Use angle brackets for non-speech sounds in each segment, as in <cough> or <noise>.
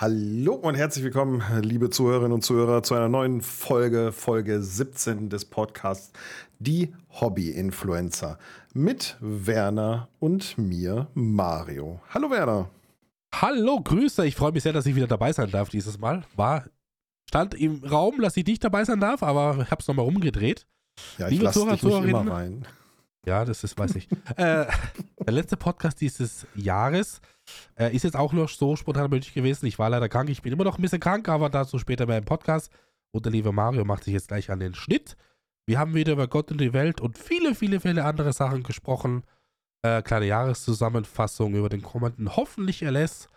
Hallo und herzlich willkommen, liebe Zuhörerinnen und Zuhörer, zu einer neuen Folge, Folge 17 des Podcasts Die Hobby-Influencer mit Werner und mir, Mario. Hallo Werner. Hallo, Grüße. Ich freue mich sehr, dass ich wieder dabei sein darf dieses Mal. War, stand im Raum, dass ich nicht dabei sein darf, aber ich habe es nochmal rumgedreht. Ja, ich lasse dich nicht immer rein. Ja, das ist, weiß ich. <laughs> äh, der letzte Podcast dieses Jahres äh, ist jetzt auch noch so spontan möglich gewesen. Ich war leider krank. Ich bin immer noch ein bisschen krank, aber dazu später mehr im Podcast. Und der liebe Mario macht sich jetzt gleich an den Schnitt. Wir haben wieder über Gott und die Welt und viele, viele, viele andere Sachen gesprochen. Äh, kleine Jahreszusammenfassung über den kommenden hoffentlich LS.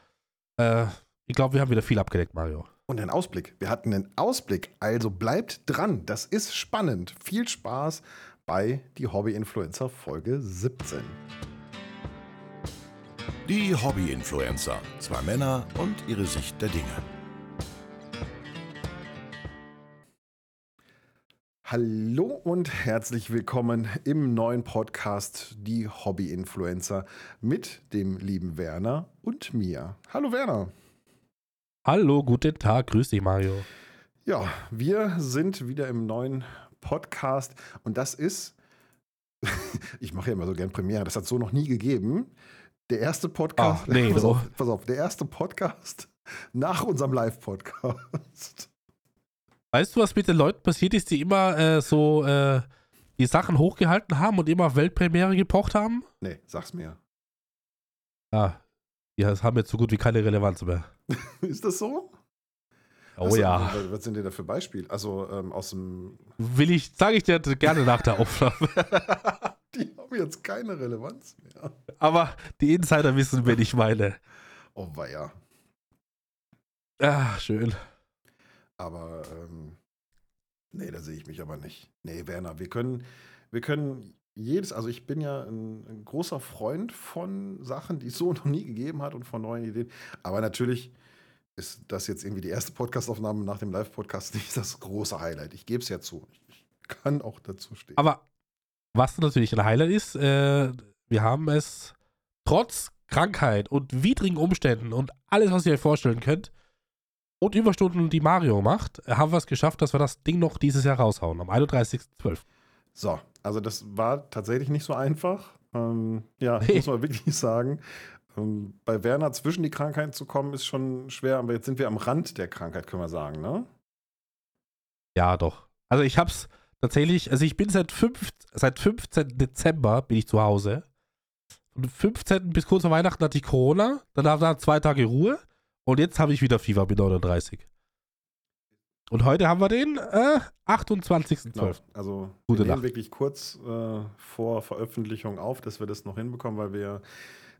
Äh, ich glaube, wir haben wieder viel abgedeckt, Mario. Und einen Ausblick. Wir hatten einen Ausblick. Also bleibt dran. Das ist spannend. Viel Spaß bei die Hobby-Influencer Folge 17. Die Hobby-Influencer. Zwei Männer und ihre Sicht der Dinge. Hallo und herzlich willkommen im neuen Podcast Die Hobby-Influencer mit dem lieben Werner und mir. Hallo Werner. Hallo, guten Tag. Grüß dich, Mario. Ja, wir sind wieder im neuen Podcast und das ist, <laughs> ich mache ja immer so gern Premiere, das hat so noch nie gegeben. Der erste Podcast. Ach, nee, <laughs> pass, auf, pass auf, der erste Podcast <laughs> nach unserem Live-Podcast. Weißt du, was mit den Leuten passiert ist, die immer äh, so äh, die Sachen hochgehalten haben und immer auf Weltpremiere gepocht haben? Nee, sag's mir. Ah, die haben jetzt so gut wie keine Relevanz mehr. ist das so? Oh also, ja. Was sind denn da für Beispiele? Also ähm, aus dem. Will ich, sage ich dir gerne nach der Aufnahme. <laughs> die haben jetzt keine Relevanz mehr. Aber die Insider wissen, wen ich meine. Oh, weia. Ah, schön. Aber, ähm, nee, da sehe ich mich aber nicht. Nee, Werner, wir können, wir können jedes, also ich bin ja ein, ein, großer Freund von Sachen, die es so <laughs> noch nie gegeben hat und von neuen Ideen. Aber natürlich ist das jetzt irgendwie die erste Podcastaufnahme nach dem Live-Podcast <laughs> nicht das große Highlight. Ich gebe es ja zu. Ich kann auch dazu stehen. Aber was natürlich ein Highlight ist, äh, wir haben es trotz Krankheit und widrigen Umständen und alles, was ihr euch vorstellen könnt, und Überstunden, die Mario macht, haben wir es geschafft, dass wir das Ding noch dieses Jahr raushauen, am 31.12. So, also das war tatsächlich nicht so einfach. Ähm, ja, hey. muss man wirklich <laughs> sagen. Ähm, bei Werner zwischen die Krankheiten zu kommen, ist schon schwer, aber jetzt sind wir am Rand der Krankheit, können wir sagen, ne? Ja, doch. Also ich hab's tatsächlich, also ich bin seit, fünf, seit 15. Dezember bin ich zu Hause. Von 15. bis kurz vor Weihnachten hatte ich Corona, dann habe ich zwei Tage Ruhe und jetzt habe ich wieder Fieber mit 39. Und heute haben wir den äh, 28.12. Genau. Also Gute wir nehmen Nacht. wirklich kurz äh, vor Veröffentlichung auf, dass wir das noch hinbekommen, weil wir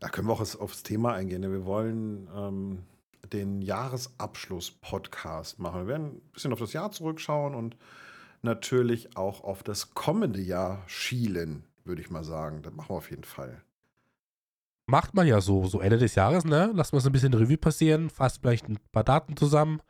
da können wir auch aufs Thema eingehen. Wir wollen ähm, den Jahresabschluss-Podcast machen. Wir werden ein bisschen auf das Jahr zurückschauen und natürlich auch auf das kommende Jahr schielen, würde ich mal sagen. Das machen wir auf jeden Fall. Macht man ja so, so Ende des Jahres, ne? Lassen wir es ein bisschen Revue passieren, fasst vielleicht ein paar Daten zusammen,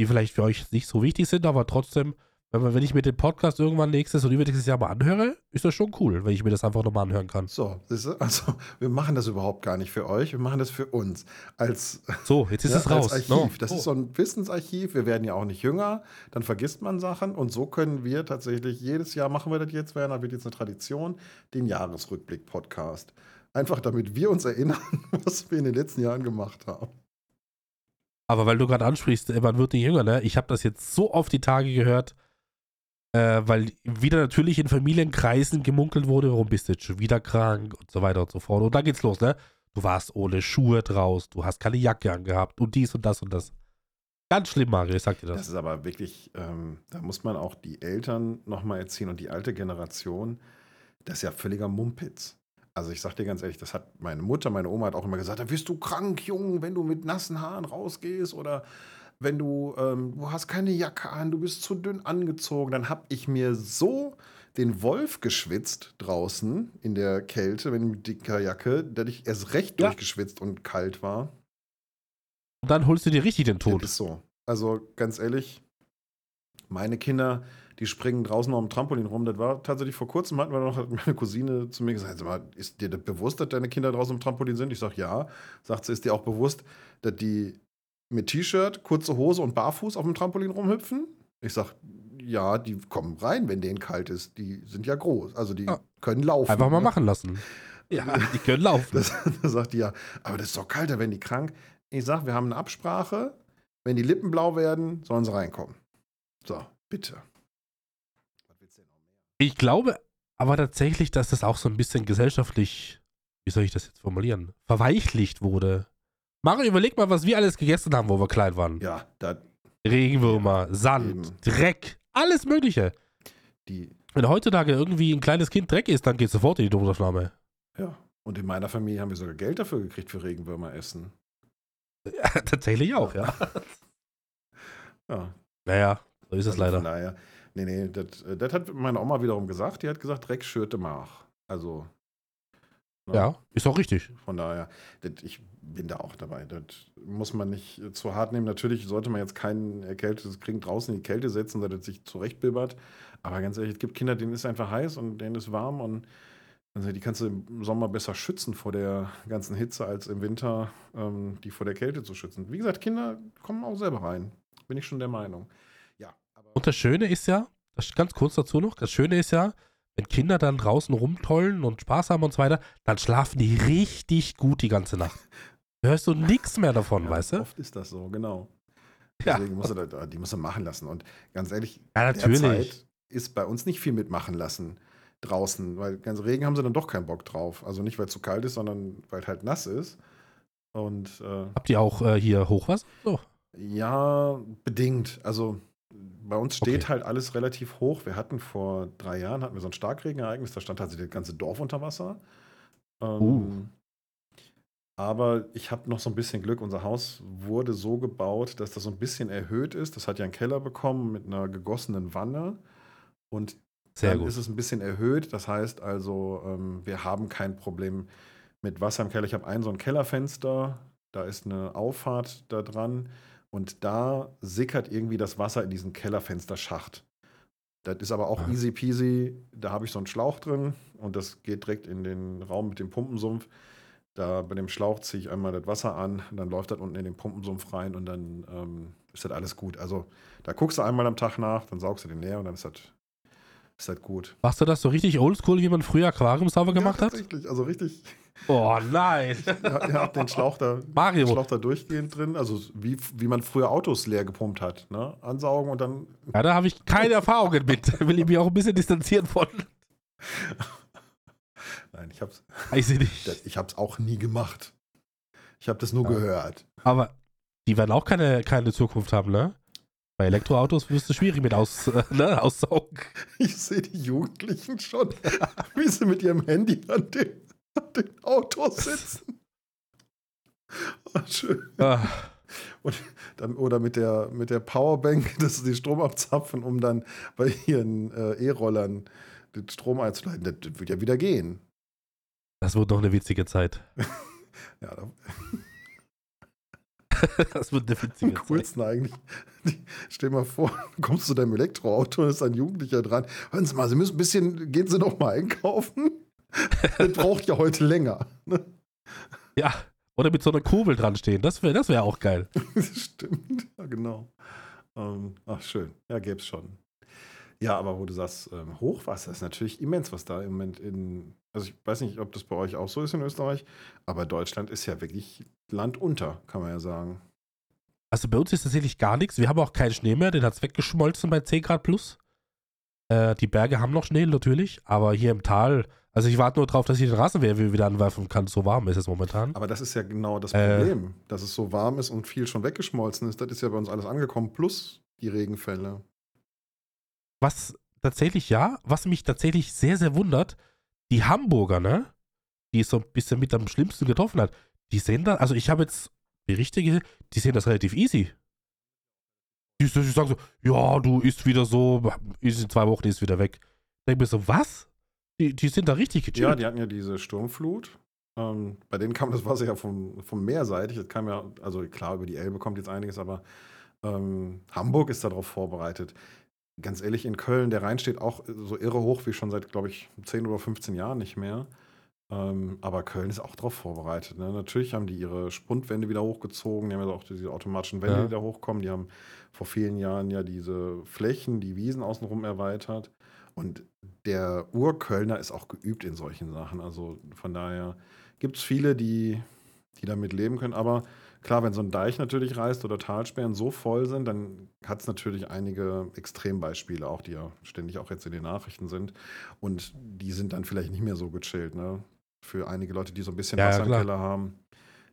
die vielleicht für euch nicht so wichtig sind, aber trotzdem wenn, ich mir den Podcast irgendwann nächstes oder übernächstes Jahr mal anhöre, ist das schon cool, wenn ich mir das einfach nochmal anhören kann. So, also wir machen das überhaupt gar nicht für euch, wir machen das für uns. Als, <laughs> so, jetzt ist ja, es raus. Archiv. No. Das oh. ist so ein Wissensarchiv, wir werden ja auch nicht jünger, dann vergisst man Sachen und so können wir tatsächlich jedes Jahr, machen wir das jetzt, Werner, wird jetzt eine Tradition, den Jahresrückblick-Podcast. Einfach damit wir uns erinnern, <laughs> was wir in den letzten Jahren gemacht haben. Aber weil du gerade ansprichst, man wird nicht jünger, ne? Ich habe das jetzt so oft die Tage gehört, äh, weil wieder natürlich in Familienkreisen gemunkelt wurde, warum bist du jetzt schon wieder krank und so weiter und so fort. Und da geht's los, ne? Du warst ohne Schuhe draus, du hast keine Jacke angehabt und dies und das und das. Ganz schlimm, Mario, sag dir das. Das ist aber wirklich, ähm, da muss man auch die Eltern nochmal erziehen und die alte Generation, das ist ja völliger Mumpitz. Also ich sag dir ganz ehrlich, das hat meine Mutter, meine Oma hat auch immer gesagt, da wirst du krank, Junge, wenn du mit nassen Haaren rausgehst oder wenn du, ähm, du hast keine Jacke an, du bist zu dünn angezogen, dann habe ich mir so den Wolf geschwitzt draußen in der Kälte, wenn mit dicker Jacke, dass ich erst recht ja. durchgeschwitzt und kalt war. Und dann holst du dir richtig den Tod. Das ist so. Also ganz ehrlich, meine Kinder, die springen draußen auf dem Trampolin rum. Das war tatsächlich vor kurzem, hatten wir noch hat meine Cousine zu mir gesagt: mal, Ist dir das bewusst, dass deine Kinder draußen am Trampolin sind? Ich sage ja. Sagt sie, ist dir auch bewusst, dass die mit T-Shirt, kurze Hose und barfuß auf dem Trampolin rumhüpfen? Ich sag, ja, die kommen rein, wenn denen kalt ist. Die sind ja groß, also die Ja. können laufen. Einfach mal ne? machen lassen. Ja, die können laufen. <laughs> Das, da sagt die ja, aber das ist doch kalt, da werden die krank. Ich sag, wir haben eine Absprache. Wenn die Lippen blau werden, sollen sie reinkommen. So, bitte. Ich glaube aber tatsächlich, dass das auch so ein bisschen gesellschaftlich, wie soll ich das jetzt formulieren, verweichlicht wurde. Mario, überleg mal, was wir alles gegessen haben, wo wir klein waren. Ja, da Regenwürmer, Sand, eben. Dreck, alles Mögliche. die, Wenn heutzutage irgendwie ein kleines Kind Dreck ist, dann geht sofort in die Notaufnahme. ja. Und in meiner Familie haben wir sogar Geld dafür gekriegt für Regenwürmer essen. Ja, <laughs> tatsächlich auch, ja. <laughs> Ja, Naja, so ist es also leider. Daher, nee, nee, das, äh, das hat meine Oma wiederum gesagt. Die hat gesagt, Dreck schürte Mach. Also. Ne? Ja, ist auch richtig. Von daher, ich bin da auch dabei. Das muss man nicht zu hart nehmen. Natürlich sollte man jetzt kein erkältetes Kind draußen in die Kälte setzen, dass es sich zurechtbibbert. Aber ganz ehrlich, es gibt Kinder, denen ist einfach heiß und denen ist warm und also die kannst du im Sommer besser schützen vor der ganzen Hitze, als im Winter ähm, die vor der Kälte zu schützen. Wie gesagt, Kinder kommen auch selber rein. Bin ich schon der Meinung. Ja, aber Und das Schöne ist ja, das ganz kurz dazu noch, das Schöne ist ja, wenn Kinder dann draußen rumtollen und Spaß haben und so weiter, dann schlafen die richtig gut die ganze Nacht. Hörst du nichts mehr davon, ja, weißt du? oft ist das so, genau. Ja. Deswegen musst du die musst du machen lassen. Und ganz ehrlich, Ja. Derzeit ist bei uns nicht viel mitmachen lassen draußen, weil ganz Regen haben sie dann doch keinen Bock drauf. Also nicht, weil es zu kalt ist, sondern weil halt nass ist. Und äh, Habt ihr auch äh, hier Hochwasser? So. ja, bedingt. Also bei uns steht Okay. halt alles relativ hoch. Wir hatten vor drei Jahren hatten wir so ein Starkregenereignis, da stand tatsächlich das ganze Dorf unter Wasser. Ähm, Uh. Aber ich habe noch so ein bisschen Glück. Unser Haus wurde so gebaut, dass das so ein bisschen erhöht ist. Das hat ja einen Keller bekommen mit einer gegossenen Wanne. Und Sehr dann gut. ist es ein bisschen erhöht. Das heißt also, ähm, wir haben kein Problem mit Wasser im Keller. Ich habe ein so ein Kellerfenster, da ist eine Auffahrt da dran und da sickert irgendwie das Wasser in diesen Kellerfensterschacht. Das ist aber auch Ah. easy peasy. Da habe ich so einen Schlauch drin und das geht direkt in den Raum mit dem Pumpensumpf. Da bei dem Schlauch ziehe ich einmal das Wasser an, dann läuft das unten in den Pumpensumpf rein und dann ähm, ist das alles gut. Also da guckst du einmal am Tag nach, dann saugst du den leer und dann ist das, ist das gut. Machst du das so richtig oldschool, wie man früher Aquarium sauber gemacht ja, hat? Tatsächlich, also richtig. Oh nein. <laughs> Ja, habt den Schlauch da, Mario. Schlauch da durchgehend drin, also wie, wie man früher Autos leer gepumpt hat. Ne? Ansaugen und dann. Ja, da habe ich keine Erfahrungen mit. Will ich mich auch ein bisschen distanzieren von. <laughs> Nein, ich hab's, ich nicht. das- ich hab's auch nie gemacht. Ich habe das nur Ja. gehört. Aber die werden auch keine, keine Zukunft haben, ne? Bei Elektroautos wirst du schwierig mit aus, äh, ne? aussaugen. Ich sehe die Jugendlichen schon, wie sie mit ihrem Handy an den, an den Autos sitzen. Ah, schön. Ah, Und dann, oder mit der, mit der Powerbank, dass sie den Strom abzapfen, um dann bei ihren äh, E-Rollern den Strom einzuleiten. Das, das wird ja wieder gehen. Das wird noch eine witzige Zeit. <laughs> Ja, da, Das wird eine am witzige Zeit. coolsten eigentlich. Die, stell dir mal vor, du kommst zu deinem Elektroauto und ist ein Jugendlicher dran. Hören Sie mal, Sie müssen ein bisschen, gehen Sie doch mal einkaufen. Das braucht ja heute länger. Ne? Ja. Oder mit so einer Kurbel dran stehen. Das wäre das wär auch geil. <laughs> Stimmt, ja, genau. Ähm, ach, schön. Ja, gäbe es schon. Ja, aber wo du sagst, ähm, Hochwasser ist natürlich immens, was da im Moment in. Also, ich weiß nicht, ob das bei euch auch so ist in Österreich, aber Deutschland ist ja wirklich Land unter, kann man ja sagen. Also bei uns ist tatsächlich gar nichts. Wir haben auch keinen Schnee mehr. Den hat es weggeschmolzen bei 10 Grad plus. Äh, die Berge haben noch Schnee natürlich. Aber hier im Tal, also ich warte nur drauf, dass ich den Rasenmäher wieder anwerfen kann. So warm ist es momentan. Aber das ist ja genau das Äh. Problem, dass es so warm ist und viel schon weggeschmolzen ist. Das ist ja bei uns alles angekommen, plus die Regenfälle. Was tatsächlich, ja, was mich tatsächlich sehr, sehr wundert, die Hamburger, ne? Die es so ein bisschen mit am schlimmsten getroffen hat, die sehen da, also ich habe jetzt Berichte gesehen, die sehen das relativ easy. Die, die sagen so, ja, du ist wieder so, ist in zwei Wochen ist wieder weg. Ich denke mir so, was? Die, die sind da richtig gechillt. Ja, die hatten ja diese Sturmflut. Ähm, bei denen kam das Wasser ja vom, vom Meer seitig. Das kam ja, also klar, über die Elbe kommt jetzt einiges, aber ähm, Hamburg ist darauf vorbereitet. Ganz ehrlich, in Köln, der Rhein steht auch so irre hoch wie schon seit, glaube ich, 10 oder 15 Jahren nicht mehr. Ähm, aber Köln ist auch darauf vorbereitet. Ne? Natürlich haben die ihre Spundwände wieder hochgezogen, die haben ja auch diese automatischen Wände, Ja. die da hochkommen. Die haben vor vielen Jahren ja diese Flächen, die Wiesen außenrum erweitert. Und der Urkölner ist auch geübt in solchen Sachen. Also von daher gibt es viele, die, die damit leben können. Aber klar, wenn so ein Deich natürlich reißt oder Talsperren so voll sind, dann hat es natürlich einige Extrembeispiele, auch die ja ständig auch jetzt in den Nachrichten sind. Und die sind dann vielleicht nicht mehr so gechillt. Ne? Für einige Leute, die so ein bisschen Ja, Wasser im. Keller haben.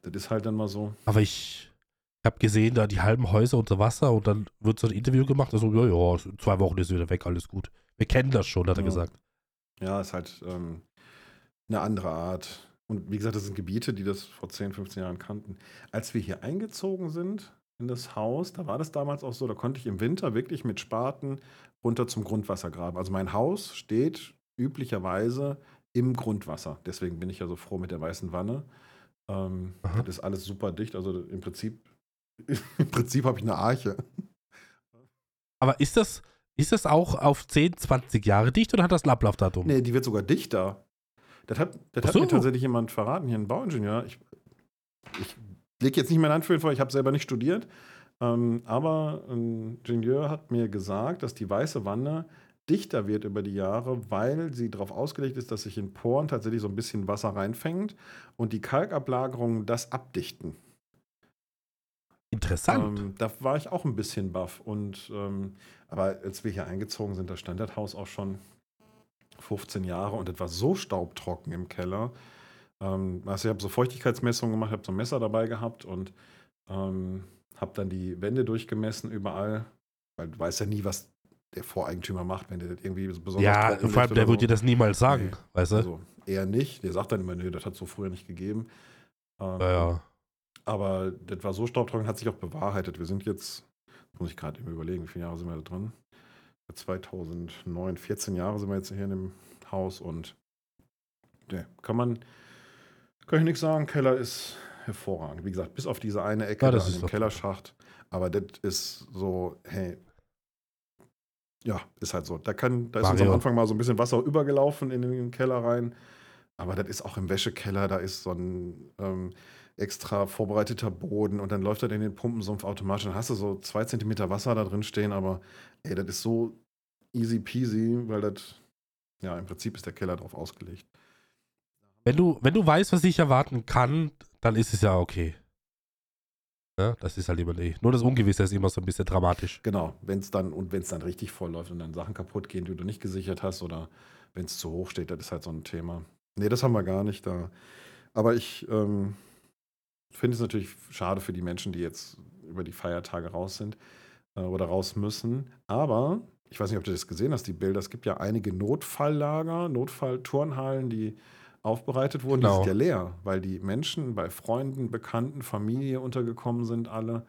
Das ist halt dann mal so. Aber ich habe gesehen, da die halben Häuser unter Wasser und dann wird so ein Interview gemacht. Also, ja, ja, zwei Wochen ist wieder weg, alles gut. Wir kennen das schon, hat er Ja. gesagt. Ja, ist halt ähm, eine andere Art. Und wie gesagt, das sind Gebiete, die das vor 10, 15 Jahren kannten. Als wir hier eingezogen sind in das Haus, da war das damals auch so, da konnte ich im Winter wirklich mit Spaten runter zum Grundwasser graben. Also mein Haus steht üblicherweise im Grundwasser. Deswegen bin ich ja so froh mit der weißen Wanne. Ähm, das ist alles super dicht. Also im Prinzip, <laughs> im Prinzip habe ich eine Arche. Aber ist das, ist das auch auf 10, 20 Jahre dicht oder hat das ein Ablaufdatum? Nee, die wird sogar dichter. Das hat, das hat so. mir tatsächlich jemand verraten, hier ein Bauingenieur. Ich, ich lege jetzt nicht meine Hand für ihn vor, ich habe selber nicht studiert. Ähm, aber ein Ingenieur hat mir gesagt, dass die weiße Wanne dichter wird über die Jahre, weil sie darauf ausgelegt ist, dass sich in Poren tatsächlich so ein bisschen Wasser reinfängt und die Kalkablagerungen das abdichten. Interessant. Ähm, da war ich auch ein bisschen baff. Und, ähm, aber als wir hier eingezogen sind, da stand das Haus auch schon 15 Jahre und es war so staubtrocken im Keller. Ähm, also ich habe so Feuchtigkeitsmessungen gemacht, habe so ein Messer dabei gehabt und ähm, habe dann die Wände durchgemessen überall, weil du weißt ja nie, was der Voreigentümer macht, wenn der das irgendwie besonders ja, vor allem, der oder würde dir das niemals sagen, Nee. weißt du? Also eher nicht. Der sagt dann immer, nee, das hat es so früher nicht gegeben. Ähm, ja, ja. aber das war so staubtrocken, hat sich auch bewahrheitet. Wir sind jetzt, muss ich gerade eben überlegen, wie viele Jahre sind wir da drin? 2009, 14 Jahre sind wir jetzt hier in dem Haus und ne, kann man, kann ich nichts sagen. Keller ist hervorragend. Wie gesagt, bis auf diese eine Ecke Ja, da doch Kellerschacht. Aber das ist so, hey, ja, ist halt so. Da, kann, da ist uns am. Anfang mal so ein bisschen Wasser übergelaufen in den Keller rein. Aber das ist auch im Wäschekeller, da ist so ein ähm, extra vorbereiteter Boden und dann läuft das in den Pumpensumpf automatisch. Dann hast du so zwei Zentimeter Wasser da drin stehen, aber ey, das ist so easy peasy, weil das, ja, im Prinzip ist der Keller drauf ausgelegt. Wenn du, wenn du weißt, was ich erwarten kann, dann ist es ja okay. Ja, das ist halt immer nicht. Nur das Ungewisse ist immer so ein bisschen dramatisch. Genau, wenn es dann, und wenn es dann richtig voll läuft und dann Sachen kaputt gehen, die du nicht gesichert hast oder wenn es zu hoch steht, das ist halt so ein Thema. Nee, das haben wir gar nicht da. Aber ich ähm, finde es natürlich schade für die Menschen, die jetzt über die Feiertage raus sind äh, oder raus müssen. Aber ich weiß nicht, ob du das gesehen hast, die Bilder. Es gibt ja einige Notfalllager, Notfallturnhallen, die aufbereitet wurden. Genau. Die sind ja leer, weil die Menschen bei Freunden, Bekannten, Familie untergekommen sind alle.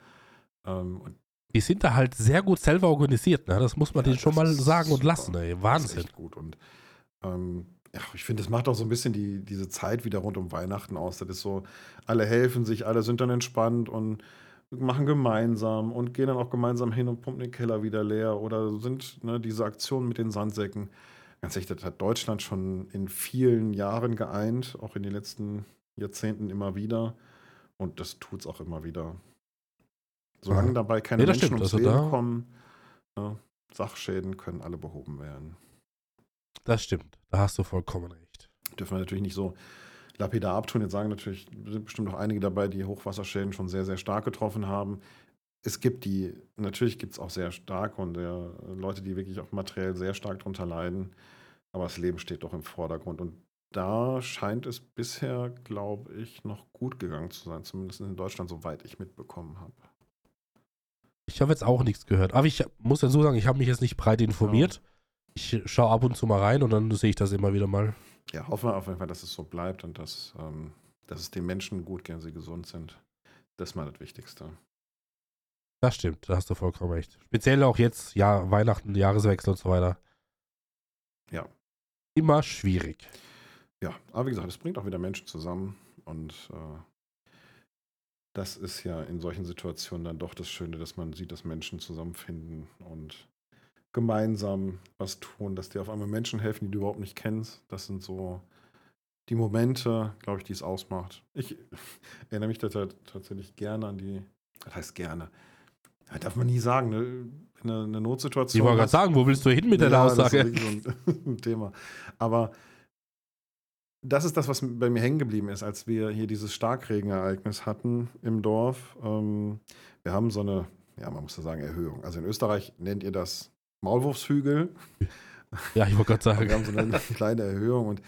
Ähm, und Die sind da halt sehr gut selber organisiert, ne? Das muss man Ja, denen schon mal sagen und super. lassen, ey. Das ist Wahnsinn. echt gut. Und ähm, ja, ich finde, das macht auch so ein bisschen die, diese Zeit wieder rund um Weihnachten aus. Das ist so, alle helfen sich, alle sind dann entspannt und machen gemeinsam und gehen dann auch gemeinsam hin und pumpen den Keller wieder leer oder sind ne, diese Aktionen mit den Sandsäcken. Ganz ehrlich, das hat Deutschland schon in vielen Jahren geeint, auch in den letzten Jahrzehnten immer wieder. Und das tut es auch immer wieder. Solange Ja. dabei keine Nee, Menschen stimmt. ums Also Leben kommen, ja, Sachschäden können alle behoben werden. Das stimmt. Da hast du vollkommen recht. Dürfen wir natürlich nicht so lapidar abtun. Jetzt sagen natürlich, sind bestimmt auch einige dabei, die Hochwasserschäden schon sehr, sehr stark getroffen haben. Es gibt die, natürlich gibt es auch sehr stark und sehr, Leute, die wirklich auch materiell sehr stark darunter leiden. Aber das Leben steht doch im Vordergrund. Und da scheint es bisher, glaube ich, noch gut gegangen zu sein. Zumindest in Deutschland, soweit ich mitbekommen habe. Ich habe jetzt auch nichts gehört. Aber ich muss dazu sagen, ich habe mich jetzt nicht breit informiert. Ich schaue ab und zu mal rein und dann sehe ich das immer wieder mal. Ja, hoffen wir auf jeden Fall, dass es so bleibt und dass, ähm, dass es den Menschen gut geht, sie gesund sind. Das ist mal das Wichtigste. Das stimmt, da hast du vollkommen recht. Speziell auch jetzt, ja, Weihnachten, Jahreswechsel und so weiter. Ja. Immer schwierig. Ja, aber wie gesagt, es bringt auch wieder Menschen zusammen und äh, das ist ja in solchen Situationen dann doch das Schöne, dass man sieht, dass Menschen zusammenfinden und gemeinsam was tun, dass dir auf einmal Menschen helfen, die du überhaupt nicht kennst. Das sind so die Momente, glaube ich, die es ausmacht. Ich <laughs> erinnere mich da tatsächlich gerne an die, das heißt gerne, das darf man nie sagen, ne? eine, eine Notsituation. Ich wollte gerade sagen, wo willst du hin mit ja, deiner Aussage? Das ist so <laughs> ein Thema. Aber das ist das, was bei mir hängen geblieben ist, als wir hier dieses Starkregenereignis hatten im Dorf. Ähm, wir haben so eine, ja, man muss ja sagen, Erhöhung. Also in Österreich nennt ihr das Maulwurfshügel. Ja, ich wollte gerade sagen. <laughs> Wir haben so eine kleine Erhöhung und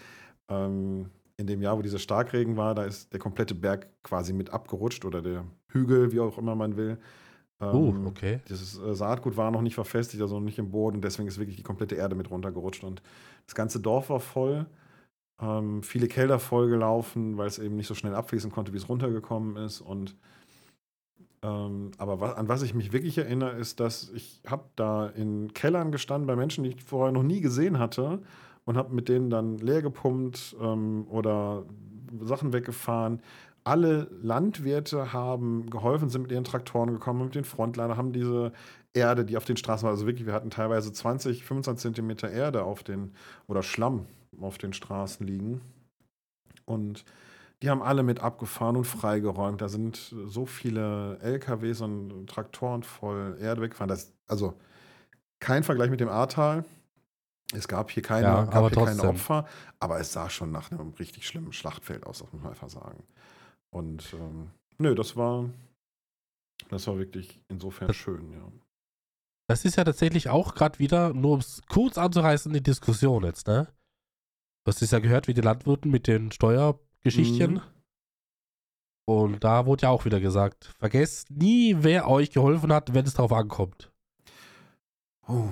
ähm, in dem Jahr, wo dieser Starkregen war, da ist der komplette Berg quasi mit abgerutscht oder der Hügel, wie auch immer man will. Oh, ähm, okay. Dieses äh, Saatgut war noch nicht verfestigt, also noch nicht im Boden. Deswegen ist wirklich die komplette Erde mit runtergerutscht. Und das ganze Dorf war voll. Ähm, viele Kelder vollgelaufen, weil es eben nicht so schnell abfließen konnte, wie es runtergekommen ist. Und ähm, aber was, an was ich mich wirklich erinnere, ist, dass ich habe da in Kellern gestanden bei Menschen, die ich vorher noch nie gesehen hatte und habe mit denen dann leer gepumpt ähm, oder Sachen weggefahren alle Landwirte haben geholfen, sind mit ihren Traktoren gekommen, mit den Frontliner, haben diese Erde, die auf den Straßen war, also wirklich, wir hatten teilweise 20, 25 Zentimeter Erde auf den, oder Schlamm auf den Straßen liegen. Und die haben alle mit abgefahren und freigeräumt. Da sind so viele LKWs und Traktoren voll Erde weggefahren. Das, also kein Vergleich mit dem Ahrtal. Es gab hier keine, ja, gab hier keine Opfer, aber es sah schon nach einem richtig schlimmen Schlachtfeld aus, das muss man einfach sagen. Und ähm, nö, das war, das war wirklich insofern das, schön, ja. Das ist ja tatsächlich auch gerade wieder, nur um es kurz anzureißen, die Diskussion jetzt, ne? Du hast es ja gehört, wie die Landwirten mit den Steuergeschichtchen. Mhm. Und da wurde ja auch wieder gesagt, vergesst nie, wer euch geholfen hat, wenn es darauf ankommt. Oh.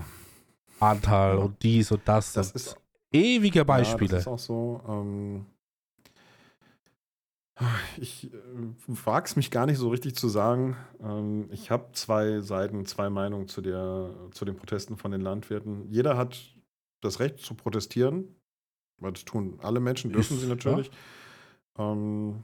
Anteil ja. und dies und das. Das und ist ewige Beispiele. Ja, das ist auch so. Ähm, ich äh, wage es mich gar nicht so richtig zu sagen. Ähm, ich habe zwei Seiten, zwei Meinungen zu, der, zu den Protesten von den Landwirten. Jeder hat das Recht zu protestieren, weil das tun alle Menschen, dürfen sie natürlich. Ja. Ähm,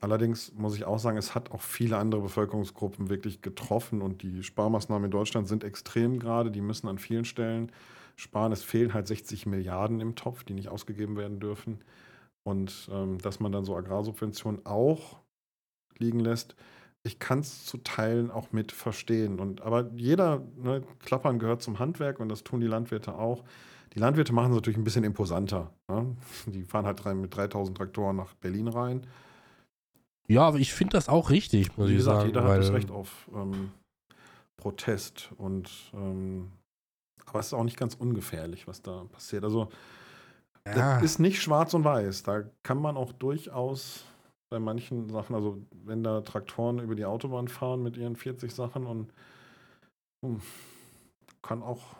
allerdings muss ich auch sagen, es hat auch viele andere Bevölkerungsgruppen wirklich getroffen und die Sparmaßnahmen in Deutschland sind extrem gerade. Die müssen an vielen Stellen sparen. Es fehlen halt 60 Milliarden im Topf, die nicht ausgegeben werden dürfen. Und ähm, dass man dann so Agrarsubventionen auch liegen lässt, ich kann es zu Teilen auch mit verstehen. Und, aber jeder, ne, Klappern gehört zum Handwerk und das tun die Landwirte auch. Die Landwirte machen es natürlich ein bisschen imposanter. Ne? <laughs> Die fahren halt mit 3000 Traktoren nach Berlin rein. Ja, aber ich finde das auch richtig, muss Wie ich gesagt, sagen. Jeder hat das Recht auf ähm, Protest. Und ähm, aber es ist auch nicht ganz ungefährlich, was da passiert. Also ja. Das ist nicht schwarz und weiß. Da kann man auch durchaus bei manchen Sachen, also wenn da Traktoren über die Autobahn fahren mit ihren 40 Sachen und hm, kann auch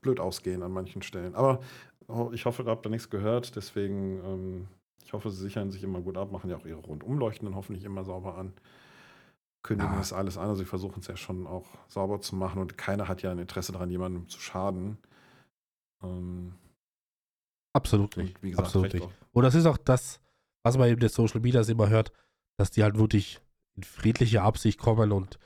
blöd ausgehen an manchen Stellen. Aber oh, ich hoffe, ihr habt da nichts gehört, deswegen, ähm, ich hoffe, sie sichern sich immer gut ab, machen ja auch ihre Rundumleuchten hoffentlich immer sauber an. Kündigen ja. das alles an, also sie versuchen es ja schon auch sauber zu machen und keiner hat ja ein Interesse daran, jemandem zu schaden. Ähm, Absolut nicht. Wie gesagt, Absolut nicht. Und das ist auch das, was man eben der Social Media immer hört, dass die halt wirklich in friedlicher Absicht kommen und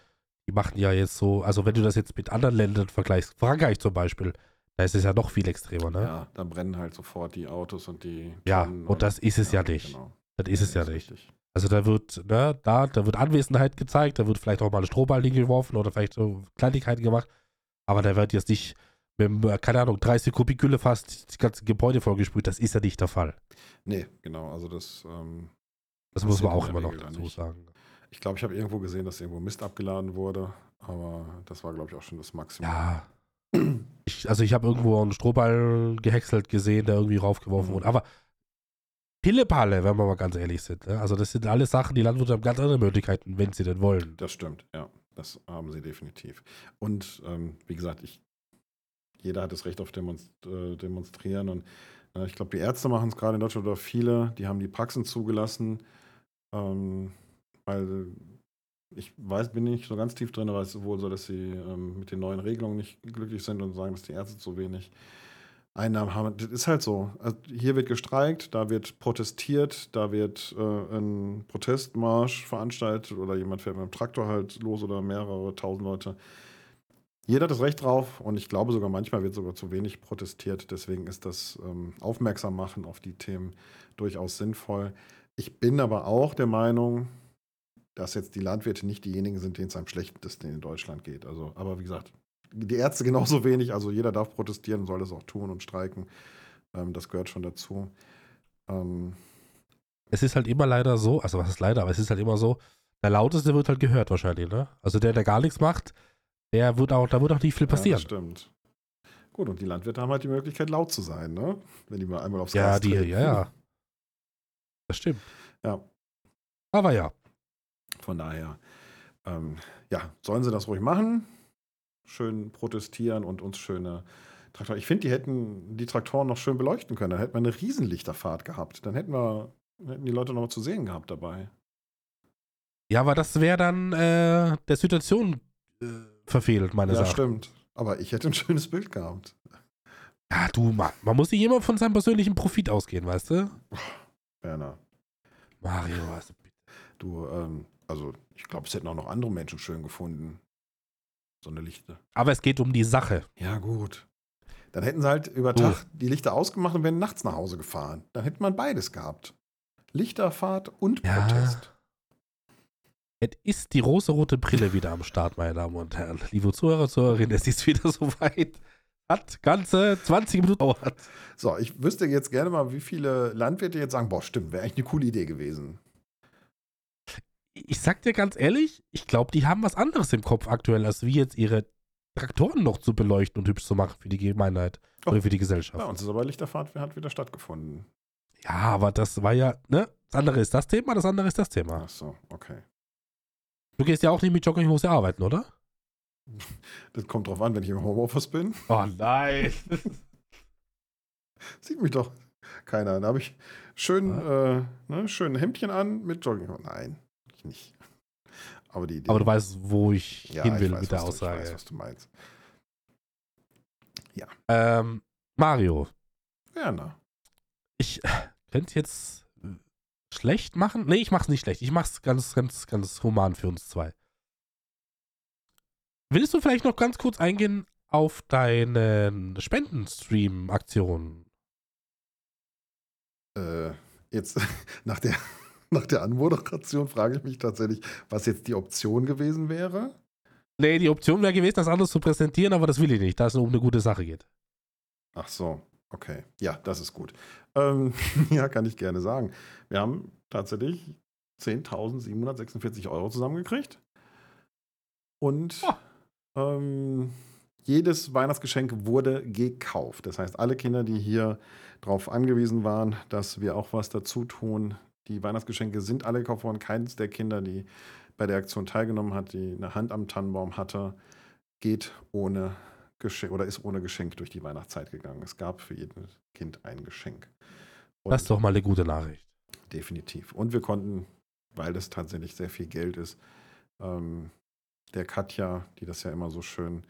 die machen ja jetzt so, also wenn du das jetzt mit anderen Ländern vergleichst, Frankreich zum Beispiel, da ist es ja noch viel extremer, ne? Ja, da brennen halt sofort die Autos und die. Ja, und, und das ist es ja, ja nicht. Genau. Das ist ja, es ja nicht. Richtig. Also da wird, ne, da, da wird Anwesenheit gezeigt, da wird vielleicht auch mal eine Strohball hingeworfen oder vielleicht so Kleinigkeiten gemacht, aber da wird jetzt nicht mit, keine Ahnung, 30 Kubik Gülle fast das ganze Gebäude vollgesprüht. Das ist ja nicht der Fall. Nee, genau. Also das. Ähm, das muss man auch immer noch dazu sagen. Ich glaube, ich habe irgendwo gesehen, dass irgendwo Mist abgeladen wurde, aber das war, glaube ich, auch schon das Maximum. Ja. Ich, also ich habe irgendwo einen Strohball gehäckselt gesehen, der irgendwie raufgeworfen mhm. wurde. Aber Pillepalle, wenn wir mal ganz ehrlich sind. Ne? Also das sind alles Sachen, die Landwirte haben ganz andere Möglichkeiten, wenn sie denn wollen. Das stimmt, ja. Das haben sie definitiv. Und ähm, wie gesagt, ich jeder hat das Recht auf Demonst äh, Demonstrieren. Und äh, ich glaube, die Ärzte machen es gerade in Deutschland oder viele, die haben die Praxen zugelassen, ähm, weil ich weiß, bin nicht so ganz tief drin, aber es ist wohl so, dass sie ähm, mit den neuen Regelungen nicht glücklich sind und sagen, dass die Ärzte zu wenig Einnahmen haben. Das ist halt so. Also hier wird gestreikt, da wird protestiert, da wird äh, ein Protestmarsch veranstaltet oder jemand fährt mit dem Traktor halt los oder mehrere tausend Leute jeder hat das Recht drauf und ich glaube sogar manchmal wird sogar zu wenig protestiert. Deswegen ist das ähm, Aufmerksam machen auf die Themen durchaus sinnvoll. Ich bin aber auch der Meinung, dass jetzt die Landwirte nicht diejenigen sind, denen es am schlechtesten in Deutschland geht. Also, aber wie gesagt, die Ärzte genauso wenig. Also jeder darf protestieren, soll das auch tun und streiken. Ähm, das gehört schon dazu. Ähm, Es ist halt immer leider so, also was ist leider, aber es ist halt immer so, der Lauteste wird halt gehört wahrscheinlich, ne? Also der, der gar nichts macht, der wird auch, da wird auch nicht viel Ja, passieren. das stimmt. Gut, und die Landwirte haben halt die Möglichkeit, laut zu sein, ne? Wenn die mal einmal aufs Ja, Gas die, treten. ja, ja. Das stimmt. Ja, Aber ja. Von daher, ähm, ja, sollen sie das ruhig machen. Schön protestieren und uns schöne Traktoren. Ich finde, die hätten die Traktoren noch schön beleuchten können. Dann hätten wir eine Riesenlichterfahrt gehabt. Dann hätten wir, hätten die Leute noch mal zu sehen gehabt dabei. Ja, aber das wäre dann äh, der Situation äh, verfehlt, meine ja, Sache. stimmt. Aber ich hätte ein schönes Bild gehabt. Ja, du, man, man muss nicht immer von seinem persönlichen Profit ausgehen, weißt du? Werner, Mario, bitte. du, ähm, also ich glaube, es hätten auch noch andere Menschen schön gefunden. So eine Lichte. Aber es geht um die Sache. Ja, gut. Dann hätten sie halt über. Tag die Lichter ausgemacht und wären nachts nach Hause gefahren. Dann hätte man beides gehabt. Lichterfahrt und Ja. Protest. Es ist die rosa-rote Brille wieder am Start, meine Damen und Herren. Liebe Zuhörer, Zuhörerinnen, es ist wieder <laughs> soweit. Hat ganze 20 Minuten gedauert. So, ich wüsste jetzt gerne mal, wie viele Landwirte jetzt sagen, boah, stimmt, wäre eigentlich eine coole Idee gewesen. Ich sag dir ganz ehrlich, ich glaube, die haben was anderes im Kopf aktuell, als wie jetzt ihre Traktoren noch zu beleuchten und hübsch zu machen für die Gemeinheit Oh. oder für die Gesellschaft. uns ist aber Lichterfahrt hat wieder stattgefunden. Ja, aber das war ja, ne? Das andere ist das Thema, das andere ist das Thema. Ach so, okay. Du gehst ja auch nicht mit Jogginghose arbeiten, oder? <laughs> Das kommt drauf an, wenn ich im Homeoffice bin. Oh nein. <laughs> Sieht mich doch keiner. Dann habe ich schön, äh, ne, schön ein Hemdchen an mit Jogging. Nein, ich nicht. Aber die Idee. Aber du weißt, wo ich ja, hin ich will weiß, mit der was du, Aussage. Ich weiß, was du meinst. ähm, Mario, Werner. ich könnte jetzt äh, schlecht machen. Nee, ich mach's nicht schlecht. Ich mach's ganz, ganz, ganz human für uns zwei. Willst du vielleicht noch ganz kurz eingehen auf deine Spendenstream-Aktion? Äh, jetzt <laughs> nach der, nach der Anmoderation frage ich mich tatsächlich, was jetzt die Option gewesen wäre. Nee, die Option wäre gewesen, das anders zu präsentieren, aber das will ich nicht, da es nur um eine gute Sache geht. Ach so, okay. Ja, das ist gut. Ähm, <laughs> ja, kann ich gerne sagen. Wir haben tatsächlich 10.746 Euro zusammengekriegt. Und ähm, jedes Weihnachtsgeschenk wurde gekauft. Das heißt, alle Kinder, die hier darauf angewiesen waren, dass wir auch was dazu tun, die Weihnachtsgeschenke sind alle gekauft worden. Keines der Kinder, die bei der Aktion teilgenommen hat, die eine Hand am Tannenbaum hatte, geht ohne Geschenk oder ist ohne Geschenk durch die Weihnachtszeit gegangen. Es gab für jedes Kind ein Geschenk. Und Das ist doch mal eine gute Nachricht. Definitiv. Und wir konnten, weil das tatsächlich sehr viel Geld ist, ähm, der Katja, die das ja immer so schön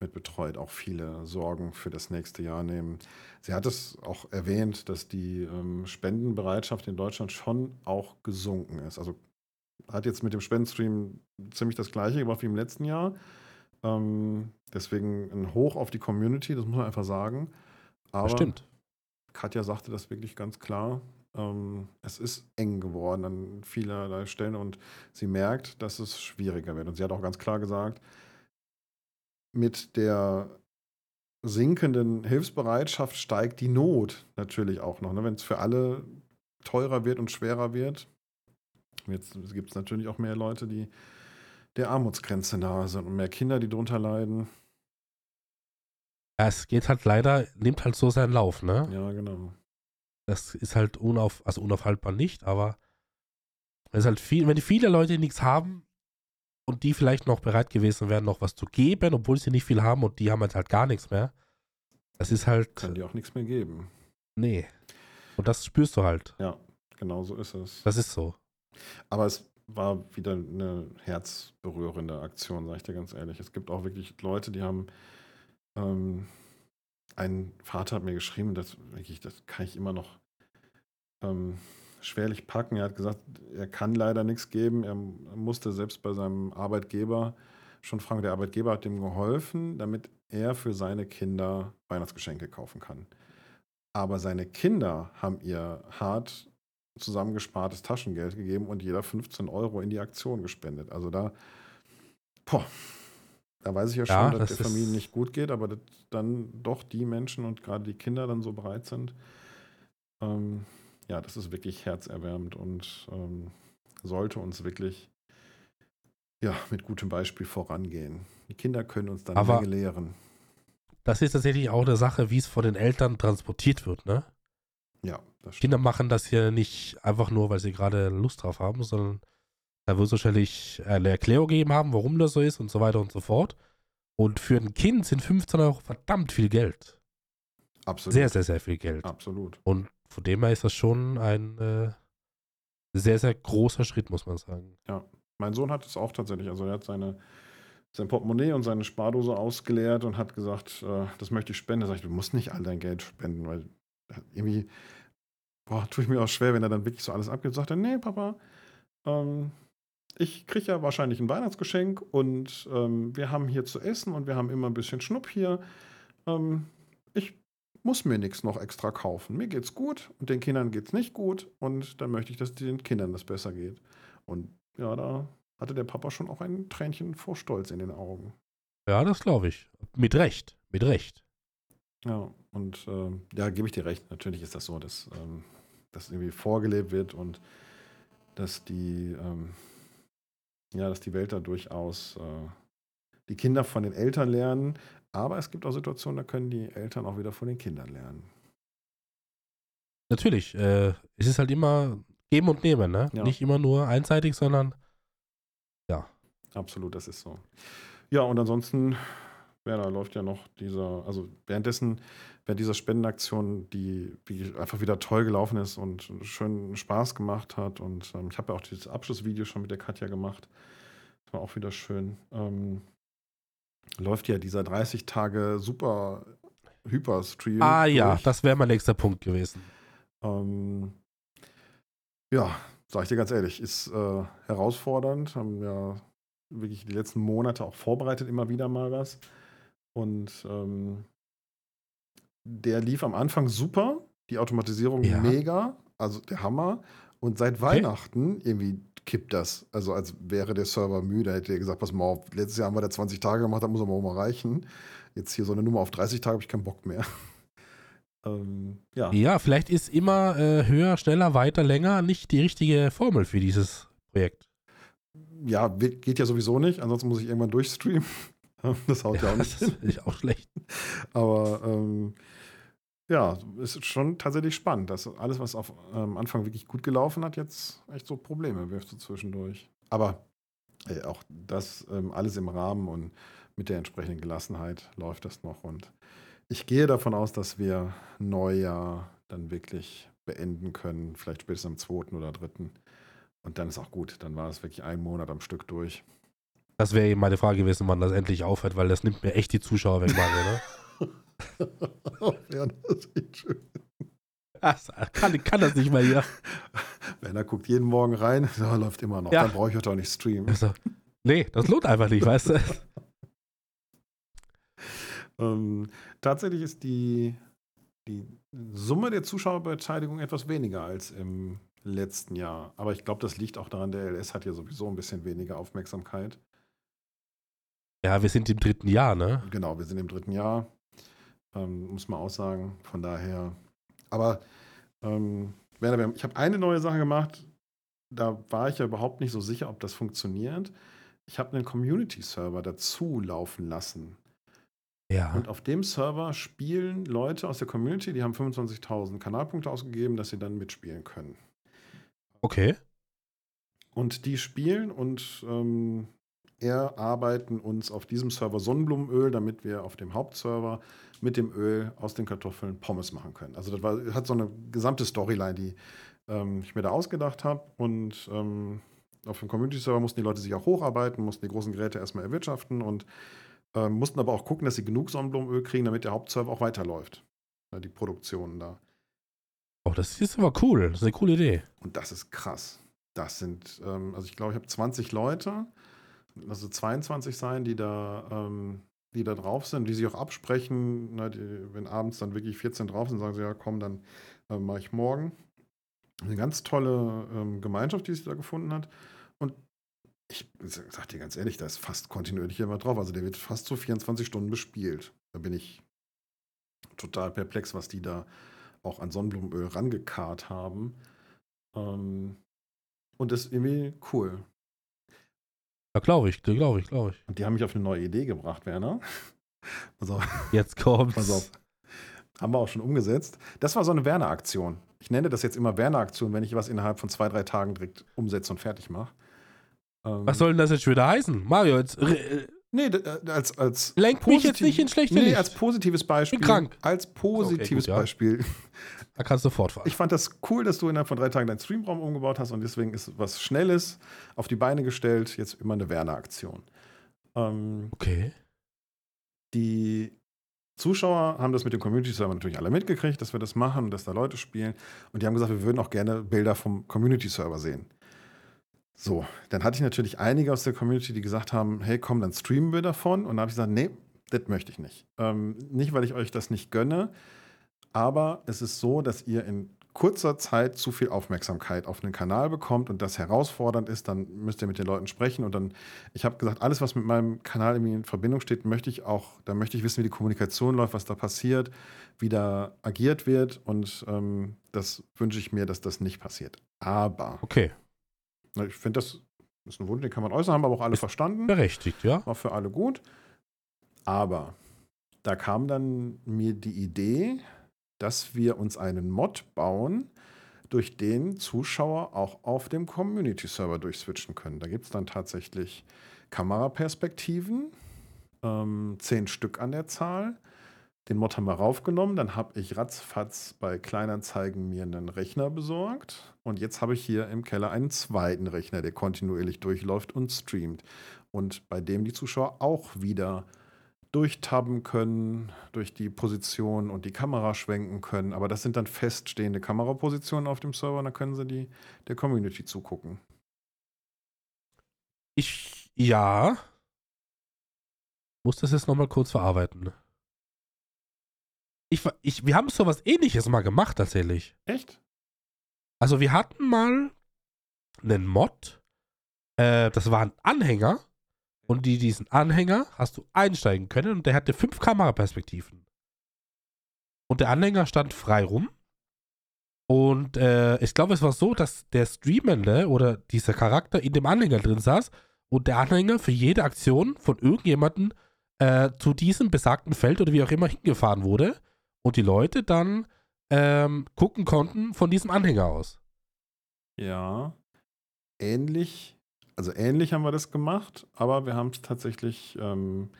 mit betreut, auch viele Sorgen für das nächste Jahr nehmen. Sie hat es auch erwähnt, dass die ähm, Spendenbereitschaft in Deutschland schon auch gesunken ist. Also hat jetzt mit dem Spendenstream ziemlich das gleiche gemacht wie im letzten Jahr. Ähm, deswegen ein Hoch auf die Community, das muss man einfach sagen. Aber Das stimmt. Katja sagte das wirklich ganz klar. Ähm, es ist eng geworden an vielerlei Stellen und sie merkt, dass es schwieriger wird. Und sie hat auch ganz klar gesagt, mit der sinkenden Hilfsbereitschaft steigt die Not natürlich auch noch. Ne? Wenn es für alle teurer wird und schwerer wird, jetzt gibt es natürlich auch mehr Leute, die der Armutsgrenze nahe sind und mehr Kinder, die darunter leiden. Ja, es geht halt leider, nimmt halt so seinen Lauf, ne? Ja, genau. Das ist halt unauf, also unaufhaltbar nicht, aber es ist halt viel, wenn viele Leute nichts haben und die vielleicht noch bereit gewesen wären, noch was zu geben, obwohl sie nicht viel haben und die haben jetzt halt gar nichts mehr. Das ist halt, Können die auch nichts mehr geben. nee. Und das spürst du halt. Ja, genau so ist es. Das ist so. Aber es war wieder eine herzberührende Aktion, sage ich dir ganz ehrlich. Es gibt auch wirklich Leute, die haben. Ähm, ein Vater hat mir geschrieben, das, wirklich, das kann ich immer noch ähm, schwerlich packen. Er hat gesagt, er kann leider nichts geben. Er musste selbst bei seinem Arbeitgeber schon fragen. Der Arbeitgeber hat dem geholfen, damit er für seine Kinder Weihnachtsgeschenke kaufen kann. Aber seine Kinder haben ihr hart zusammengespartes Taschengeld gegeben und jeder 15 Euro in die Aktion gespendet. Also da, boah, da weiß ich ja schon, Ja, dass das der Familie nicht gut geht, aber dass dann doch die Menschen und gerade die Kinder dann so bereit sind. Ähm, ja, das ist wirklich herzerwärmend und ähm, sollte uns wirklich ja, mit gutem Beispiel vorangehen. Die Kinder können uns dann Aber- Menge lehren. Das ist tatsächlich auch eine Sache, wie es von den Eltern transportiert wird, ne? Ja, das stimmt. Kinder machen das ja nicht einfach nur, weil sie gerade Lust drauf haben, sondern da wird es wahrscheinlich eine Erklärung gegeben haben, warum das so ist und so weiter und so fort. Und für ein Kind sind 15 Euro verdammt viel Geld. Absolut. Sehr, sehr, sehr viel Geld. Absolut. Und von dem her ist das schon ein äh, sehr, sehr großer Schritt, muss man sagen. Mein Sohn hat es auch tatsächlich. Also er hat seine, sein Portemonnaie und seine Spardose ausgeleert und hat gesagt, äh, das möchte ich spenden. Da sag ich, du musst nicht all dein Geld spenden, weil irgendwie boah, tue ich mir auch schwer, wenn er dann wirklich so alles abgibt. Sagt er, nee, Papa, ähm, ich kriege ja wahrscheinlich ein Weihnachtsgeschenk und ähm, wir haben hier zu essen und wir haben immer ein bisschen Schnupp hier. Ähm, muss mir nichts noch extra kaufen. Mir geht's gut und den Kindern geht's nicht gut und dann möchte ich, dass den Kindern das besser geht. Und ja, da hatte der Papa schon auch ein Tränchen vor Stolz in den Augen. Ja, das glaube ich. Mit Recht. Mit Recht. Ja, und ähm, ja, gebe ich dir recht. Natürlich ist das so, dass ähm, das irgendwie vorgelebt wird und dass die, ähm, ja, dass die Welt da durchaus äh, die Kinder von den Eltern lernen. Aber es gibt auch Situationen, da können die Eltern auch wieder von den Kindern lernen. Natürlich. Äh, es ist halt immer geben und nehmen, ne? Ja. Nicht immer nur einseitig, sondern Absolut, das ist so. Ja, und ansonsten, ja, da läuft ja noch dieser, also währenddessen, während dieser Spendenaktion, die wie einfach wieder toll gelaufen ist und schön Spaß gemacht hat. Und ähm, ich habe ja auch dieses Abschlussvideo schon mit der Katja gemacht. Das war auch wieder schön. Ähm, läuft ja dieser 30 Tage super Hyper-Stream. Ah ja, durch. das wäre mein nächster Punkt gewesen. Ähm, ja, sag ich dir ganz ehrlich, ist äh, herausfordernd. Haben ja wirklich die letzten Monate auch vorbereitet, immer wieder mal was. Und ähm, der lief am Anfang super, die Automatisierung Ja. mega, also der Hammer. Und seit Weihnachten irgendwie kippt das. Also als wäre der Server müde, hätte er gesagt, pass mal auf, letztes Jahr haben wir da 20 Tage gemacht, da muss aber auch mal reichen. Jetzt hier so eine Nummer auf 30 Tage habe ich keinen Bock mehr. <laughs> ähm, ja. Ja, vielleicht ist immer äh, höher, schneller, weiter, länger nicht die richtige Formel für dieses Projekt. Ja, geht ja sowieso nicht. Ansonsten muss ich irgendwann durchstreamen. <laughs> Das haut ja, auch nicht das finde ich auch schlecht. <laughs> Aber ähm, ja, es ist schon tatsächlich spannend, dass alles, was auf am Anfang wirklich gut gelaufen hat, jetzt echt so Probleme wirft so zwischendurch. Aber äh, auch das ähm, alles im Rahmen und mit der entsprechenden Gelassenheit läuft das noch. Und ich gehe davon aus, dass wir Neujahr dann wirklich beenden können, vielleicht spätestens am 2. oder 3. Und dann ist auch gut. Dann war es wirklich ein Monat am Stück durch. Das wäre eben meine Frage gewesen, wann das endlich aufhört, weil das nimmt mir echt die Zuschauer weg, Mario, ne? <laughs> <laughs> ist echt schön. Das, kann, kann das nicht mal hier. Werner guckt jeden Morgen rein, <laughs> ja, läuft immer noch. Ja. Dann brauche ich heute auch nicht streamen. Also, nee, das lohnt einfach nicht, weißt du? <laughs> Ähm, tatsächlich ist die, die Summe der Zuschauerbeteiligung etwas weniger als im letzten Jahr. Aber ich glaube, das liegt auch daran, der LS hat ja sowieso ein bisschen weniger Aufmerksamkeit. Ja, wir sind im dritten Jahr, ne? Genau, wir sind im dritten Jahr, ähm, muss man auch sagen. Von daher. Aber ähm, ich habe eine neue Sache gemacht. Da war ich ja überhaupt nicht so sicher, ob das funktioniert. Ich habe einen Community-Server dazu laufen lassen. Ja. Und auf dem Server spielen Leute aus der Community, die haben 25.000 Kanalpunkte ausgegeben, dass sie dann mitspielen können. Okay. Und die spielen und ähm, erarbeiten uns auf diesem Server Sonnenblumenöl, damit wir auf dem Hauptserver mit dem Öl aus den Kartoffeln Pommes machen können. Also das war, hat so eine gesamte Storyline, die ähm, ich mir da ausgedacht habe. Und ähm, auf dem Community-Server mussten die Leute sich auch hocharbeiten, mussten die großen Geräte erstmal erwirtschaften und ähm, mussten aber auch gucken, dass sie genug Sonnenblumenöl kriegen, damit der Hauptserver auch weiterläuft. Ja, die Produktionen da. Oh, das ist aber cool. Das ist eine coole Idee. Und das ist krass. Das sind, ähm, also ich glaube, ich habe 20 Leute also 22 sein, die da, ähm, die da drauf sind, die sich auch absprechen. Ne, die, wenn abends dann wirklich 14 drauf sind, sagen sie, ja komm, dann äh, mache ich morgen. Eine ganz tolle ähm, Gemeinschaft, die sich da gefunden hat. Und ich sag dir ganz ehrlich, da ist fast kontinuierlich jemand drauf. Also der wird fast so 24 Stunden bespielt. Da bin ich total perplex, was die da auch an Sonnenblumenöl rangekarrt haben. Ähm, und das ist irgendwie cool. Ja, glaube ich, glaube ich, glaube ich. Und die haben mich auf eine neue Idee gebracht, Werner. <laughs> Pass auf. Jetzt kommt's. Pass auf. Haben wir auch schon umgesetzt. Das war so eine Werner-Aktion. Ich nenne das jetzt immer Werner-Aktion, wenn ich was innerhalb von zwei, drei Tagen direkt umsetze und fertig mache. Ähm, was soll denn das jetzt schon wieder heißen? Mario, jetzt. Äh, nee, äh, als, als. Lenk mich jetzt nicht in schlechte Nee, Licht. als positives Beispiel. Ich bin krank. Als positives okay, gut, Beispiel. Ja. Da kannst du fortfahren. Ich fand das cool, dass du innerhalb von drei Tagen deinen Streamraum umgebaut hast und deswegen ist was Schnelles auf die Beine gestellt, jetzt immer eine Werner-Aktion. Ähm, okay. Die Zuschauer haben das mit dem Community-Server natürlich alle mitgekriegt, dass wir das machen dass da Leute spielen. Und die haben gesagt, wir würden auch gerne Bilder vom Community-Server sehen. So, dann hatte ich natürlich einige aus der Community, die gesagt haben, hey, komm, dann streamen wir davon. Und dann habe ich gesagt, nee, das möchte ich nicht. Ähm, nicht, weil ich euch das nicht gönne, aber es ist so, dass ihr in kurzer Zeit zu viel Aufmerksamkeit auf einen Kanal bekommt und das herausfordernd ist, dann müsst ihr mit den Leuten sprechen und dann, ich habe gesagt, alles, was mit meinem Kanal in Verbindung steht, möchte ich auch, da möchte ich wissen, wie die Kommunikation läuft, was da passiert, wie da agiert wird und ähm, das wünsche ich mir, dass das nicht passiert. Aber. Okay. Ich finde, das ist ein Wunsch, den kann man äußern, haben aber auch alle ist verstanden. Berechtigt, ja. War für alle gut. Aber da kam dann mir die Idee, dass wir uns einen Mod bauen, durch den Zuschauer auch auf dem Community-Server durchswitchen können. Da gibt es dann tatsächlich Kameraperspektiven, ähm, zehn Stück an der Zahl. Den Mod haben wir raufgenommen, dann habe ich ratzfatz bei Kleinanzeigen mir einen Rechner besorgt und jetzt habe ich hier im Keller einen zweiten Rechner, der kontinuierlich durchläuft und streamt und bei dem die Zuschauer auch wieder durchtabben können, durch die Position und die Kamera schwenken können. Aber das sind dann feststehende Kamerapositionen auf dem Server und da können sie die, der Community zugucken. Ich, ja. Muss das jetzt nochmal kurz verarbeiten. Ich, ich, wir haben so was ähnliches mal gemacht, tatsächlich. Echt? Also, wir hatten mal einen Mod. Äh, das war ein Anhänger und die, diesen Anhänger hast du einsteigen können und der hatte fünf Kameraperspektiven. Und der Anhänger stand frei rum. Und äh, ich glaube, es war so, dass der Streamende oder dieser Charakter in dem Anhänger drin saß und der Anhänger für jede Aktion von irgendjemandem äh, zu diesem besagten Feld oder wie auch immer hingefahren wurde und die Leute dann ähm, gucken konnten von diesem Anhänger aus. Ja, ähnlich also ähnlich haben wir das gemacht, aber wir haben es tatsächlich ähm,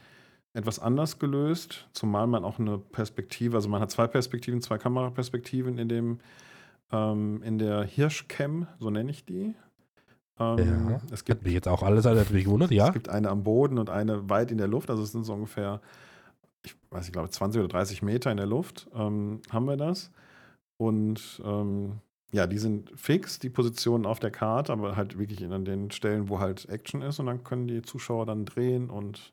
etwas anders gelöst, zumal man auch eine Perspektive, also man hat zwei Perspektiven, zwei Kameraperspektiven in dem ähm, in der Hirschcam, so nenne ich die. Ähm, ja, es gibt mich jetzt auch alles natürlich gewundert, ja. Es gibt eine am Boden und eine weit in der Luft, also es sind so ungefähr, ich weiß nicht, glaube 20 oder 30 Meter in der Luft ähm, haben wir das. Und ähm, ja, die sind fix, die Positionen auf der Karte, aber halt wirklich an den Stellen, wo halt Action ist und dann können die Zuschauer dann drehen und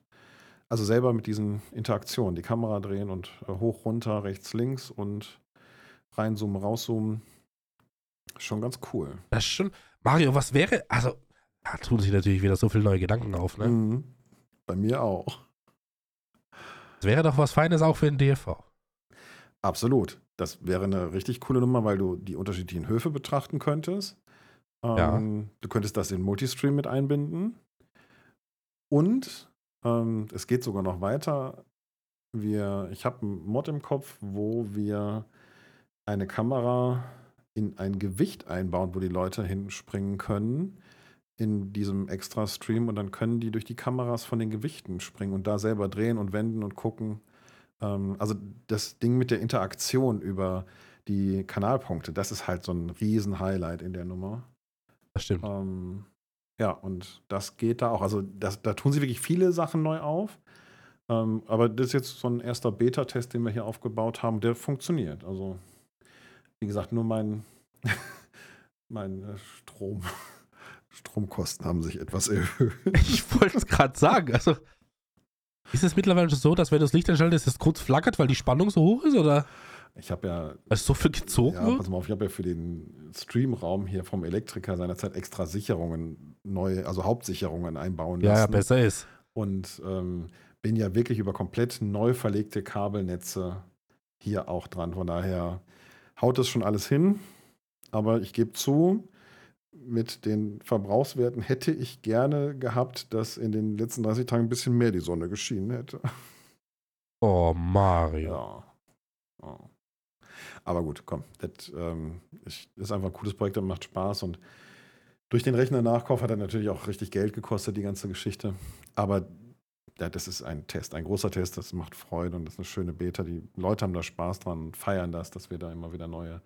also selber mit diesen Interaktionen, die Kamera drehen und äh, hoch, runter, rechts, links und reinzoomen, rauszoomen. Schon ganz cool. Das ist schon. Mario, was wäre, also, da tun sich natürlich wieder so viele neue Gedanken auf, ne? Mhm. Bei mir auch. Das wäre doch was Feines auch für den DFV. Absolut. Das wäre eine richtig coole Nummer, weil du die unterschiedlichen Höfe betrachten könntest. Ähm, ja. Du könntest das in Multistream mit einbinden. Und ähm, es geht sogar noch weiter. Wir, ich habe einen Mod im Kopf, wo wir eine Kamera in ein Gewicht einbauen, wo die Leute hinspringen können in diesem extra Stream und dann können die durch die Kameras von den Gewichten springen und da selber drehen und wenden und gucken. Ähm, also das Ding mit der Interaktion über die Kanalpunkte, das ist halt so ein Riesen-Highlight in der Nummer. Das stimmt. Ähm, ja, und das geht da auch. Also das, da tun sie wirklich viele Sachen neu auf. Ähm, aber das ist jetzt so ein erster Beta-Test, den wir hier aufgebaut haben, der funktioniert. Also, wie gesagt, nur mein, <laughs> mein äh, Strom, <laughs> Stromkosten haben sich etwas erhöht. Ich wollte es gerade sagen. Also, ist es mittlerweile schon so, dass wenn du das Licht einschaltest, es kurz flackert, weil die Spannung so hoch ist? Oder Ich habe ja, weil es so viel gezogen ja, wird? pass mal auf, ich habe ja für den Streamraum hier vom Elektriker seinerzeit extra Sicherungen, neue, also Hauptsicherungen einbauen Ja, ja, lassen. besser ist. Und ähm, bin ja wirklich über komplett neu verlegte Kabelnetze hier auch dran. Von daher haut es schon alles hin. Aber ich gebe zu, mit den Verbrauchswerten hätte ich gerne gehabt, dass in den letzten 30 Tagen ein bisschen mehr die Sonne geschienen hätte. Oh, Mario. Ja. Ja. Aber gut, komm. Das ähm, ist einfach ein cooles Projekt, das macht Spaß. Und durch den Rechner-Nachkauf hat er natürlich auch richtig Geld gekostet, die ganze Geschichte. Aber ja, das ist ein Test, ein großer Test. Das macht Freude und das ist eine schöne Beta. Die Leute haben da Spaß dran und feiern das, dass wir da immer wieder neue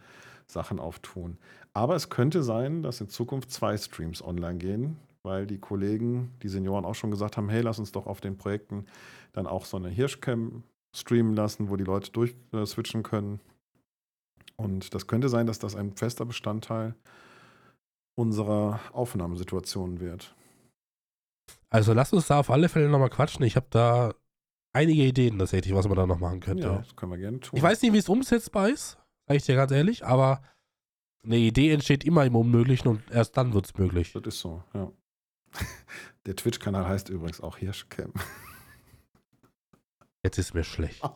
Sachen auftun. Aber es könnte sein, dass in Zukunft zwei Streams online gehen, weil die Kollegen, die Senioren auch schon gesagt haben, hey, lass uns doch auf den Projekten dann auch so eine Hirschcam streamen lassen, wo die Leute durchswitchen können. Und das könnte sein, dass das ein fester Bestandteil unserer Aufnahmesituation wird. Also lass uns da auf alle Fälle nochmal quatschen. Ich habe da einige Ideen tatsächlich, was man da noch machen könnte. Ja, das können wir gerne tun. Ich weiß nicht, wie es umsetzbar ist, sage ich dir ganz ehrlich, aber eine Idee entsteht immer im Unmöglichen und erst dann wird es möglich. Das ist so, ja. <laughs> Der Twitch-Kanal heißt übrigens auch Hirschcam. Jetzt ist mir schlecht. <laughs>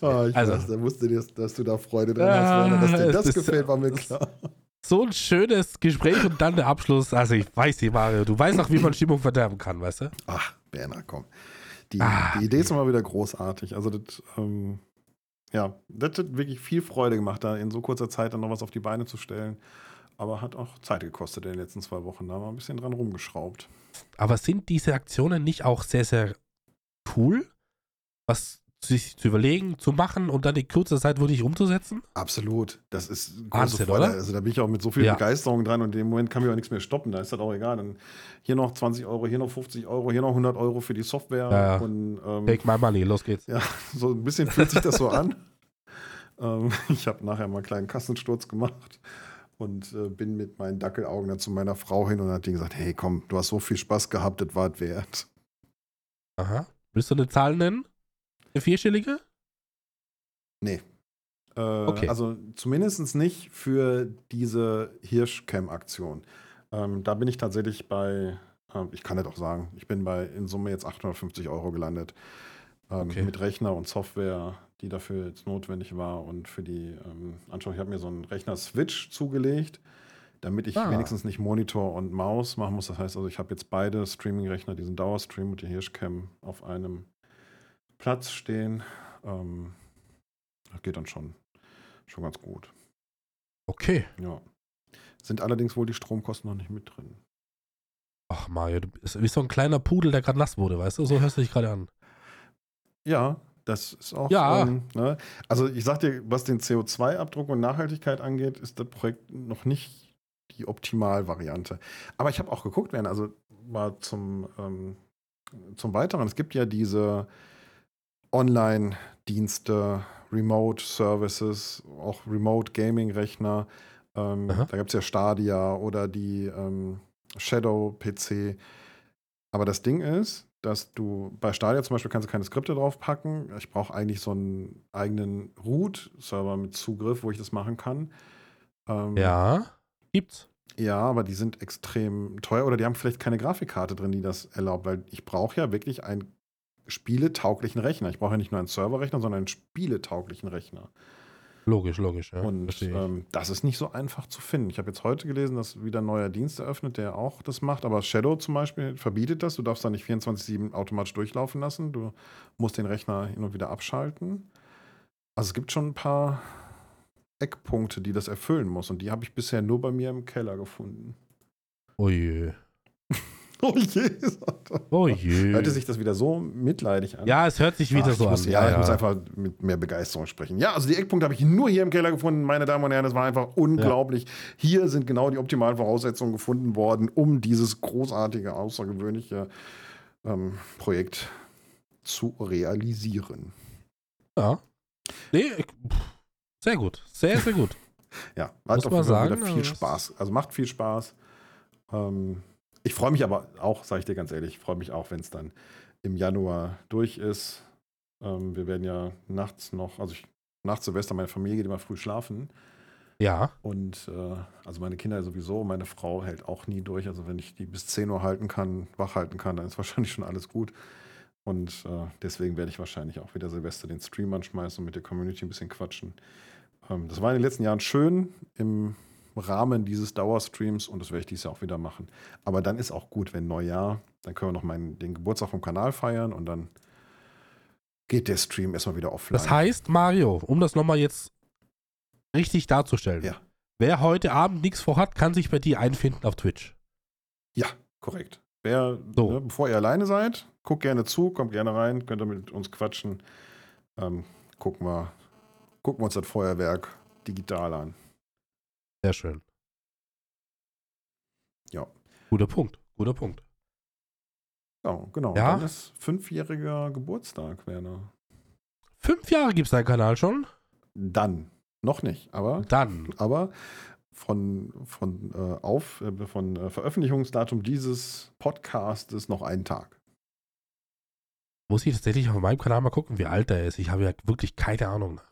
Ah, ich Also- weiß, da wusste dir, dass du da Freude dran Ah, hast, Werner. Dass dir das ist- gefällt, war mir klar. So ein schönes Gespräch und dann der Abschluss. Also ich weiß nicht, Mario, du weißt auch, wie man Stimmung verderben kann, weißt du? Ach, Werner, komm. Die, Ah, die Idee ist immer wieder großartig. Also das, ähm, ja, das hat wirklich viel Freude gemacht, da in so kurzer Zeit dann noch was auf die Beine zu stellen. Aber hat auch Zeit gekostet in den letzten zwei Wochen. Da haben wir ein bisschen dran rumgeschraubt. Aber sind diese Aktionen nicht auch sehr, sehr cool? Was sich zu überlegen, zu machen und dann in kurzer Zeit wirklich umzusetzen? Absolut. Das ist Wahnsinn, große Freude. oder? Also da bin ich auch mit so viel Ja. Begeisterung dran und in dem Moment kann mir auch nichts mehr stoppen. Da ist das auch egal. Dann hier noch 20 Euro, hier noch 50 Euro, hier noch 100 Euro für die Software. Ja. Und ähm, Take my money, los geht's. ja, <laughs> so ein bisschen fühlt sich das so an. <laughs> ähm, ich habe nachher mal einen kleinen Kassensturz gemacht und äh, bin mit meinen Dackelaugen dann zu meiner Frau hin und hat die gesagt, hey komm, du hast so viel Spaß gehabt, das war es wert. Aha. Willst du eine Zahl nennen? Eine vierstellige? Nee. Äh, Okay. Also zumindest nicht für diese Hirschcam-Aktion. Ähm, da bin ich tatsächlich bei, ähm, ich kann das auch sagen, ich bin bei in Summe jetzt 850 Euro gelandet. Ähm, Okay. Mit Rechner und Software, die dafür jetzt notwendig war und für die ähm, Anschauung. Ich habe mir so einen Rechner-Switch zugelegt, damit ich Ah. wenigstens nicht Monitor und Maus machen muss. Das heißt also, ich habe jetzt beide Streaming-Rechner, diesen Dauerstream und die Hirschcam auf einem Platz stehen. Ähm, das geht dann schon, schon ganz gut. Okay. Ja. Sind allerdings wohl die Stromkosten noch nicht mit drin. Ach Mario, du bist wie so ein kleiner Pudel, der gerade nass wurde, weißt du? So hörst du dich gerade an. Ja, das ist auch. Ja. Ähm, ne? Also ich sag dir, was den CO2-Abdruck und Nachhaltigkeit angeht, ist das Projekt noch nicht die Optimalvariante. Aber ich habe auch geguckt, werden, also mal zum, ähm, zum Weiteren, es gibt ja diese Online-Dienste, Remote-Services, auch Remote-Gaming-Rechner. Ähm, da gibt es ja Stadia oder die ähm, Shadow-PC. Aber das Ding ist, dass du bei Stadia zum Beispiel kannst du keine Skripte draufpacken. Ich brauche eigentlich so einen eigenen Root-Server mit Zugriff, wo ich das machen kann. Ähm, Ja. Gibt's. ja, aber die sind extrem teuer oder die haben vielleicht keine Grafikkarte drin, die das erlaubt, weil ich brauche ja wirklich einen spieletauglichen Rechner. Ich brauche ja nicht nur einen Serverrechner, sondern einen spieletauglichen Rechner. Logisch, logisch, ja. Und ähm, das ist nicht so einfach zu finden. Ich habe jetzt heute gelesen, dass wieder ein neuer Dienst eröffnet, der auch das macht. Aber Shadow zum Beispiel verbietet das. Du darfst da nicht 24-7 automatisch durchlaufen lassen. Du musst den Rechner hin und wieder abschalten. Also es gibt schon ein paar Eckpunkte, die das erfüllen muss. Und die habe ich bisher nur bei mir im Keller gefunden. oh je. <laughs> Oh je. Oh je. Hörte sich das wieder so mitleidig an. ja, es hört sich wieder Ach, so muss, an. Ja, ich muss einfach mit mehr Begeisterung sprechen. Ja, also die Eckpunkte habe ich nur hier im Keller gefunden, meine Damen und Herren. Das war einfach unglaublich. Hier sind genau die optimalen Voraussetzungen gefunden worden, um dieses großartige, außergewöhnliche ähm, Projekt zu realisieren. Ja. Nee, sehr gut. Sehr, sehr gut. <laughs> Ja, Muss hat auf man jeden Fall sagen, wieder viel Spaß. Also macht viel Spaß. Ähm, ich freue mich aber auch, sage ich dir ganz ehrlich, ich freue mich auch, wenn es dann im Januar durch ist. Ähm, wir werden ja nachts noch, also ich, nach Silvester, meine Familie geht immer früh schlafen. Ja. Und äh, also meine Kinder sowieso, meine Frau hält auch nie durch. Also wenn ich die bis 10 Uhr halten kann, wach halten kann, dann ist <laughs> wahrscheinlich schon alles gut. Und äh, deswegen werde ich wahrscheinlich auch wieder Silvester den Stream anschmeißen und mit der Community ein bisschen quatschen. Ähm, das war in den letzten Jahren schön im Rahmen dieses Dauerstreams und das werde ich dieses Jahr auch wieder machen. Aber dann ist auch gut, wenn Neujahr, dann können wir noch meinen, den Geburtstag vom Kanal feiern und dann geht der Stream erstmal wieder offline. Das heißt, Mario, um das nochmal jetzt richtig darzustellen. Ja. Wer heute Abend nichts vorhat, kann sich bei dir einfinden auf Twitch. Ja, korrekt. Wer, So. ne, bevor ihr alleine seid, guckt gerne zu, kommt gerne rein, könnt ihr mit uns quatschen. Ähm, gucken, wir, gucken wir uns das Feuerwerk digital an. Sehr schön. Ja. Guter Punkt. Guter Punkt. Ja, genau. Ja. Dann ist fünfjähriger Geburtstag, Werner. Fünf Jahre gibt es deinen Kanal schon? Dann. Noch nicht, aber, Dann. aber von, von, äh, auf, äh, von äh, Veröffentlichungsdatum dieses Podcastes noch einen Tag. Muss ich tatsächlich auf meinem Kanal mal gucken, wie alt er ist. Ich habe ja wirklich keine Ahnung.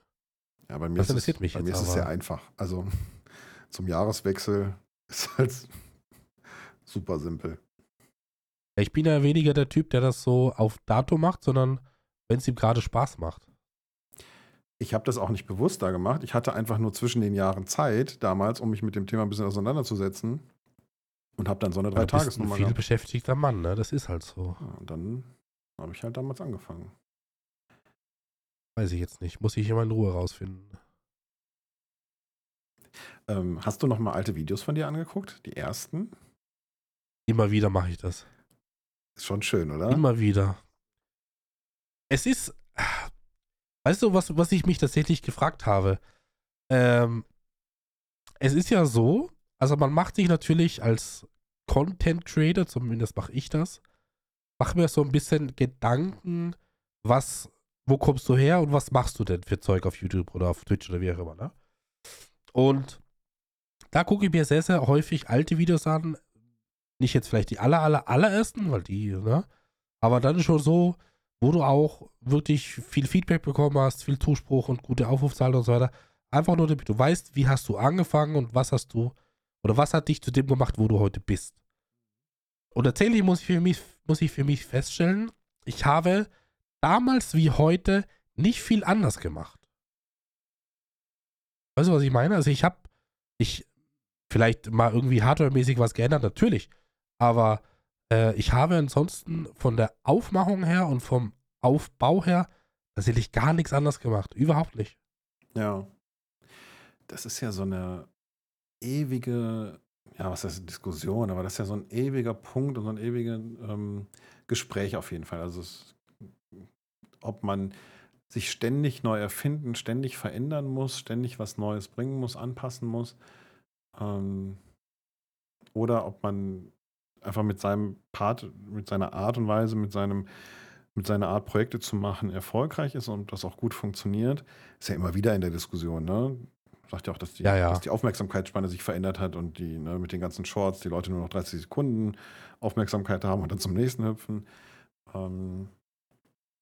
Ja, bei mir, Das ist, es, interessiert mich bei jetzt mir ist es sehr einfach. Also zum Jahreswechsel <laughs> ist halt super simpel. Ich bin ja weniger der Typ, der das so auf Datum macht, sondern wenn es ihm gerade Spaß macht. Ich habe das auch nicht bewusst da gemacht. Ich hatte einfach nur zwischen den Jahren Zeit damals, um mich mit dem Thema ein bisschen auseinanderzusetzen. Und habe dann so eine Du bist ein Drei-Tages-Nummer viel gehabt. beschäftigter Mann, ne? Das ist halt so. Ja, und dann habe ich halt damals angefangen. Weiß ich jetzt nicht. Muss ich immer in Ruhe rausfinden. Ähm, hast du noch mal alte Videos von dir angeguckt? Die ersten? Immer wieder mache ich das. Ist schon schön, oder? Immer wieder. Es ist. Weißt du, was, was ich mich tatsächlich gefragt habe? Ähm, es ist ja so, also man macht sich natürlich als Content Creator, zumindest mache ich das, mache mir so ein bisschen Gedanken, was, wo kommst du her und was machst du denn für Zeug auf YouTube oder auf Twitch oder wie auch immer, ne? Und da gucke ich mir sehr, sehr häufig alte Videos an. Nicht jetzt vielleicht die aller, aller, allerersten, weil die, ne? Aber dann schon so, wo du auch wirklich viel Feedback bekommen hast, viel Zuspruch und gute Aufrufzahlen und so weiter. Einfach nur, damit du weißt, wie hast du angefangen und was hast du, oder was hat dich zu dem gemacht, wo du heute bist. Und tatsächlich muss ich für mich, muss ich für mich feststellen, ich habe damals wie heute nicht viel anders gemacht. Weißt du, was ich meine? Also ich habe, ich, vielleicht mal irgendwie hardwaremäßig was geändert, natürlich. Aber äh, ich habe ansonsten von der Aufmachung her und vom Aufbau her tatsächlich gar nichts anders gemacht. Überhaupt nicht. Ja. Das ist ja so eine ewige, ja, was heißt Diskussion, aber das ist ja so ein ewiger Punkt und so ein ewiges ähm, Gespräch auf jeden Fall. Also es, ob man sich ständig neu erfinden, ständig verändern muss, ständig was Neues bringen muss, anpassen muss. Ähm, oder ob man einfach mit seinem Part, mit seiner Art und Weise, mit seinem, mit seiner Art, Projekte zu machen, erfolgreich ist und das auch gut funktioniert, ist ja immer wieder in der Diskussion, ne? Sagt ja auch, dass die, Ja, ja. Dass die Aufmerksamkeitsspanne sich verändert hat und die, ne, mit den ganzen Shorts, die Leute nur noch 30 Sekunden Aufmerksamkeit haben und dann zum nächsten hüpfen. Ähm,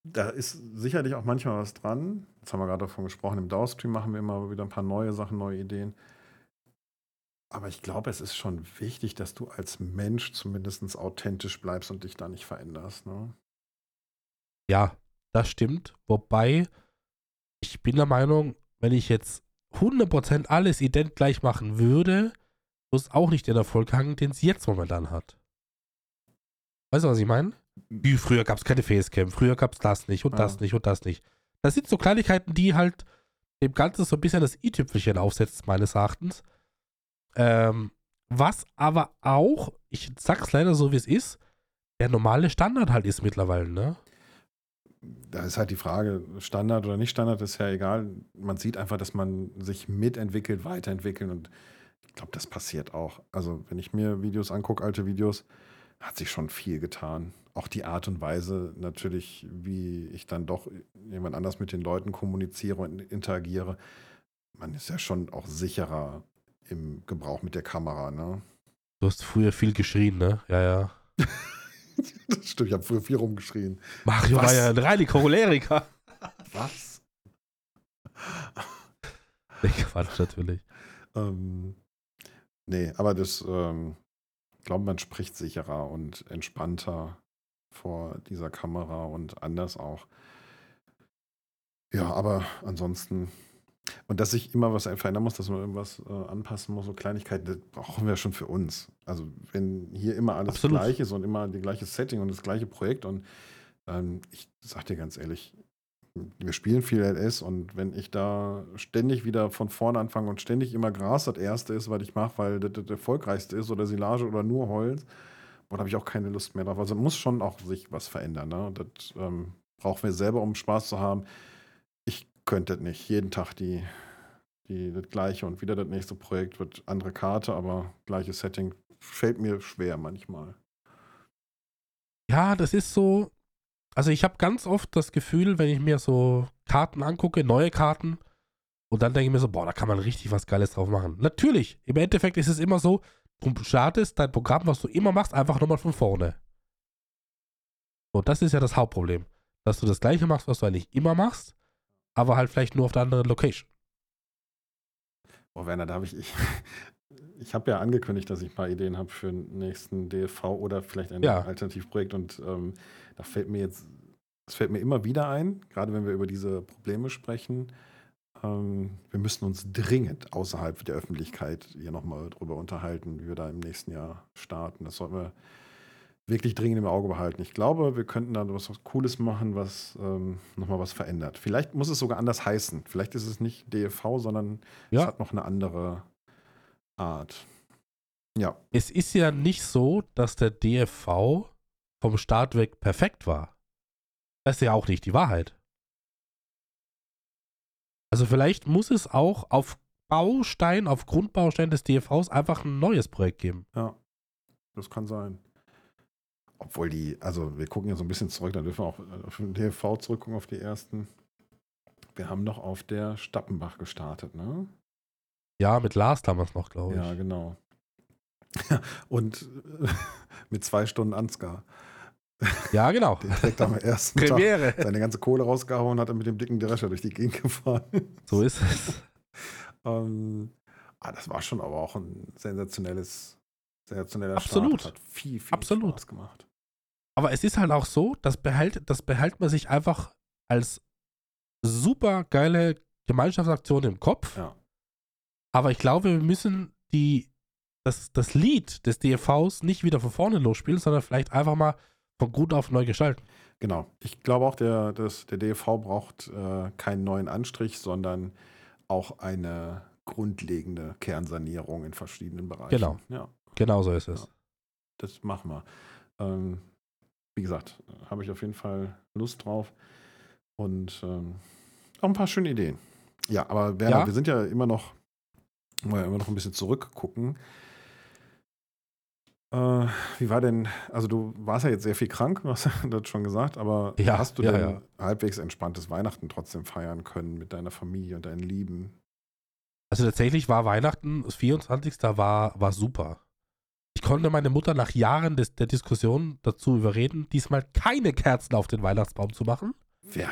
da ist sicherlich auch manchmal was dran. Jetzt haben wir gerade davon gesprochen, im DAO-Stream machen wir immer wieder ein paar neue Sachen, neue Ideen. Aber ich glaube, es ist schon wichtig, dass du als Mensch zumindest authentisch bleibst und dich da nicht veränderst. Ne? Ja, das stimmt. Wobei, ich bin der Meinung, wenn ich jetzt 100% alles ident gleich machen würde, muss auch nicht den Erfolg haben, den es jetzt momentan hat. Weißt du, was ich meine? Wie früher gab es keine Facecam, früher gab es das nicht und das Ja. nicht und das nicht. Das sind so Kleinigkeiten, die halt dem Ganzen so ein bisschen das i-Tüpfelchen aufsetzen, meines Erachtens. Ähm, was aber auch, ich sag's leider so, wie es ist, der normale Standard halt ist mittlerweile, ne? Da ist halt die Frage, Standard oder nicht Standard, ist ja egal. Man sieht einfach, dass man sich mitentwickelt, weiterentwickelt und ich glaube, das passiert auch. Also, wenn ich mir Videos angucke, alte Videos, hat sich schon viel getan. Auch die Art und Weise natürlich, wie ich dann doch jemand anders mit den Leuten kommuniziere und interagiere. Man ist ja schon auch sicherer im Gebrauch mit der Kamera, ne? Du hast früher viel geschrien, ne? Ja, ja. <laughs> das stimmt, ich habe früher viel rumgeschrien. Mario Was? war ja ein reiner Choleriker. Was? <laughs> Nee, Quatsch, natürlich. Ähm, nee, aber das, ähm, ich glaube, man spricht sicherer und entspannter vor dieser Kamera und anders auch. Ja, aber ansonsten, und dass sich immer was verändern muss, dass man irgendwas äh, anpassen muss, so Kleinigkeiten, das brauchen wir schon für uns. Also wenn hier immer alles Absolut. gleich ist und immer die gleiche Setting und das gleiche Projekt und ähm, ich sag dir ganz ehrlich, wir spielen viel LS und wenn ich da ständig wieder von vorne anfange und ständig immer Gras das erste ist, was ich mache, weil das das erfolgreichste ist oder Silage oder nur Holz, boah, da habe ich auch keine Lust mehr drauf. Also muss schon auch sich was verändern. Ne? Das ähm, brauchen wir selber, um Spaß zu haben. Ich könnte das nicht. Jeden Tag die, die, das gleiche und wieder das nächste Projekt wird andere Karte, aber gleiches Setting. Fällt mir schwer manchmal. Ja, das ist so. Also ich habe ganz oft das Gefühl, wenn ich mir so Karten angucke, neue Karten, und dann denke ich mir so, boah, da kann man richtig was Geiles drauf machen. Natürlich, im Endeffekt ist es immer so, du startest dein Programm, was du immer machst, einfach nochmal von vorne. So, das ist ja das Hauptproblem. Dass du das gleiche machst, was du eigentlich immer machst, aber halt vielleicht nur auf der anderen Location. Boah, Werner, da habe ich, ich, <laughs> ich habe ja angekündigt, dass ich ein paar Ideen habe für den nächsten DFV oder vielleicht ein Ja. Alternativprojekt und ähm, da fällt mir jetzt, es fällt mir immer wieder ein, gerade wenn wir über diese Probleme sprechen, ähm, wir müssen uns dringend außerhalb der Öffentlichkeit hier nochmal drüber unterhalten, wie wir da im nächsten Jahr starten. Das sollten wir wirklich dringend im Auge behalten. Ich glaube, wir könnten da was, Cooles machen, was ähm, nochmal was verändert. Vielleicht muss es sogar anders heißen. Vielleicht ist es nicht DFV, sondern es Ja. hat noch eine andere Art. Ja, Es ist ja nicht so, dass der DFV vom Start weg perfekt war. Das ist ja auch nicht die Wahrheit. Also vielleicht muss es auch auf Baustein, auf Grundbaustein des DFVs einfach ein neues Projekt geben. ja, das kann sein. Obwohl die, also wir gucken ja so ein bisschen zurück, dann dürfen wir auch auf den DFV zurückgucken, auf die ersten. Wir haben noch auf der Stappenbach gestartet, ne? Ja, mit Lars damals noch, glaube ich. Ja, genau. <laughs> Und äh, <laughs> mit zwei Stunden Ansgar. Ja, genau. <laughs> Den trägt am ersten Tag Premiere. seine ganze Kohle rausgehauen, hat er mit dem dicken Drescher durch die Gegend gefahren. So ist es. ähm, ah, das war schon aber auch ein sensationelles, sensationeller Absolut. Start. Hat viel, viel Absolut. Spaß gemacht. Aber es ist halt auch so, das behält, das behält man sich einfach als super geile Gemeinschaftsaktion im Kopf. Ja. Aber ich glaube, wir müssen die, das, das Lied des DFVs nicht wieder von vorne losspielen, sondern vielleicht einfach mal von Grund auf neu gestalten. Genau. Ich glaube auch, der, das, der DFV braucht äh, keinen neuen Anstrich, sondern auch eine grundlegende Kernsanierung in verschiedenen Bereichen. Genau. Ja, Genau so ist es. Ja. das machen wir. Ähm, wie gesagt, habe ich auf jeden Fall Lust drauf und ähm, auch ein paar schöne Ideen. Ja, aber Werner, Ja? wir sind ja immer noch, ja immer noch ein bisschen zurückgucken. Äh, wie war denn, also du warst ja jetzt sehr viel krank, <laughs> du hast ja das schon gesagt, aber Ja, hast du ja, denn halbwegs entspanntes Weihnachten trotzdem feiern können mit deiner Familie und deinen Lieben? Also tatsächlich war Weihnachten, das 24. war, war super. Ich konnte meine Mutter nach Jahren des, der Diskussion dazu überreden, diesmal keine Kerzen auf den Weihnachtsbaum zu machen.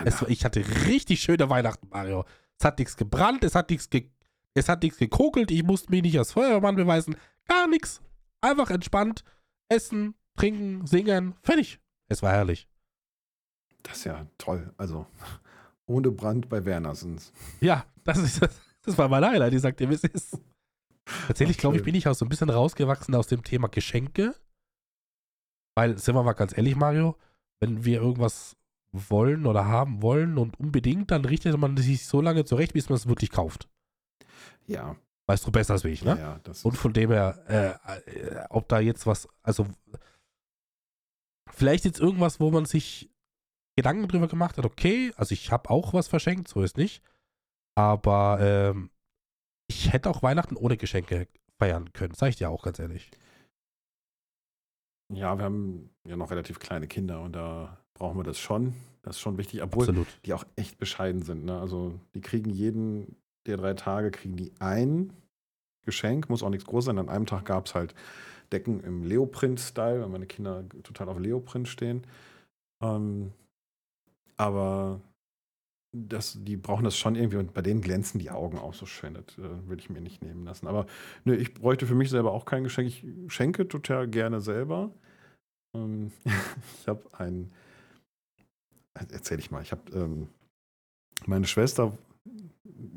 Es, ich hatte richtig schöne Weihnachten, Mario. Es hat nichts gebrannt, es hat nichts ge es hat nichts gekokelt, ich musste mich nicht als Feuerwehrmann beweisen. Gar nichts. Einfach entspannt. Essen, trinken, singen. Fertig. Es war herrlich. das ist ja toll. Also <laughs> ohne Brand bei Werner sind's. Ja, das ist das, <laughs> das war mein Highlight, ich sag dir, wie es ist. Tatsächlich, glaube ich, bin ich auch so ein bisschen rausgewachsen aus dem Thema Geschenke. Weil, sind wir mal ganz ehrlich, Mario, wenn wir irgendwas wollen oder haben wollen und unbedingt, dann richtet man sich so lange zurecht, bis man es wirklich kauft. Ja, Weißt du besser als ich, ne? ja, ja, das Und von dem her, äh, äh, ob da jetzt was, also vielleicht jetzt irgendwas, wo man sich Gedanken drüber gemacht hat, okay, also ich habe auch was verschenkt, so ist nicht. Aber ähm, ich hätte auch Weihnachten ohne Geschenke feiern können, sag ich dir auch ganz ehrlich. Ja, wir haben ja noch relativ kleine Kinder und da brauchen wir das schon. Das ist schon wichtig, obwohl Absolut. die auch echt bescheiden sind. Ne? Also die kriegen jeden der drei Tage, kriegen die ein Geschenk, muss auch nichts groß sein. An einem Tag gab es halt Decken im Leoprint-Style, weil meine Kinder total auf Leoprint stehen. Ähm, aber das, die brauchen das schon irgendwie und bei denen glänzen die Augen auch so schön. Das äh, will ich mir nicht nehmen lassen. Aber nö, ich bräuchte für mich selber auch kein Geschenk. Ich schenke total gerne selber. Ähm, <laughs> ich habe ein, erzähl ich mal, ich habe ähm, meine Schwester,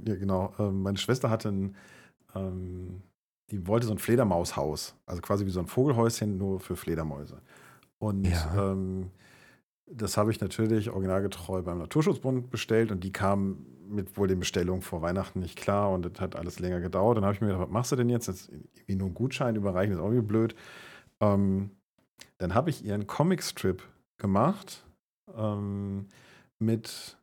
ja genau, ähm, meine Schwester hatte ein, ähm, die wollte so ein Fledermaushaus, also quasi wie so ein Vogelhäuschen, nur für Fledermäuse. Und Ja. Das habe ich natürlich originalgetreu beim Naturschutzbund bestellt und die kamen mit wohl den Bestellungen vor Weihnachten nicht klar und das hat alles länger gedauert. Dann habe ich mir gedacht, was machst du denn jetzt? jetzt irgendwie nur einen Gutschein überreichen, ist auch irgendwie blöd. Ähm, dann habe ich ihr einen Comicstrip gemacht ähm, mit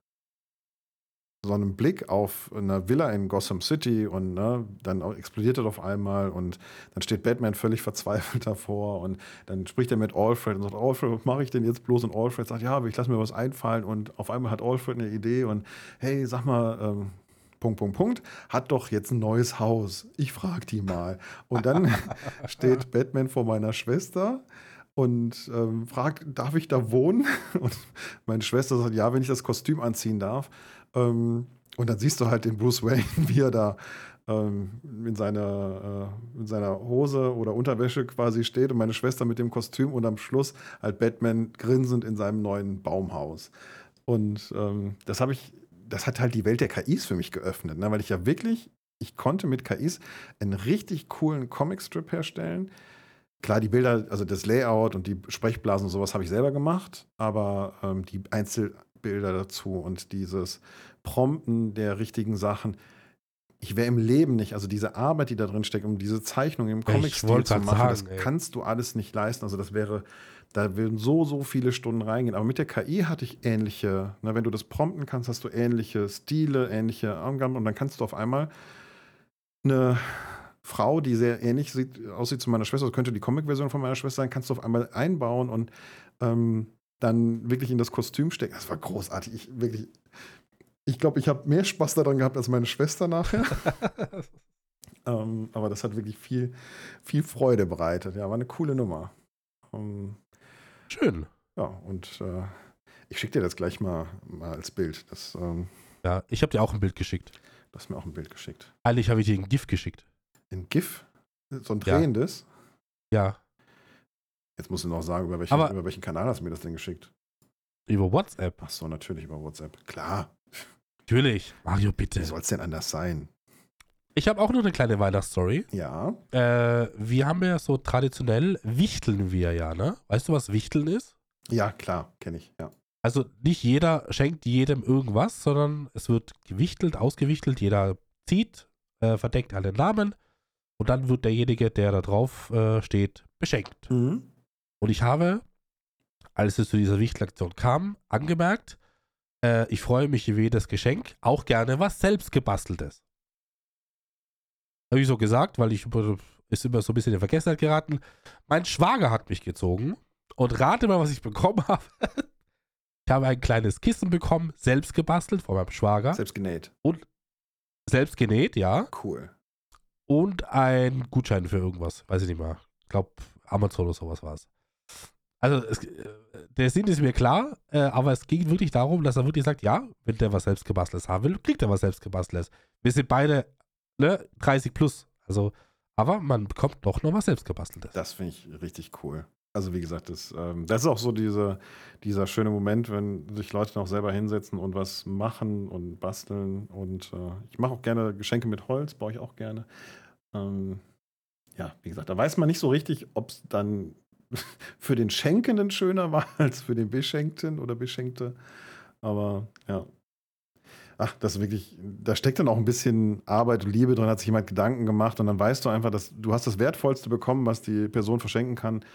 so einem Blick auf eine Villa in Gotham City und ne, dann explodiert er auf einmal und dann steht Batman völlig verzweifelt <laughs> davor und dann spricht er mit Alfred und sagt, Alfred, was mache ich denn jetzt bloß? Und Alfred sagt, ja, aber ich lasse mir was einfallen und auf einmal hat Alfred eine Idee und hey, sag mal, ähm, Punkt, Punkt, Punkt, hat doch jetzt ein neues Haus. Ich frage die mal. Und dann <laughs> steht Batman vor meiner Schwester und ähm, fragt, darf ich da wohnen? <laughs> Und meine Schwester sagt, ja, wenn ich das Kostüm anziehen darf. Ähm, und dann siehst du halt den Bruce Wayne, <laughs> wie er da ähm, in, seiner, äh, in seiner Hose oder Unterwäsche quasi steht und meine Schwester mit dem Kostüm und am Schluss halt Batman grinsend in seinem neuen Baumhaus. Und ähm, das habe ich, das hat halt die Welt der KIs für mich geöffnet, ne? weil ich ja wirklich, ich konnte mit KIs einen richtig coolen Comicstrip herstellen. Klar, die Bilder, also das Layout und die Sprechblasen und sowas habe ich selber gemacht, aber ähm, die Einzelbilder dazu und dieses Prompten der richtigen Sachen, ich wäre im Leben nicht, also diese Arbeit, die da drin steckt, um diese Zeichnung im Comic-Stil zu machen, sagen, das ey. kannst du alles nicht leisten. Also das wäre, da würden so, so viele Stunden reingehen. Aber mit der KI hatte ich ähnliche, ne, wenn du das prompten kannst, hast du ähnliche Stile, ähnliche Angaben und dann kannst du auf einmal eine Frau, die sehr ähnlich sieht, aussieht zu meiner Schwester, das könnte die Comic-Version von meiner Schwester sein, kannst du auf einmal einbauen und ähm, dann wirklich in das Kostüm stecken. Das war großartig. Ich wirklich, ich glaube, ich habe mehr Spaß daran gehabt als meine Schwester nachher. <laughs> ähm, aber das hat wirklich viel, viel Freude bereitet. Ja, war eine coole Nummer. Ähm, Schön. ja, und äh, ich schicke dir das gleich mal, mal als Bild. Das, ähm, Ja, ich habe dir auch ein Bild geschickt. du hast mir auch ein Bild geschickt. Eigentlich habe ich dir ein GIF geschickt. Ein GIF? So ein Ja. drehendes? Ja, Jetzt musst du noch sagen, über welchen, Aber- über welchen Kanal hast du mir das denn geschickt? über WhatsApp. Ach so, natürlich über WhatsApp. Klar. Natürlich. Mario, Wie bitte. soll es denn anders sein? Ich habe auch noch eine kleine Weihnachtsstory. Ja. Äh, wir haben ja so traditionell, wichteln wir ja, ne? Weißt du, was Wichteln ist? Ja, klar, kenne ich. Ja. Also nicht jeder schenkt jedem irgendwas, sondern es wird gewichtelt, ausgewichtelt, jeder zieht, äh, verdeckt alle Namen und dann wird derjenige, der da drauf äh, steht, beschenkt. Mhm. Und ich habe, als es zu dieser Wichtelaktion kam, angemerkt, äh, ich freue mich über jedes Geschenk, auch gerne was selbst gebasteltes. Habe ich so gesagt, weil ich ist immer so ein bisschen in Vergessenheit geraten. Mein Schwager hat mich gezogen und rate mal, was ich bekommen <laughs> habe. Ich habe ein kleines Kissen bekommen, selbst gebastelt von meinem Schwager, Selbst genäht. selbst genäht, ja, Cool. und ein Gutschein für irgendwas, weiß ich nicht mehr. Ich glaube, Amazon oder sowas war es. Also, es, äh, der Sinn ist mir klar, äh, aber es ging wirklich darum, dass er wirklich sagt, ja, wenn der was selbst gebasteltes haben will, kriegt er was selbst gebasteltes. Wir sind beide ne, 30 plus, also, aber man bekommt doch noch was selbst gebasteltes. Das finde ich richtig cool. Also wie gesagt, das, ähm, das ist auch so diese, dieser schöne Moment, wenn sich Leute noch selber hinsetzen und was machen und basteln. Und äh, ich mache auch gerne Geschenke mit Holz, baue ich auch gerne. Ähm, ja, wie gesagt, da weiß man nicht so richtig, ob es dann für den Schenkenden schöner war <laughs> als für den Beschenkten oder Beschenkte. Aber ja. Ach, das ist wirklich, da steckt dann auch ein bisschen Arbeit und Liebe drin, hat sich jemand Gedanken gemacht und dann weißt du einfach, dass du hast das Wertvollste bekommen, was die Person verschenken kann.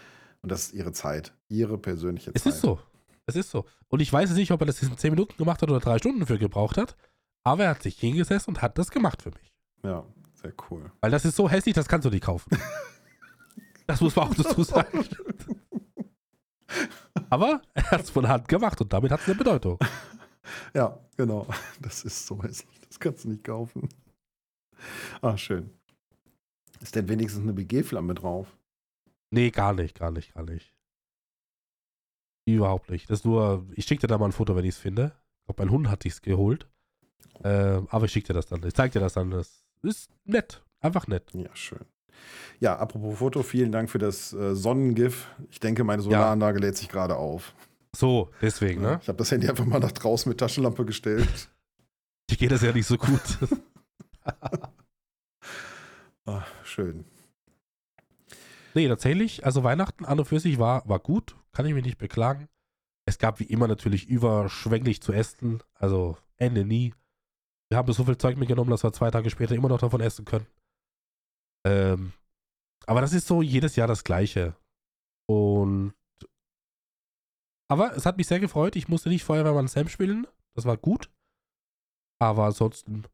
Und das ist ihre Zeit, ihre persönliche Es Zeit. ist so. Es ist so. Und ich weiß nicht, ob er das in 10 Minuten gemacht hat oder drei Stunden für gebraucht hat, aber er hat sich hingesetzt und hat das gemacht für mich. Ja, sehr cool. Weil das ist so hässlich, das kannst du nicht kaufen. <laughs> Das muss man auch dazu <laughs> sagen. Aber er hat es von Hand gemacht und damit hat es eine Bedeutung. Ja, genau. Das ist so. Das kannst du nicht kaufen. Ah, schön. Ist denn wenigstens eine BG-Flamme drauf? Nee, gar nicht, gar nicht, gar nicht. Überhaupt nicht. Das ist nur, ich schicke dir da mal ein Foto, wenn ich es finde. Ich glaube, mein Hund hat sich's geholt. Äh, aber ich schicke dir das dann. Ich zeig dir das dann. Das ist nett. Einfach nett. Ja, schön. Ja, apropos Foto, vielen Dank für das äh, Sonnengif. Ich denke, meine Solaranlage lädt sich gerade auf. So, deswegen, ne? Ich habe das Handy einfach mal nach draußen mit Taschenlampe gestellt. <laughs> Ich geht das ja nicht so gut. <laughs> Ah, schön. nee, tatsächlich, also Weihnachten an und für sich war, war gut. Kann ich mich nicht beklagen. Es gab wie immer natürlich überschwänglich zu essen. Also Ende nie. Wir haben so viel Zeug mitgenommen, dass wir zwei Tage später immer noch davon essen können. Ähm, aber das ist so jedes Jahr das Gleiche. Und. Aber es hat mich sehr gefreut. Ich musste nicht Feuerwehrmann Sam spielen. Das war gut. Aber ansonsten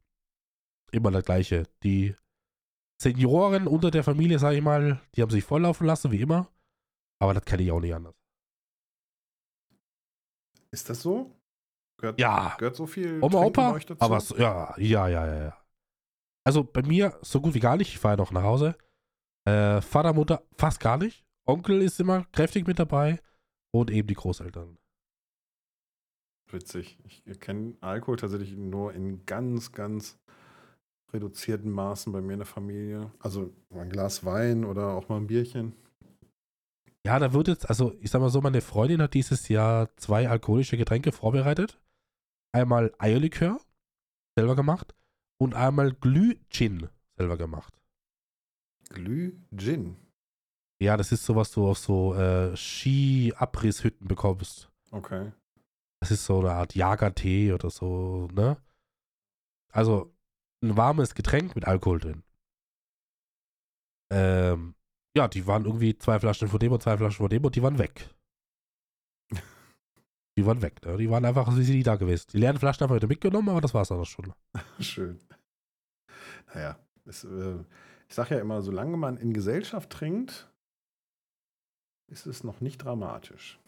immer das Gleiche. Die Senioren unter der Familie, sag ich mal, die haben sich volllaufen lassen, wie immer. Aber das kenne ich auch nicht anders. Ist das so? Gehört, Ja. Gehört so viel Oma, Opa, aber so, ja, ja, ja, ja. Also bei mir so gut wie gar nicht. Ich fahre ja noch nach Hause. Äh, Vater, Mutter fast gar nicht. Onkel ist immer kräftig mit dabei und eben die Großeltern. Witzig. Ich kenne Alkohol tatsächlich nur in ganz, ganz reduzierten Maßen bei mir in der Familie. Also ein Glas Wein oder auch mal ein Bierchen. Ja, da wird jetzt, also ich sag mal so, meine Freundin hat dieses Jahr zwei alkoholische Getränke vorbereitet. Einmal Eierlikör, selber gemacht, und einmal Glüh-Gin, selber gemacht. Glüh Gin. Ja, das ist so, was du auf so äh, Ski-Abrisshütten bekommst. Okay. Das ist so eine Art Jagertee oder so, ne? Also ein warmes Getränk mit Alkohol drin. Ähm, ja, die waren irgendwie zwei Flaschen von dem und zwei Flaschen von dem und die waren weg. Die waren weg, ne? Die waren einfach, wie sie nie da gewesen. Die leeren Flaschen haben wir wieder mitgenommen, aber das war's dann auch schon. <laughs> Schön. Naja, es, äh, ich sage ja immer, solange man in Gesellschaft trinkt, ist es noch nicht dramatisch.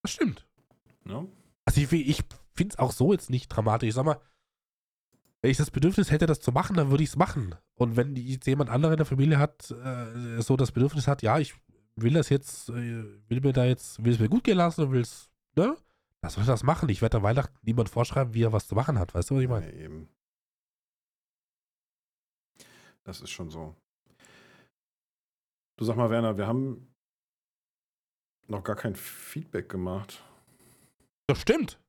Das stimmt. Ne? Also ich, ich finde es auch so jetzt nicht dramatisch. Ich sag mal, wenn ich das Bedürfnis hätte, das zu machen, dann würde ich es machen. Und wenn jetzt jemand anderer in der Familie hat, äh, so das Bedürfnis hat, ja, ich will das jetzt, äh, will mir da jetzt, will es mir gut gehen lassen und will es, ne? Dann soll er das machen. Ich werde an Weihnachten niemand vorschreiben, wie er was zu machen hat. Weißt du, was ich meine? Ja, eben. Das ist schon so. Du sag mal, Werner, wir haben noch gar kein Feedback gemacht. Das stimmt.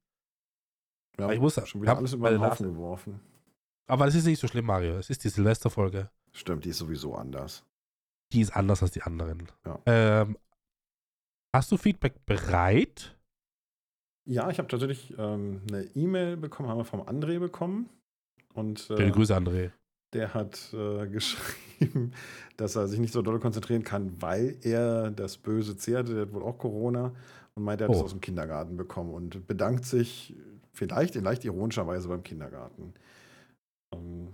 Haben ich muss- schon wieder hab alles über den Haufen geworfen. Aber das ist nicht so schlimm, Mario. Es ist die Silvesterfolge. Stimmt, die ist sowieso anders. Die ist anders als die anderen. Ja. Ähm, hast du Feedback bereit? Ja, ich habe tatsächlich ähm, eine E-Mail bekommen, haben wir vom André bekommen. Und Schöne äh, Grüße, André. der hat äh, <laughs> geschrieben, dass er sich nicht so doll konzentrieren kann, weil er das böse C hatte, der hat wohl auch Corona und meint, er hat es Oh. aus dem Kindergarten bekommen und bedankt sich vielleicht in leicht ironischer Weise beim Kindergarten. Ähm,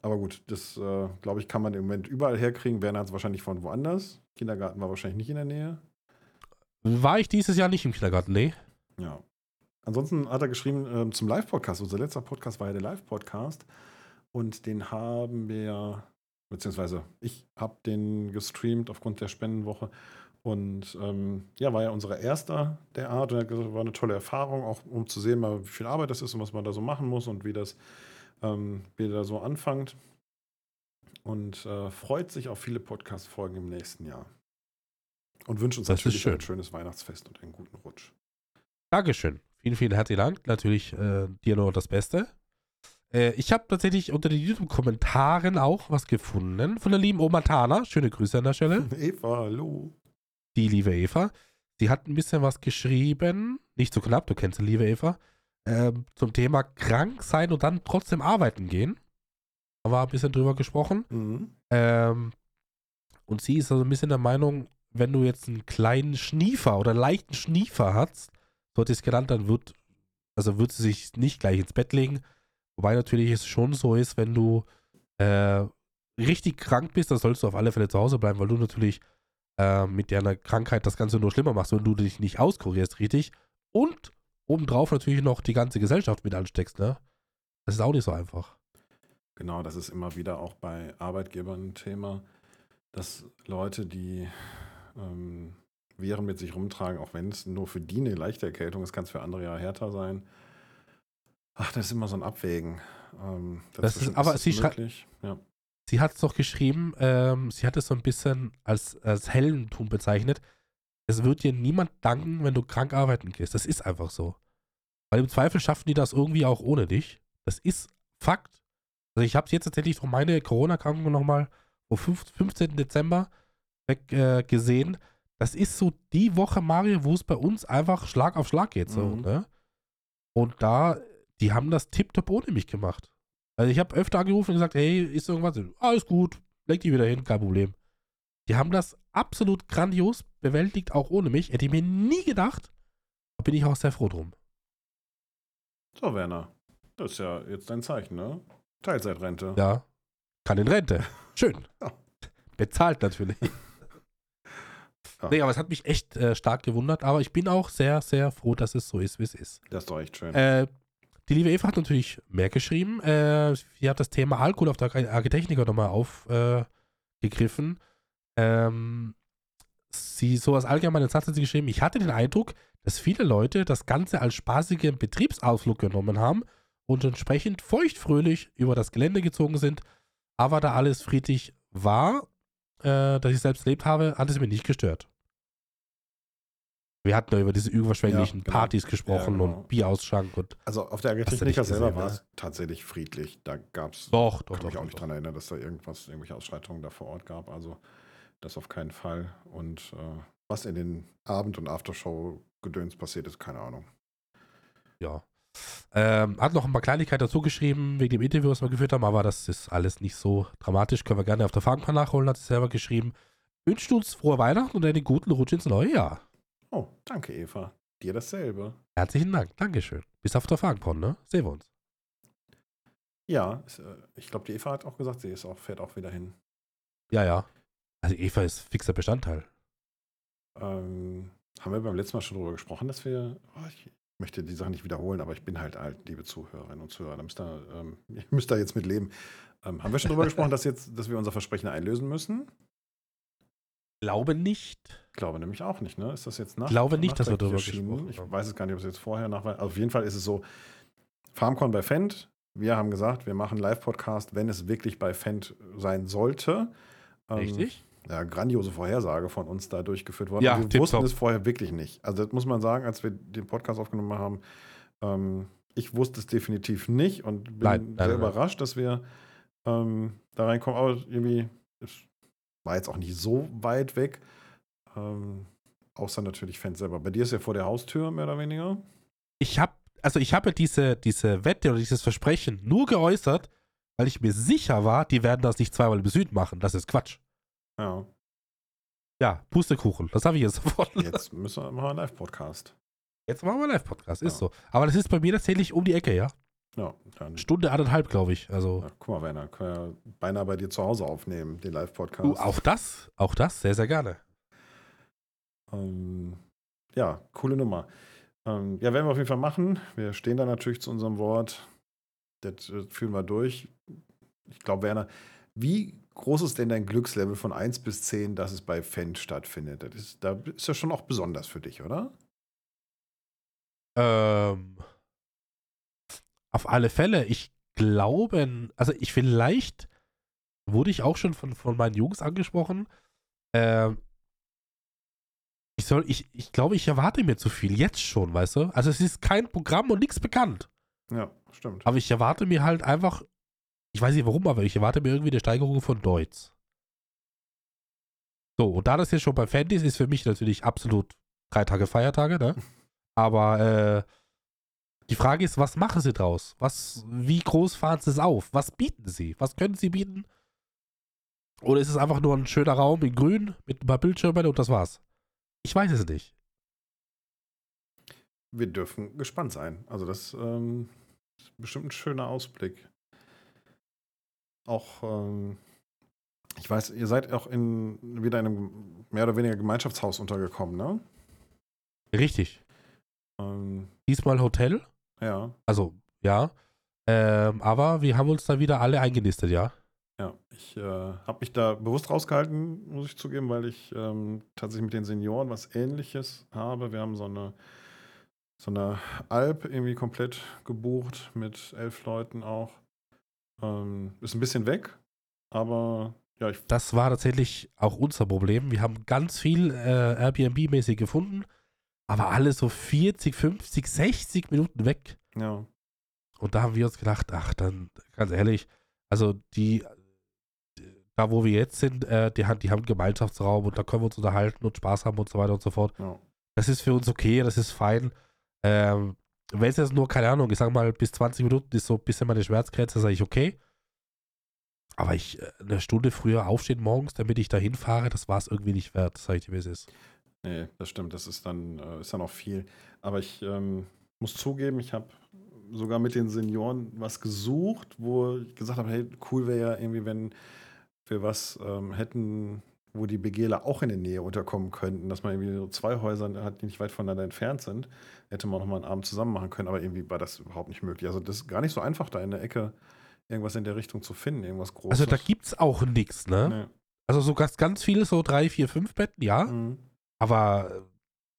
aber gut, das äh, glaube ich, kann man im Moment überall herkriegen. Werner hat es wahrscheinlich von woanders. Kindergarten war wahrscheinlich nicht in der Nähe. War ich dieses Jahr nicht im Kindergarten? Nee. Ja. Ansonsten hat er geschrieben ähm, zum Live-Podcast. Unser letzter Podcast war ja der Live-Podcast. Und den haben wir, beziehungsweise ich habe den gestreamt aufgrund der Spendenwoche. Und ähm, ja, war ja unser erster der Art. Und er hat gesagt, war eine tolle Erfahrung, auch um zu sehen, mal, wie viel Arbeit das ist und was man da so machen muss und wie das ähm, wie da so anfängt. Und äh, freut sich auf viele Podcast-Folgen im nächsten Jahr. Und wünscht uns Das natürlich ein schönes Weihnachtsfest und einen guten Rutsch. Dankeschön. Vielen, vielen herzlichen Dank. Natürlich äh, dir nur das Beste. Äh, ich habe tatsächlich unter den YouTube-Kommentaren auch was gefunden von der lieben Oma Tana. Schöne Grüße an der Stelle. <laughs> Eva, hallo. Die liebe Eva. Sie hat ein bisschen was geschrieben. Nicht so knapp, du kennst die liebe Eva. Ähm, zum Thema krank sein und dann trotzdem arbeiten gehen. Da war ein bisschen drüber gesprochen. Mhm. Ähm, und sie ist also ein bisschen der Meinung, wenn du jetzt einen kleinen Schniefer oder einen leichten Schniefer hast, so hat sie es genannt, dann wird, also wird sie sich nicht gleich ins Bett legen. Wobei natürlich es schon so ist, wenn du äh, richtig krank bist, dann sollst du auf alle Fälle zu Hause bleiben, weil du natürlich äh, mit deiner Krankheit das Ganze nur schlimmer machst, wenn du dich nicht auskurierst, richtig. Und obendrauf natürlich noch die ganze Gesellschaft mit ansteckst, ne? Das ist auch nicht so einfach. Genau, das ist immer wieder auch bei Arbeitgebern ein Thema. dass Leute, die ähm, Viren mit sich rumtragen, auch wenn es nur für die eine leichte Erkältung ist, kann es für andere ja härter sein. Ach, das ist immer so ein Abwägen. Ähm, Das ist- aber es sie möglich? Ja. Sie hat es doch geschrieben, ähm, sie hat es so ein bisschen als, als Heldentum bezeichnet. Es wird dir niemand danken, wenn du krank arbeiten gehst. Das ist einfach so. Weil im Zweifel schaffen die das irgendwie auch ohne dich. Das ist Fakt. Also ich habe jetzt tatsächlich von meine Corona-Krankung nochmal am 15. Dezember weg, äh, gesehen. Das ist so die Woche, Mario, wo es bei uns einfach Schlag auf Schlag geht. So, Mhm. ne? Und da, die haben das tipptopp ohne mich gemacht. Also ich habe öfter angerufen und gesagt, hey, ist irgendwas? Alles gut, leg die wieder hin, kein Problem. Die haben das absolut grandios bewältigt, auch ohne mich. Hätte ich mir nie gedacht. Da bin ich auch sehr froh drum. So, Werner. Das ist ja jetzt dein Zeichen, ne? Teilzeitrente. Ja, kann in Rente. <laughs> Schön. Ja. Bezahlt natürlich. Ja. Nee, aber es hat mich echt äh, stark gewundert. Aber ich bin auch sehr, sehr froh, dass es so ist, wie es ist. Das ist doch echt schön. Äh, die liebe Eva hat natürlich mehr geschrieben. Äh, sie hat das Thema Alkohol auf der Agitechniker nochmal aufgegriffen. ähm, sie, so als allgemeinen Satz hat sie geschrieben, ich hatte den Eindruck, dass viele Leute das Ganze als spaßigen Betriebsausflug genommen haben und entsprechend feuchtfröhlich über das Gelände gezogen sind. Aber da alles friedlich war, äh, das ich selbst erlebt habe, hat es mir nicht gestört. Wir hatten ja über diese überschwänglichen Ja, genau. Partys gesprochen Ja, genau. und Bierausschank und Also auf der nicht selber war es tatsächlich friedlich. Da gab es, doch, doch, kann doch. mich auch doch, nicht doch. dran erinnern, dass da irgendwas, irgendwelche Ausschreitungen da vor Ort gab. Also das auf keinen Fall. Und äh, was in den Abend- und Aftershow-Gedöns passiert ist, keine Ahnung. Ja. Ähm, hat noch ein paar Kleinigkeiten dazu geschrieben, wegen dem Interview, was wir geführt haben, aber das ist alles nicht so dramatisch. Können wir gerne auf der Fangpan nachholen, hat sie selber geschrieben. Wünscht uns frohe Weihnachten und einen guten Rutsch ins neue Jahr. Oh, danke, Eva. Dir dasselbe. Herzlichen Dank, Dankeschön. Bis auf der Fangpon, ne? Sehen wir uns. Ja, äh, ich glaube, die Eva hat auch gesagt, sie ist auch, fährt auch wieder hin. Ja, ja. Also Eva ist fixer Bestandteil. Ähm, haben wir beim letzten Mal schon darüber gesprochen, dass wir. Oh, ich möchte die Sache nicht wiederholen, aber ich bin halt alt, liebe Zuhörerinnen und Zuhörer. Da müsst ihr, ähm, <laughs> ihr müsst da jetzt mit leben. Ähm, haben wir schon darüber <laughs> gesprochen, dass, jetzt, dass wir unser Versprechen einlösen müssen? Glaube nicht. Ich glaube nämlich auch nicht, ne? Ist das jetzt nach? Glaube nicht, dass wir darüber gesprochen Ich weiß es gar nicht, ob es jetzt vorher nach. Also auf jeden Fall ist es so: Farmcon bei Fendt. Wir haben gesagt, wir machen Live-Podcast, wenn es wirklich bei Fendt sein sollte. Ähm, Richtig? ja, grandiose Vorhersage von uns da durchgeführt worden. Ja, wir wussten es vorher wirklich nicht. Also das muss man sagen, als wir den Podcast aufgenommen haben, ähm, ich wusste es definitiv nicht und bin Nein, nein, sehr nein, überrascht, dass wir ähm, da reinkommen. Aber irgendwie, es war jetzt auch nicht so weit weg. Ähm, außer natürlich Fans selber. Bei dir ist ja vor der Haustür, mehr oder weniger. Ich habe, also ich habe diese, diese Wette oder dieses Versprechen nur geäußert, weil ich mir sicher war, die werden das nicht zweimal im Süden machen. Das ist Quatsch. Ja, Ja, Pustekuchen. Das habe ich jetzt <laughs> sofort. jetzt müssen wir mal einen Live-Podcast. Jetzt machen wir Live-Podcast, ist Ja. so. Aber das ist bei mir tatsächlich um die Ecke, ja. Ja, dann. Stunde anderthalb, glaube ich. Also Ja, guck mal, Werner, können wir ja beinahe bei dir zu Hause aufnehmen, den Live-Podcast. du, auch das, auch das, sehr, sehr gerne. Ähm, ja, coole Nummer. Ähm, ja, werden wir auf jeden Fall machen. Wir stehen da natürlich zu unserem Wort. Das äh, führen wir durch. Ich glaube, Werner, wie groß ist denn dein Glückslevel von 1 bis 10, dass es bei Fendt stattfindet? Das ist, da ist ja schon auch besonders für dich, oder? Ähm, auf alle Fälle, ich glaube, also ich vielleicht wurde ich auch schon von, von meinen Jungs angesprochen. Ähm, ich soll, ich, ich glaube, ich erwarte mir zu viel, jetzt schon, weißt du? Also es ist kein Programm und nichts bekannt. Ja, stimmt. Aber ich erwarte mir halt einfach, ich weiß nicht warum, aber ich erwarte mir irgendwie eine Steigerung von Deutz. So, und da das jetzt schon bei Fan ist, ist für mich natürlich absolut drei Tage Feiertage, ne? <laughs> Aber äh, die Frage ist, was machen sie draus? Was, wie groß fahren sie es auf? Was bieten sie? Was können sie bieten? Oder ist es einfach nur ein schöner Raum in grün mit ein paar Bildschirmen und das war's? Ich weiß es nicht. Wir dürfen gespannt sein. Also, das ähm, ist bestimmt ein schöner Ausblick. Auch, ähm, ich weiß, ihr seid auch in wieder in einem mehr oder weniger Gemeinschaftshaus untergekommen, ne? Richtig. Ähm, Diesmal Hotel. ja, Also, ja. Ähm, aber wir haben uns da wieder alle eingenistet, ja. Ja, ich äh, habe mich da bewusst rausgehalten, muss ich zugeben, weil ich ähm, tatsächlich mit den Senioren was Ähnliches habe. Wir haben so eine, so eine Alp irgendwie komplett gebucht mit elf Leuten auch. Ähm, ist ein bisschen weg, aber ja, ich, Das war tatsächlich auch unser Problem. Wir haben ganz viel äh, Airbnb-mäßig gefunden, aber alle so 40, 50, 60 Minuten weg. ja, Und da haben wir uns gedacht, ach, dann ganz ehrlich, also die, da wo wir jetzt sind, äh, die, haben- die haben einen Gemeinschaftsraum und da können wir uns unterhalten und Spaß haben und so weiter und so fort. ja. Das ist für uns okay, das ist fein. Ähm, Wenn es jetzt nur, keine Ahnung, ich sag mal, bis 20 Minuten ist so ein bisschen meine Schmerzgrenze, sage ich okay. Aber ich äh, eine Stunde früher aufstehen morgens, damit ich da hinfahre, das war es irgendwie nicht wert, sage ich dir, wie es ist. Nee, das stimmt. Das ist dann, äh, ist dann auch viel. Aber ich ähm, muss zugeben, ich habe sogar mit den Senioren was gesucht, wo ich gesagt habe, hey, cool wäre ja irgendwie, wenn wir was ähm, hätten, wo die Begehler auch in der Nähe unterkommen könnten, dass man irgendwie so zwei Häuser hat, die nicht weit voneinander entfernt sind. Hätte man auch noch mal einen Abend zusammen machen können, aber irgendwie war das überhaupt nicht möglich. Also das ist gar nicht so einfach, da in der Ecke irgendwas in der Richtung zu finden, irgendwas Großes. Also da gibt's auch nichts, ne? Nee. Also so ganz, ganz viele, so drei, vier, fünf Betten, ja. Mhm. Aber, äh,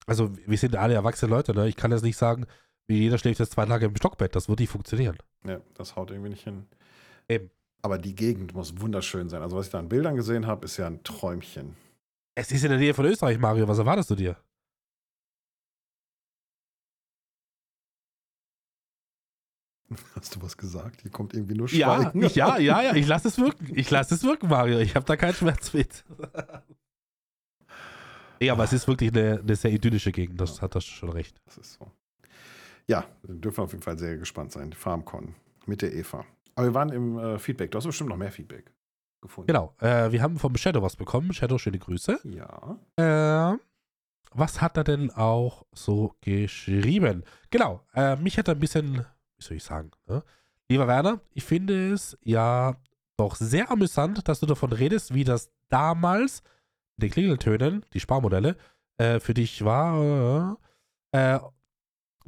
also wir sind alle erwachsene Leute, ne? Ich kann jetzt nicht sagen, wie jeder schläft jetzt zwei Tage im Stockbett. Das wird nicht funktionieren. Ja, das haut irgendwie nicht hin. Eben. Aber die Gegend muss wunderschön sein. Also was ich da an Bildern gesehen habe, ist ja ein Träumchen. Es ist in der Nähe von Österreich, Mario. Was erwartest du dir? <laughs> Hast du was gesagt? Hier kommt irgendwie nur Ja, Schweigen. ich, ja, ja, ja. Ich lasse es wirken. Ich lasse es wirken, Mario. Ich habe da keinen Schmerz mit. <laughs> nee, aber es ist wirklich eine, eine sehr idyllische Gegend. Das hat das schon recht. Das ist so. Ja, wir dürfen auf jeden Fall sehr gespannt sein. FarmCon mit der Eva. Aber wir waren im äh, Feedback. Du hast bestimmt noch mehr Feedback gefunden. Genau. Äh, wir haben vom Shadow was bekommen. Shadow, schöne Grüße. Ja. Äh, was hat er denn auch so geschrieben? Genau, äh, mich hat er ein bisschen, wie soll ich sagen, ne? lieber Werner, ich finde es ja doch sehr amüsant, dass du davon redest, wie das damals mit den Klingeltönen, die Sparmodelle, äh, für dich war, äh,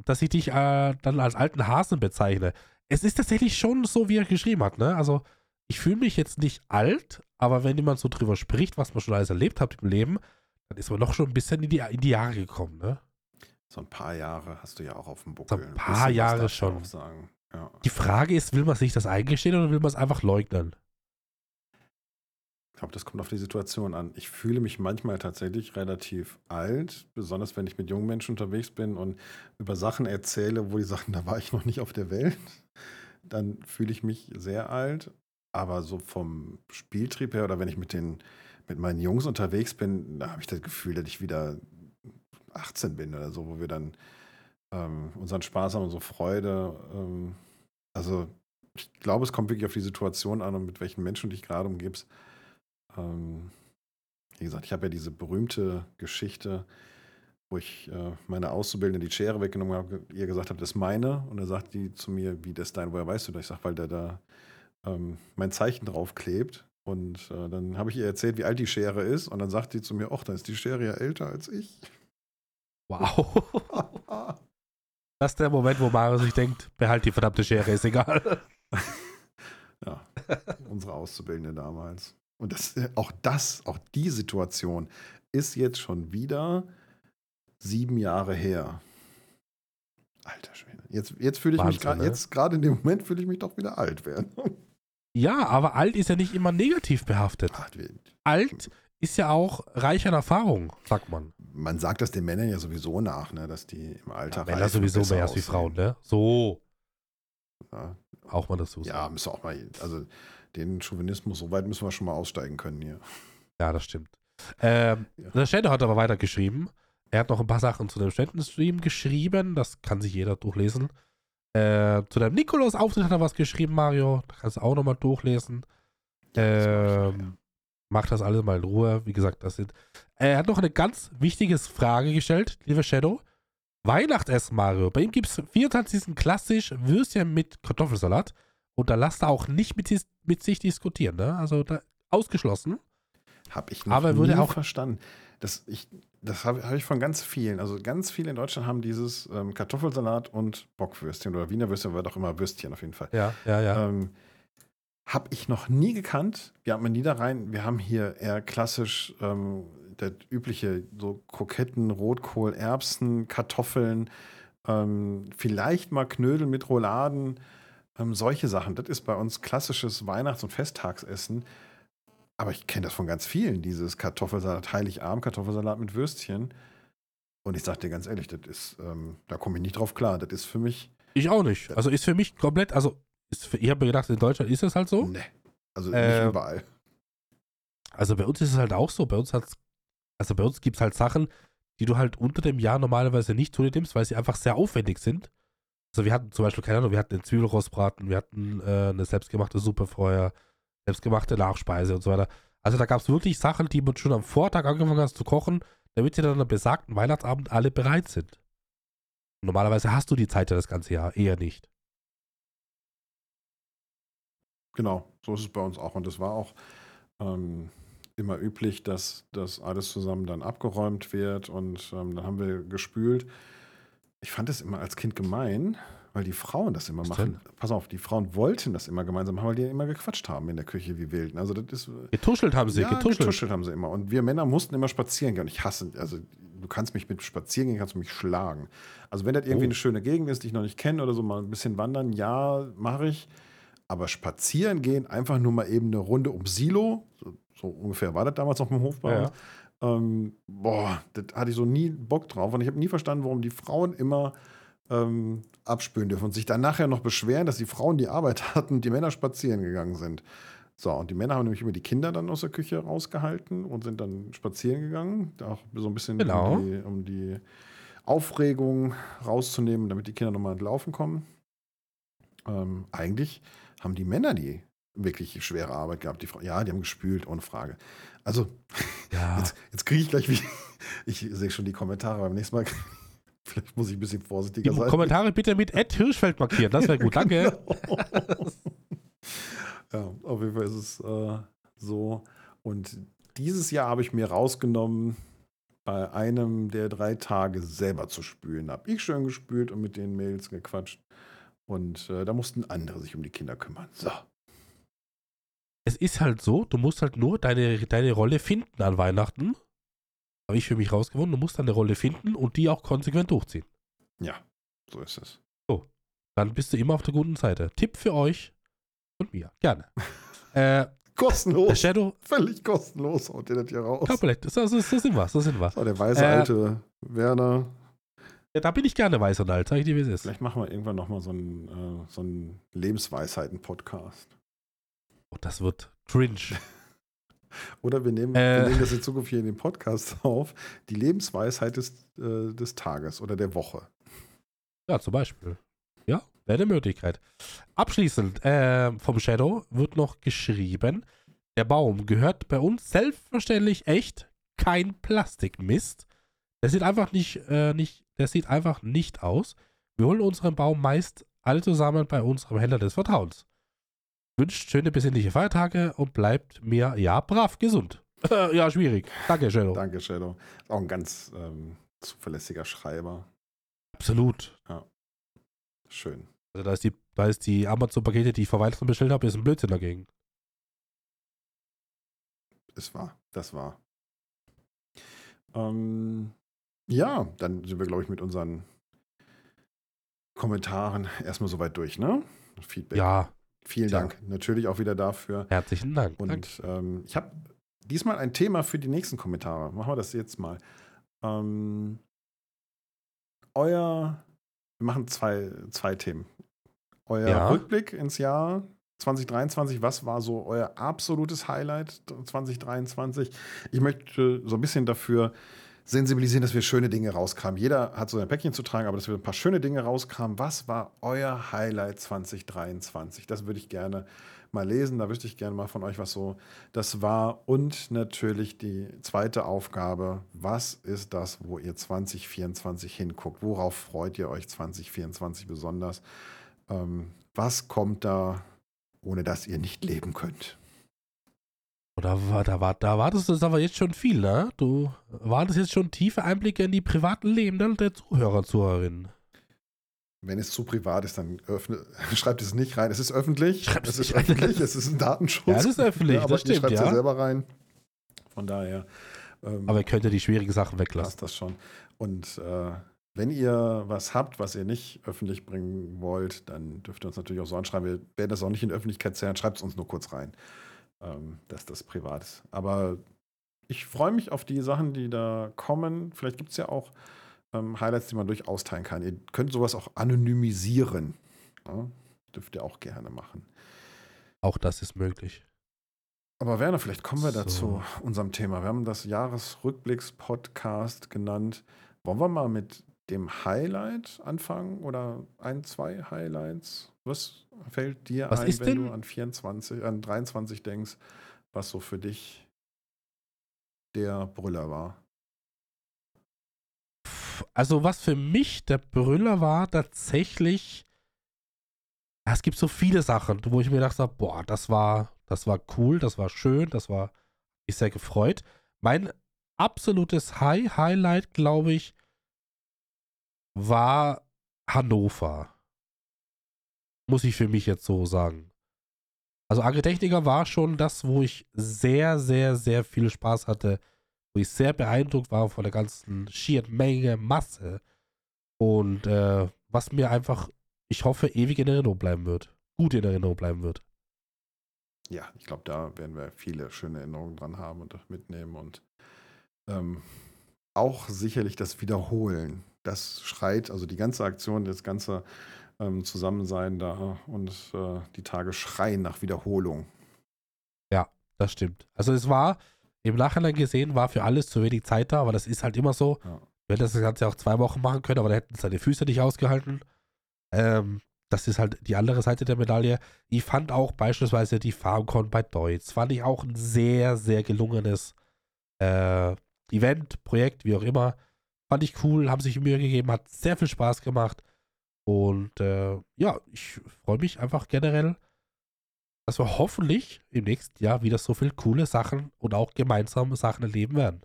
dass ich dich dann als alten Hasen bezeichne. Es ist tatsächlich schon so, wie er geschrieben hat, ne? Also, ich fühle mich jetzt nicht alt, aber wenn jemand so drüber spricht, was man schon alles erlebt hat im Leben, dann ist man doch schon ein bisschen in die, in die Jahre gekommen, ne? So ein paar Jahre hast du ja auch auf dem Buckel. So ein paar Jahre schon. Ja. Die Frage ist, will man sich das eingestehen oder will man es einfach leugnen? Ich glaube, das kommt auf die Situation an. Ich fühle mich manchmal tatsächlich relativ alt, besonders wenn ich mit jungen Menschen unterwegs bin und über Sachen erzähle, wo die sagen, <laughs> da war ich noch nicht auf der Welt. Dann fühle ich mich sehr alt. Aber so vom Spieltrieb her oder wenn ich mit den mit meinen Jungs unterwegs bin, da habe ich das Gefühl, dass ich wieder 18 bin oder so, wo wir dann ähm, unseren Spaß haben, unsere Freude. Ähm, also ich glaube, es kommt wirklich auf die Situation an und mit welchen Menschen du dich gerade umgibst. Ähm, wie gesagt, ich habe ja diese berühmte Geschichte, wo ich äh, meine Auszubildende die Schere weggenommen habe, ihr gesagt habe, das ist meine. Und dann sagt die zu mir, wie das dein, woher weißt du das? Ich sage, weil der da ähm, mein Zeichen drauf klebt. Und äh, dann habe ich ihr erzählt, wie alt die Schere ist. Und dann sagt sie zu mir, ach, dann ist die Schere ja älter als ich. Wow. Das ist der Moment, wo Mario sich denkt, behalt die verdammte Schere, ist egal. <laughs> ja, unsere Auszubildende damals. Und das, äh, auch das, auch die Situation ist jetzt schon wieder sieben Jahre her. Alter Schwede. Jetzt, jetzt fühle ich mich Wahnsinn, gerade, ne? jetzt gerade in dem Moment fühle ich mich doch wieder alt werden. <laughs> Ja, aber alt ist ja nicht immer negativ behaftet. Ach, Alt ist ja auch reich an Erfahrung, sagt man. Man sagt das den Männern ja sowieso nach, ne, dass die im Alter Männer reifen, sowieso mehr als wie. Frauen, ne? So, Ja, auch mal dazu ja, sagen. müssen auch mal, also den Chauvinismus, so weit müssen wir schon mal aussteigen können hier. Ja, das stimmt. Ähm, Ja. Der Shadow hat aber weiter geschrieben. Er hat noch ein paar Sachen zu dem Ständenstream geschrieben. Das kann sich jeder durchlesen. Äh, zu deinem Nikolaus-Auftritt hat er was geschrieben, Mario. Da kannst du auch nochmal durchlesen. Das mach ich Ähm, Mach das alles mal in Ruhe. Wie gesagt, das sind. Er hat noch eine ganz wichtige Frage gestellt, lieber Shadow. Weihnachtsessen, Mario. Bei ihm gibt es 24. klassisch Würstchen mit Kartoffelsalat. Und da lasst er auch nicht mit, mit sich diskutieren, ne? Also da, ausgeschlossen. Habe ich noch Aber nie würde auch- verstanden. Das, ich, das habe hab ich von ganz vielen. Also ganz viele in Deutschland haben dieses ähm, Kartoffelsalat und Bockwürstchen oder Wiener Würstchen, war doch immer Würstchen auf jeden Fall. Ja, ja, ja. Ähm, Habe ich noch nie gekannt. Wir haben in Niederrhein, wir haben hier eher klassisch ähm, das übliche, so Kroketten, Rotkohl, Erbsen, Kartoffeln, ähm, vielleicht mal Knödel mit Rouladen, ähm, solche Sachen. Das ist bei uns klassisches Weihnachts- und Festtagsessen. Aber ich kenne das von ganz vielen, dieses Kartoffelsalat, Heiligabend, Kartoffelsalat mit Würstchen. Und ich sage dir ganz ehrlich, das ist, ähm, da komme ich nicht drauf klar. Das ist für mich. Ich auch nicht. Also ist für mich komplett, also für, ich habe mir gedacht, in Deutschland ist es halt so. Ne. Also Äh, nicht überall. Also bei uns ist es halt auch so. Bei uns hat's, also bei uns gibt es halt Sachen, die du halt unter dem Jahr normalerweise nicht zu dir nimmst, weil sie einfach sehr aufwendig sind. Also wir hatten zum Beispiel, keine Ahnung, wir hatten einen Zwiebelrostbraten, wir hatten äh, eine selbstgemachte Suppe vorher, selbstgemachte Nachspeise und so weiter. Also da gab es wirklich Sachen, die man schon am Vortag angefangen hast zu kochen, damit sie dann am besagten Weihnachtsabend alle bereit sind. Normalerweise hast du die Zeit ja das ganze Jahr, eher nicht. Genau, so ist es bei uns auch. Und es war auch ähm, immer üblich, dass das alles zusammen dann abgeräumt wird und ähm, dann haben wir gespült. Ich fand es immer als Kind gemein, weil die Frauen das immer Was machen. Pass auf, die Frauen wollten das immer gemeinsam machen, weil die immer gequatscht haben in der Küche wie Wilden. Also das ist Getuschelt haben sie, ja, getuschelt. getuschelt haben sie immer. Und wir Männer mussten immer spazieren gehen. Und ich hasse, also du kannst mich mit spazieren gehen, kannst du mich schlagen. Also wenn das irgendwie Oh. eine schöne Gegend ist, die ich noch nicht kenne oder so, mal ein bisschen wandern, ja, mache ich. Aber spazieren gehen, einfach nur mal eben eine Runde um Silo, so, so ungefähr war das damals auf dem Hof bei Ja, uns. Ähm, boah, das hatte ich so nie Bock drauf. Und ich habe nie verstanden, warum die Frauen immer ähm, abspülen dürfen und sich dann nachher noch beschweren, dass die Frauen die Arbeit <laughs> hatten, die Männer spazieren gegangen sind. So, und die Männer haben nämlich immer die Kinder dann aus der Küche rausgehalten und sind dann spazieren gegangen. Auch so ein bisschen Genau. um, die, um die Aufregung rauszunehmen, damit die Kinder nochmal ins Laufen kommen. Ähm, eigentlich haben die Männer die wirklich schwere Arbeit gehabt. Die ja, die haben gespült, ohne Frage. Also, Ja. <laughs> jetzt, jetzt kriege ich gleich wie. <laughs> Ich sehe schon die Kommentare beim nächsten Mal. <laughs> Vielleicht muss ich ein bisschen vorsichtiger Die sein. Kommentare bitte mit Ed Hirschfeld markieren, das wäre gut, danke. Genau. ja, auf jeden Fall ist es äh, so. Und dieses Jahr habe ich mir rausgenommen, bei einem der drei Tage selber zu spülen. Habe ich schön gespült und mit den Mails gequatscht. Und äh, da mussten andere sich um die Kinder kümmern. So. Es ist halt so, du musst halt nur deine, deine Rolle finden an Weihnachten. Habe ich für mich rausgefunden, du musst deine Rolle finden und die auch konsequent durchziehen. Ja, so ist es. Dann bist du immer auf der guten Seite. Tipp für euch und mir. Gerne. <laughs> äh, Kostenlos. Shadow, Völlig kostenlos haut ihr das hier raus. komplett, das, das, das sind wir, das sind wir. So, der weiße Äh, alte Werner. Ja, da bin ich gerne weiß und alt, sag ich dir, wie es ist. Vielleicht machen wir irgendwann nochmal so einen, äh, so einen Lebensweisheiten-Podcast. Oh, das wird cringe. <laughs> Oder wir nehmen, Äh. wir nehmen das in Zukunft hier in den Podcast <laughs> auf. Die Lebensweisheit des, äh, des Tages oder der Woche. Ja, zum Beispiel. Ja, wäre eine Möglichkeit. Abschließend äh, vom Shadow wird noch geschrieben, der Baum gehört bei uns selbstverständlich echt kein Plastikmist. Der sieht einfach nicht, äh, nicht, der sieht einfach nicht aus. Wir holen unseren Baum meist alle zusammen bei unserem Händler des Vertrauens. Wünscht schöne besinnliche Feiertage und bleibt mir, ja, brav, gesund. ja, schwierig. Danke, Shadow. Danke, Shadow. Auch ein ganz ähm, zuverlässiger Schreiber. Absolut. Schön. Also da ist die, da ist die Amazon-Pakete, die ich vor Weihnachten bestellt habe, ist ein Blödsinn dagegen. Es war. Das war. Ähm, ja, dann sind wir, glaube ich, mit unseren Kommentaren erstmal soweit durch, ne? Feedback. Ja, Vielen Ja. Dank. Natürlich auch wieder dafür. herzlichen Dank. Und ähm, ich habe diesmal ein Thema für die nächsten Kommentare. Machen wir das jetzt mal. Ähm, euer, wir machen zwei, zwei Themen. Euer Ja. Rückblick ins Jahr 2023, was war so euer absolutes Highlight 2023? Ich möchte so ein bisschen dafür sensibilisieren, dass wir schöne Dinge rauskramen. Jeder hat so ein Päckchen zu tragen, aber dass wir ein paar schöne Dinge rauskramen. Was war euer Highlight 2023? Das würde ich gerne mal lesen. Da wüsste ich gerne mal von euch, was so das war. Und natürlich die zweite Aufgabe. Was ist das, wo ihr 2024 hinguckt? Worauf freut ihr euch 2024 besonders? Ähm, was kommt da, ohne dass ihr nicht leben könnt? Oh, Da, war, da, da wartest du das aber jetzt schon viel, ne? Du wartest jetzt schon tiefe Einblicke in die privaten Leben der, der Zuhörer, Zuhörerinnen. wenn es zu privat ist, dann öffne, <laughs> schreibt es nicht rein. Es ist öffentlich. Schreibt es ist öffentlich. Es ist ein Datenschutz. Ja, es ist öffentlich, <laughs> Ja, aber das ihr stimmt, schreibt es ja. ja selber rein. Von daher ähm, Aber ihr könnt ja die schwierigen Sachen weglassen. das schon. Und äh, wenn ihr was habt, was ihr nicht öffentlich bringen wollt, dann dürft ihr uns natürlich auch so anschreiben. Wir werden das auch nicht in die Öffentlichkeit zählen. Schreibt es uns nur kurz rein, ähm, dass das privat ist. Aber ich freue mich auf die Sachen, die da kommen. Vielleicht gibt es ja auch ähm, Highlights, die man durchaus teilen kann. Ihr könnt sowas auch anonymisieren. Ja? Dürft ihr auch gerne machen. Auch das ist möglich. Aber Werner, vielleicht kommen wir da So. zu unserem Thema. Wir haben das Jahresrückblicks-Podcast genannt. Wollen wir mal mit dem Highlight anfangen oder ein, zwei Highlights? Was fällt dir Was ein, wenn denn? du an 24, an 23 denkst, was so für dich der Brüller war? Also, was für mich der Brüller war, tatsächlich. Es gibt so viele Sachen, wo ich mir gedacht habe, boah, das war, das war cool, das war schön, das war mich sehr gefreut. Mein absolutes High Highlight, glaube ich, war Hannover. Muss ich für mich jetzt so sagen. Also Agritechniker war schon das, wo ich sehr, sehr, sehr viel Spaß hatte, wo ich sehr beeindruckt war von der ganzen schieren Menge, Masse. Und äh, was mir einfach, ich hoffe, ewig in Erinnerung bleiben wird. Gut in Erinnerung bleiben wird. Ja, ich glaube, da werden wir viele schöne Erinnerungen dran haben und mitnehmen und ähm, auch sicherlich das Wiederholen. Das schreit, also die ganze Aktion, das ganze ähm, Zusammensein da und äh, die Tage schreien nach Wiederholung. Das stimmt. Also es war, im Nachhinein gesehen, war für alles zu wenig Zeit da, aber das ist halt immer so. Ja. Wir hätten das Ganze auch zwei Wochen machen können, aber da hätten seine Füße nicht ausgehalten. Ähm, das ist halt die andere Seite der Medaille. Ich fand auch beispielsweise die FarmCon bei Deutz, fand ich auch ein sehr, sehr gelungenes äh, Event, Projekt, wie auch immer. Fand ich cool, haben sich Mühe gegeben, hat sehr viel Spaß gemacht. Und äh, ja, ich freue mich einfach generell, dass wir hoffentlich im nächsten Jahr wieder so viele coole Sachen und auch gemeinsame Sachen erleben werden.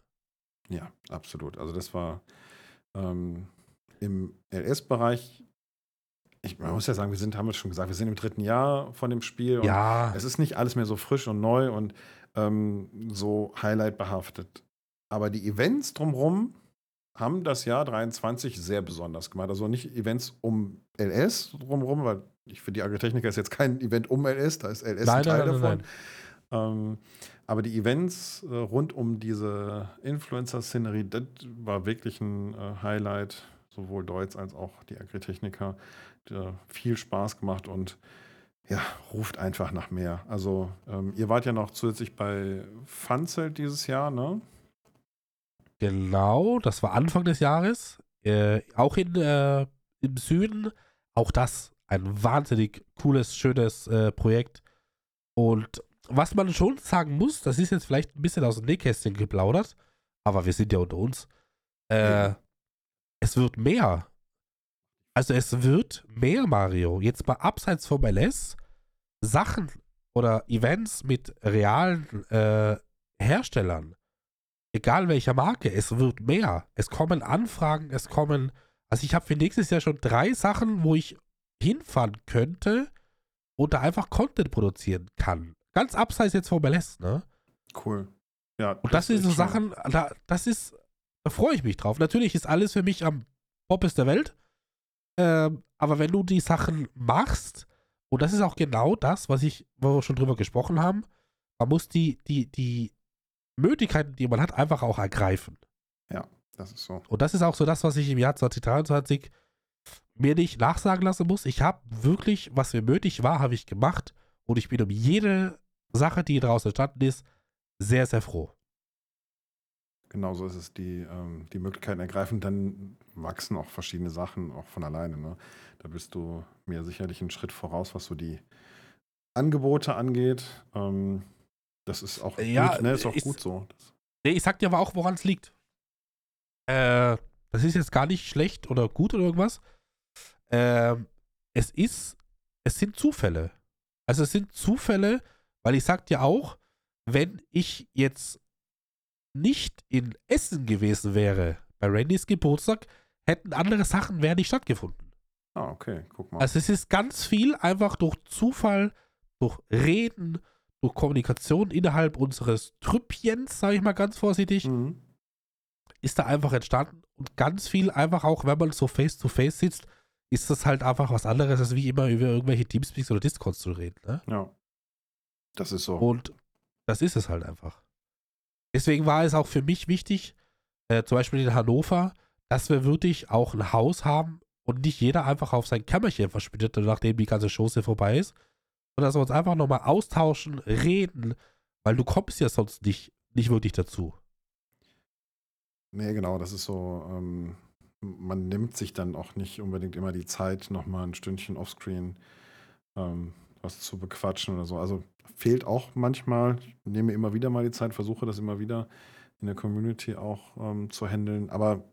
Ja, absolut. Also das war ähm, im LS-Bereich, ich man muss ja sagen, wir sind, haben wir schon gesagt, wir sind im dritten Jahr von dem Spiel und Ja, es ist nicht alles mehr so frisch und neu und ähm, so Highlight behaftet. Aber die Events drumherum haben das Jahr 23 sehr besonders gemacht. Also nicht Events um LS drumherum, weil ich finde, die Agritechnica ist jetzt kein Event um LS, da ist LS ein nein, Teil nein, davon. nein. Ähm, aber die Events äh, rund um diese Influencer-Szenerie, das war wirklich ein äh, Highlight, sowohl Deutz als auch die Agritechniker. Äh, viel Spaß gemacht und ja, ruft einfach nach mehr. Also, ähm, ihr wart ja noch zusätzlich bei Funzelt dieses Jahr, ne? Genau, das war Anfang des Jahres. Äh, auch in, äh, im Süden. Auch das ein wahnsinnig cooles, schönes äh, Projekt. Und was man schon sagen muss, das ist jetzt vielleicht ein bisschen aus dem Nähkästchen geplaudert, aber wir sind ja unter uns. Äh, Ja. Es wird mehr. Also es wird mehr, Mario. Jetzt mal abseits vom LS Sachen oder Events mit realen äh, Herstellern egal welcher Marke, es wird mehr. Es kommen Anfragen, es kommen. Also ich habe für nächstes Jahr schon drei Sachen, wo ich hinfahren könnte und da einfach Content produzieren kann. Ganz abseits jetzt vom LS, ne? Cool. Ja, Und das, sind so Sachen, da, das ist, da freue ich mich drauf. Natürlich ist alles für mich am Poppes der Welt. Ähm, aber wenn du die Sachen machst, und das ist auch genau das, was ich, wo wir schon drüber gesprochen haben, man muss die, die, die Möglichkeiten, die man hat, einfach auch ergreifen. Das ist so. Und das ist auch so das, was ich im Jahr 2023 mir nicht nachsagen lassen muss. Ich habe wirklich, was mir nötig war, habe ich gemacht. Und ich bin um jede Sache, die daraus entstanden ist, sehr, sehr froh. Genau so ist es. Die, ähm, die Möglichkeiten ergreifen, dann wachsen auch verschiedene Sachen auch von alleine. Ne? Da bist du mir sicherlich einen Schritt voraus, was so die Angebote angeht. Ähm, das ist auch, Ja, gut, ne? ist auch ist- gut so. Nee, ich sag dir aber auch, woran es liegt. Äh, das ist jetzt gar nicht schlecht oder gut oder irgendwas. Ähm, es ist, es sind Zufälle. Also es sind Zufälle, weil ich sag dir auch, wenn ich jetzt nicht in Essen gewesen wäre, bei Randys Geburtstag, hätten andere Sachen wären nicht stattgefunden. Ah, okay, guck mal. Also es ist ganz viel einfach durch Zufall, durch Reden, durch Kommunikation innerhalb unseres Trüppchens, sage ich mal ganz vorsichtig, Mhm. ist da einfach entstanden. Und ganz viel einfach auch, wenn man so face-to-face sitzt, ist das halt einfach was anderes, als wie immer über irgendwelche Teamspeaks oder Discords zu reden. Ne? Ja. Das ist so. Und das ist es halt einfach. Deswegen war es auch für mich wichtig, äh, zum Beispiel in Hannover, dass wir wirklich auch ein Haus haben und nicht jeder einfach auf sein Kämmerchen verschwindet, nachdem die ganze Chose vorbei ist, sondern dass wir uns einfach nochmal austauschen, reden, weil du kommst ja sonst nicht, nicht wirklich dazu. Nee, genau, das ist so, ähm, man nimmt sich dann auch nicht unbedingt immer die Zeit, nochmal ein Stündchen offscreen ähm, was zu bequatschen oder so. Also fehlt auch manchmal, ich nehme immer wieder mal die Zeit, versuche das immer wieder in der Community auch ähm, zu handeln. Aber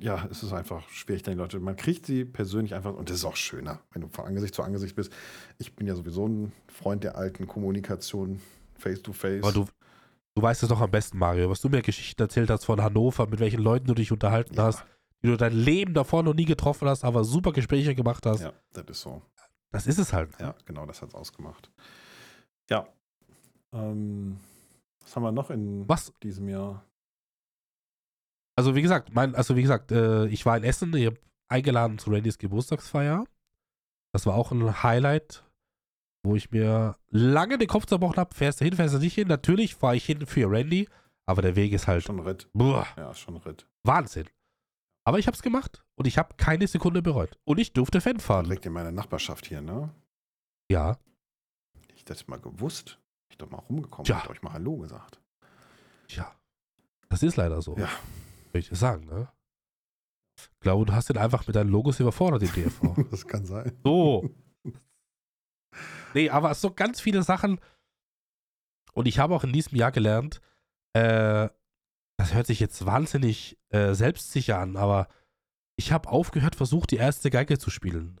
ja, es ist einfach schwierig, dann die Leute, man kriegt sie persönlich einfach, und das ist auch schöner, wenn du von Angesicht zu Angesicht bist. Ich bin ja sowieso ein Freund der alten Kommunikation, face to face. Aber du, du weißt es doch am besten, Mario, was du mir Geschichten erzählt hast von Hannover, mit welchen Leuten du dich unterhalten Ja. hast, die du dein Leben davor noch nie getroffen hast, aber super Gespräche gemacht hast. Ja, das ist so. Das ist es halt. Ja, genau, das hat es ausgemacht. Ja. Ähm, was haben wir noch in Was? diesem Jahr? Also wie gesagt, mein, also wie gesagt, äh, ich war in Essen, ich habe eingeladen zu Randys Geburtstagsfeier. Das war auch ein Highlight, wo ich mir lange den Kopf zerbrochen habe, fährst du hin, fährst du nicht hin. Natürlich fahre ich hin für Randy, aber der Weg ist halt Schon Ritt. boah, Ja, schon Ritt. Wahnsinn. Aber ich habe es gemacht und ich habe keine Sekunde bereut. Und ich durfte Fan fahren. Direkt in meiner Nachbarschaft hier, ne? Ja, Hätte ich das mal gewusst. Ich doch mal rumgekommen, Tja. hätte euch mal Hallo gesagt. tja. Das ist leider so. Ja. Würde ich dir sagen, ne? Ich glaube, du hast den einfach mit deinen Logos überfordert, den DFV. <laughs> das kann sein. So. Nee, aber so ganz viele Sachen. Und ich habe auch in diesem Jahr gelernt, äh, das hört sich jetzt wahnsinnig äh, selbstsicher an, aber ich habe aufgehört, versucht, die erste Geige zu spielen.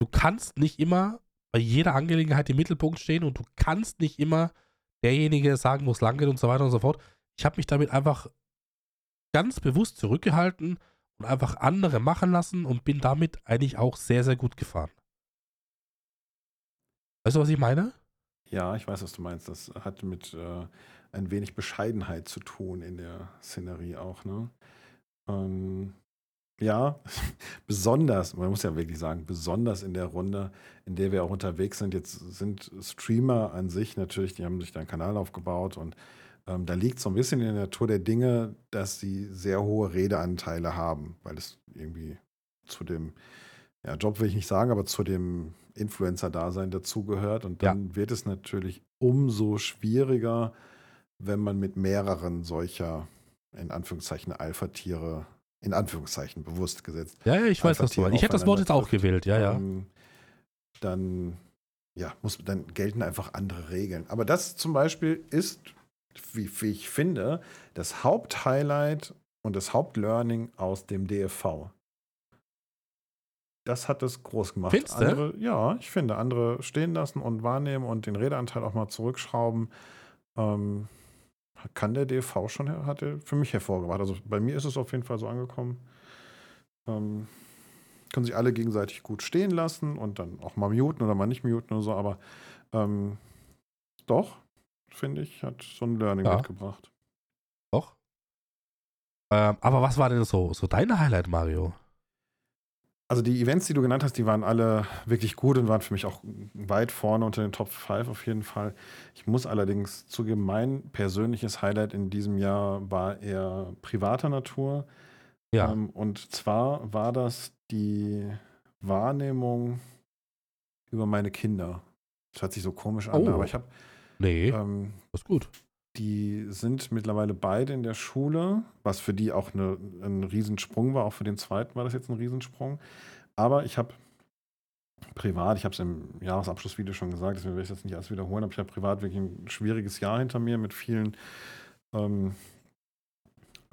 Du kannst nicht immer bei jeder Angelegenheit im Mittelpunkt stehen und du kannst nicht immer derjenige sagen, wo es lang geht und so weiter und so fort. Ich habe mich damit einfach ganz bewusst zurückgehalten und einfach andere machen lassen und bin damit eigentlich auch sehr, sehr gut gefahren. Weißt du, was ich meine? Ja, ich weiß, was du meinst. Das hat mit äh, ein wenig Bescheidenheit zu tun in der Szenerie auch, ne? Ähm, ja, <laughs> besonders, man muss ja wirklich sagen, besonders in der Runde, in der wir auch unterwegs sind. Jetzt sind Streamer an sich natürlich, die haben sich da einen Kanal aufgebaut und ähm, da liegt so ein bisschen in der Natur der Dinge, dass sie sehr hohe Redeanteile haben, weil es irgendwie zu dem, ja, Job will ich nicht sagen, aber zu dem Influencer-Dasein dazugehört. Und Ja. dann wird es natürlich umso schwieriger, wenn man mit mehreren solcher, in Anführungszeichen, Alpha-Tiere, in Anführungszeichen bewusst gesetzt, Ja, ja, ich weiß, was du meinst. Ich hätte das Wort jetzt auch gewählt, ja, ja. ähm, dann, ja, muss, dann gelten einfach andere Regeln. Aber das zum Beispiel ist, wie, wie ich finde, das Haupthighlight und das Hauptlearning aus dem DFV. Das hat es groß gemacht. Findest du? andere, ja, ich finde, andere stehen lassen und wahrnehmen und den Redeanteil auch mal zurückschrauben. Ähm, kann der DFV schon, hat er für mich hervorgebracht. Also bei mir ist es auf jeden Fall so angekommen. Ähm, können sich alle gegenseitig gut stehen lassen und dann auch mal muten oder mal nicht muten oder so, aber ähm, doch, finde ich, hat so ein Learning Ja. mitgebracht. Doch. Ähm, aber was war denn so, so dein Highlight, Mario? Also die Events, die du genannt hast, die waren alle wirklich gut und waren für mich auch weit vorne unter den Top 5 auf jeden Fall. Ich muss allerdings zugeben, mein persönliches Highlight in diesem Jahr war eher privater Natur. Ja. Ähm, und zwar war das die Wahrnehmung über meine Kinder. Das hört sich so komisch an, Oh. aber ich habe nee, ähm, das ist gut. die sind mittlerweile beide in der Schule, was für die auch eine, ein Riesensprung war. Auch für den zweiten war das jetzt ein Riesensprung. Aber ich habe privat, ich habe es im Jahresabschlussvideo schon gesagt, deswegen werde ich das nicht alles wiederholen, aber ich habe privat wirklich ein schwieriges Jahr hinter mir mit vielen, ähm,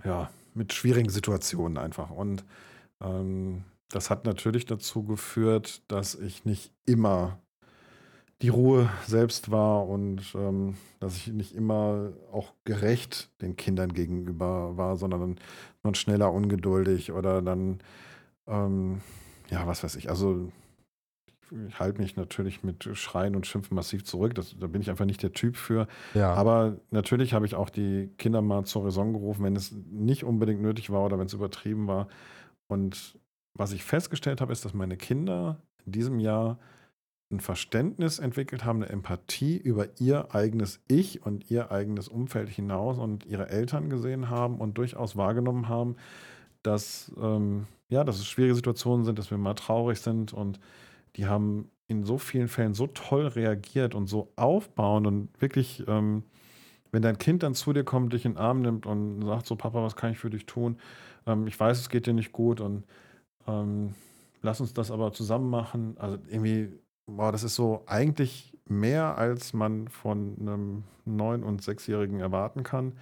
ja, mit schwierigen Situationen einfach. Und ähm, das hat natürlich dazu geführt, dass ich nicht immer die Ruhe selbst war und ähm, dass ich nicht immer auch gerecht den Kindern gegenüber war, sondern dann man schneller ungeduldig oder dann ähm, ja, was weiß ich, also ich halte mich natürlich mit Schreien und Schimpfen massiv zurück. Das, da bin ich einfach nicht der Typ für. Ja. Aber natürlich habe ich auch die Kinder mal zur Raison gerufen, wenn es nicht unbedingt nötig war oder wenn es übertrieben war. Und was ich festgestellt habe, ist, dass meine Kinder in diesem Jahr ein Verständnis entwickelt haben, eine Empathie über ihr eigenes Ich und ihr eigenes Umfeld hinaus und ihre Eltern gesehen haben und durchaus wahrgenommen haben, dass, ähm, ja, dass es schwierige Situationen sind, dass wir mal traurig sind und die haben in so vielen Fällen so toll reagiert und so aufbauend und wirklich, ähm, wenn dein Kind dann zu dir kommt, dich in den Arm nimmt und sagt so, Papa, was kann ich für dich tun? Ähm, ich weiß, es geht dir nicht gut und ähm, lass uns das aber zusammen machen. Also irgendwie, boah, das ist so eigentlich mehr, als man von einem neun- und sechsjährigen erwarten kann.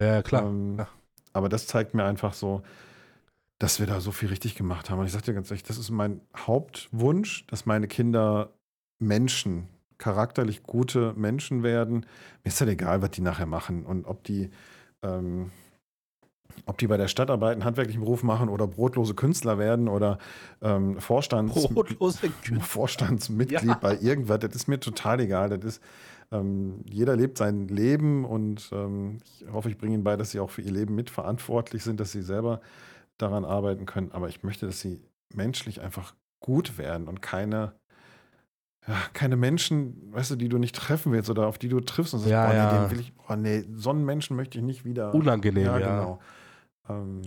ja, klar. Ähm, Ja. Aber das zeigt mir einfach so, dass wir da so viel richtig gemacht haben. Und ich sage dir ganz ehrlich, das ist mein Hauptwunsch, dass meine Kinder Menschen, charakterlich gute Menschen werden. Mir ist halt egal, was die nachher machen und ob die, ähm, ob die bei der Stadt arbeiten, handwerklichen Beruf machen oder brotlose Künstler werden oder ähm, Vorstands Brotlose Künstler. <laughs> Vorstandsmitglied Ja. bei irgendwas, das ist mir total egal. Das ist, ähm, jeder lebt sein Leben und ähm, ich hoffe, ich bringe ihnen bei, dass sie auch für ihr Leben mitverantwortlich sind, dass sie selber daran arbeiten können. Aber ich möchte, dass sie menschlich einfach gut werden und keine, ja, keine Menschen, weißt du, die du nicht treffen willst oder auf die du triffst und sagst, Ja, boah, nee, ja. den will ich, boah, nee, so einen Menschen möchte ich nicht wieder. Unangenehm, ja. genau. Ähm,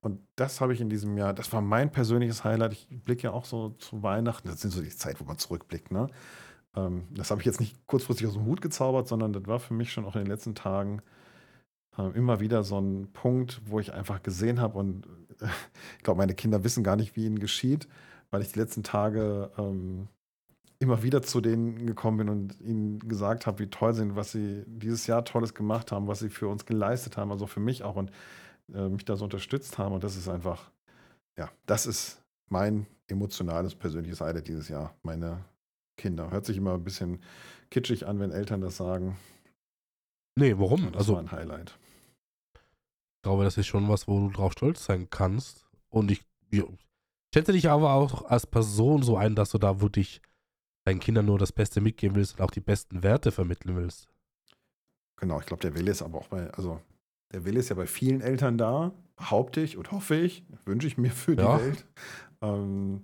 und das habe ich in diesem Jahr, das war mein persönliches Highlight. Ich blicke ja auch so zu Weihnachten, das sind so die Zeit, wo man zurückblickt, ne? Ähm, das habe ich jetzt nicht kurzfristig aus dem Hut gezaubert, sondern das war für mich schon auch in den letzten Tagen äh, immer wieder so ein Punkt, wo ich einfach gesehen habe und äh, <laughs> ich glaube, meine Kinder wissen gar nicht, wie ihnen geschieht, weil ich die letzten Tage ähm, immer wieder zu denen gekommen bin und ihnen gesagt habe, wie toll sie sind, was sie dieses Jahr Tolles gemacht haben, was sie für uns geleistet haben, also für mich auch und äh, mich da so unterstützt haben. Und das ist einfach, ja, das ist mein emotionales, persönliches Highlight dieses Jahr. Meine Kinder. Hört sich immer ein bisschen kitschig an, wenn Eltern das sagen. Nee, warum? Das Also, war ein Highlight. ich glaube, das ist schon was, wo du drauf stolz sein kannst. Und ich, ja, schätze dich aber auch als Person so ein, dass du da wirklich deinen Kindern nur das Beste mitgeben willst und auch die besten Werte vermitteln willst. Genau, ich glaube, der Wille ist aber auch bei, also der Wille ist ja bei vielen Eltern da, behaupte ich und hoffe ich, wünsche ich mir für die Ja. Welt. Ähm,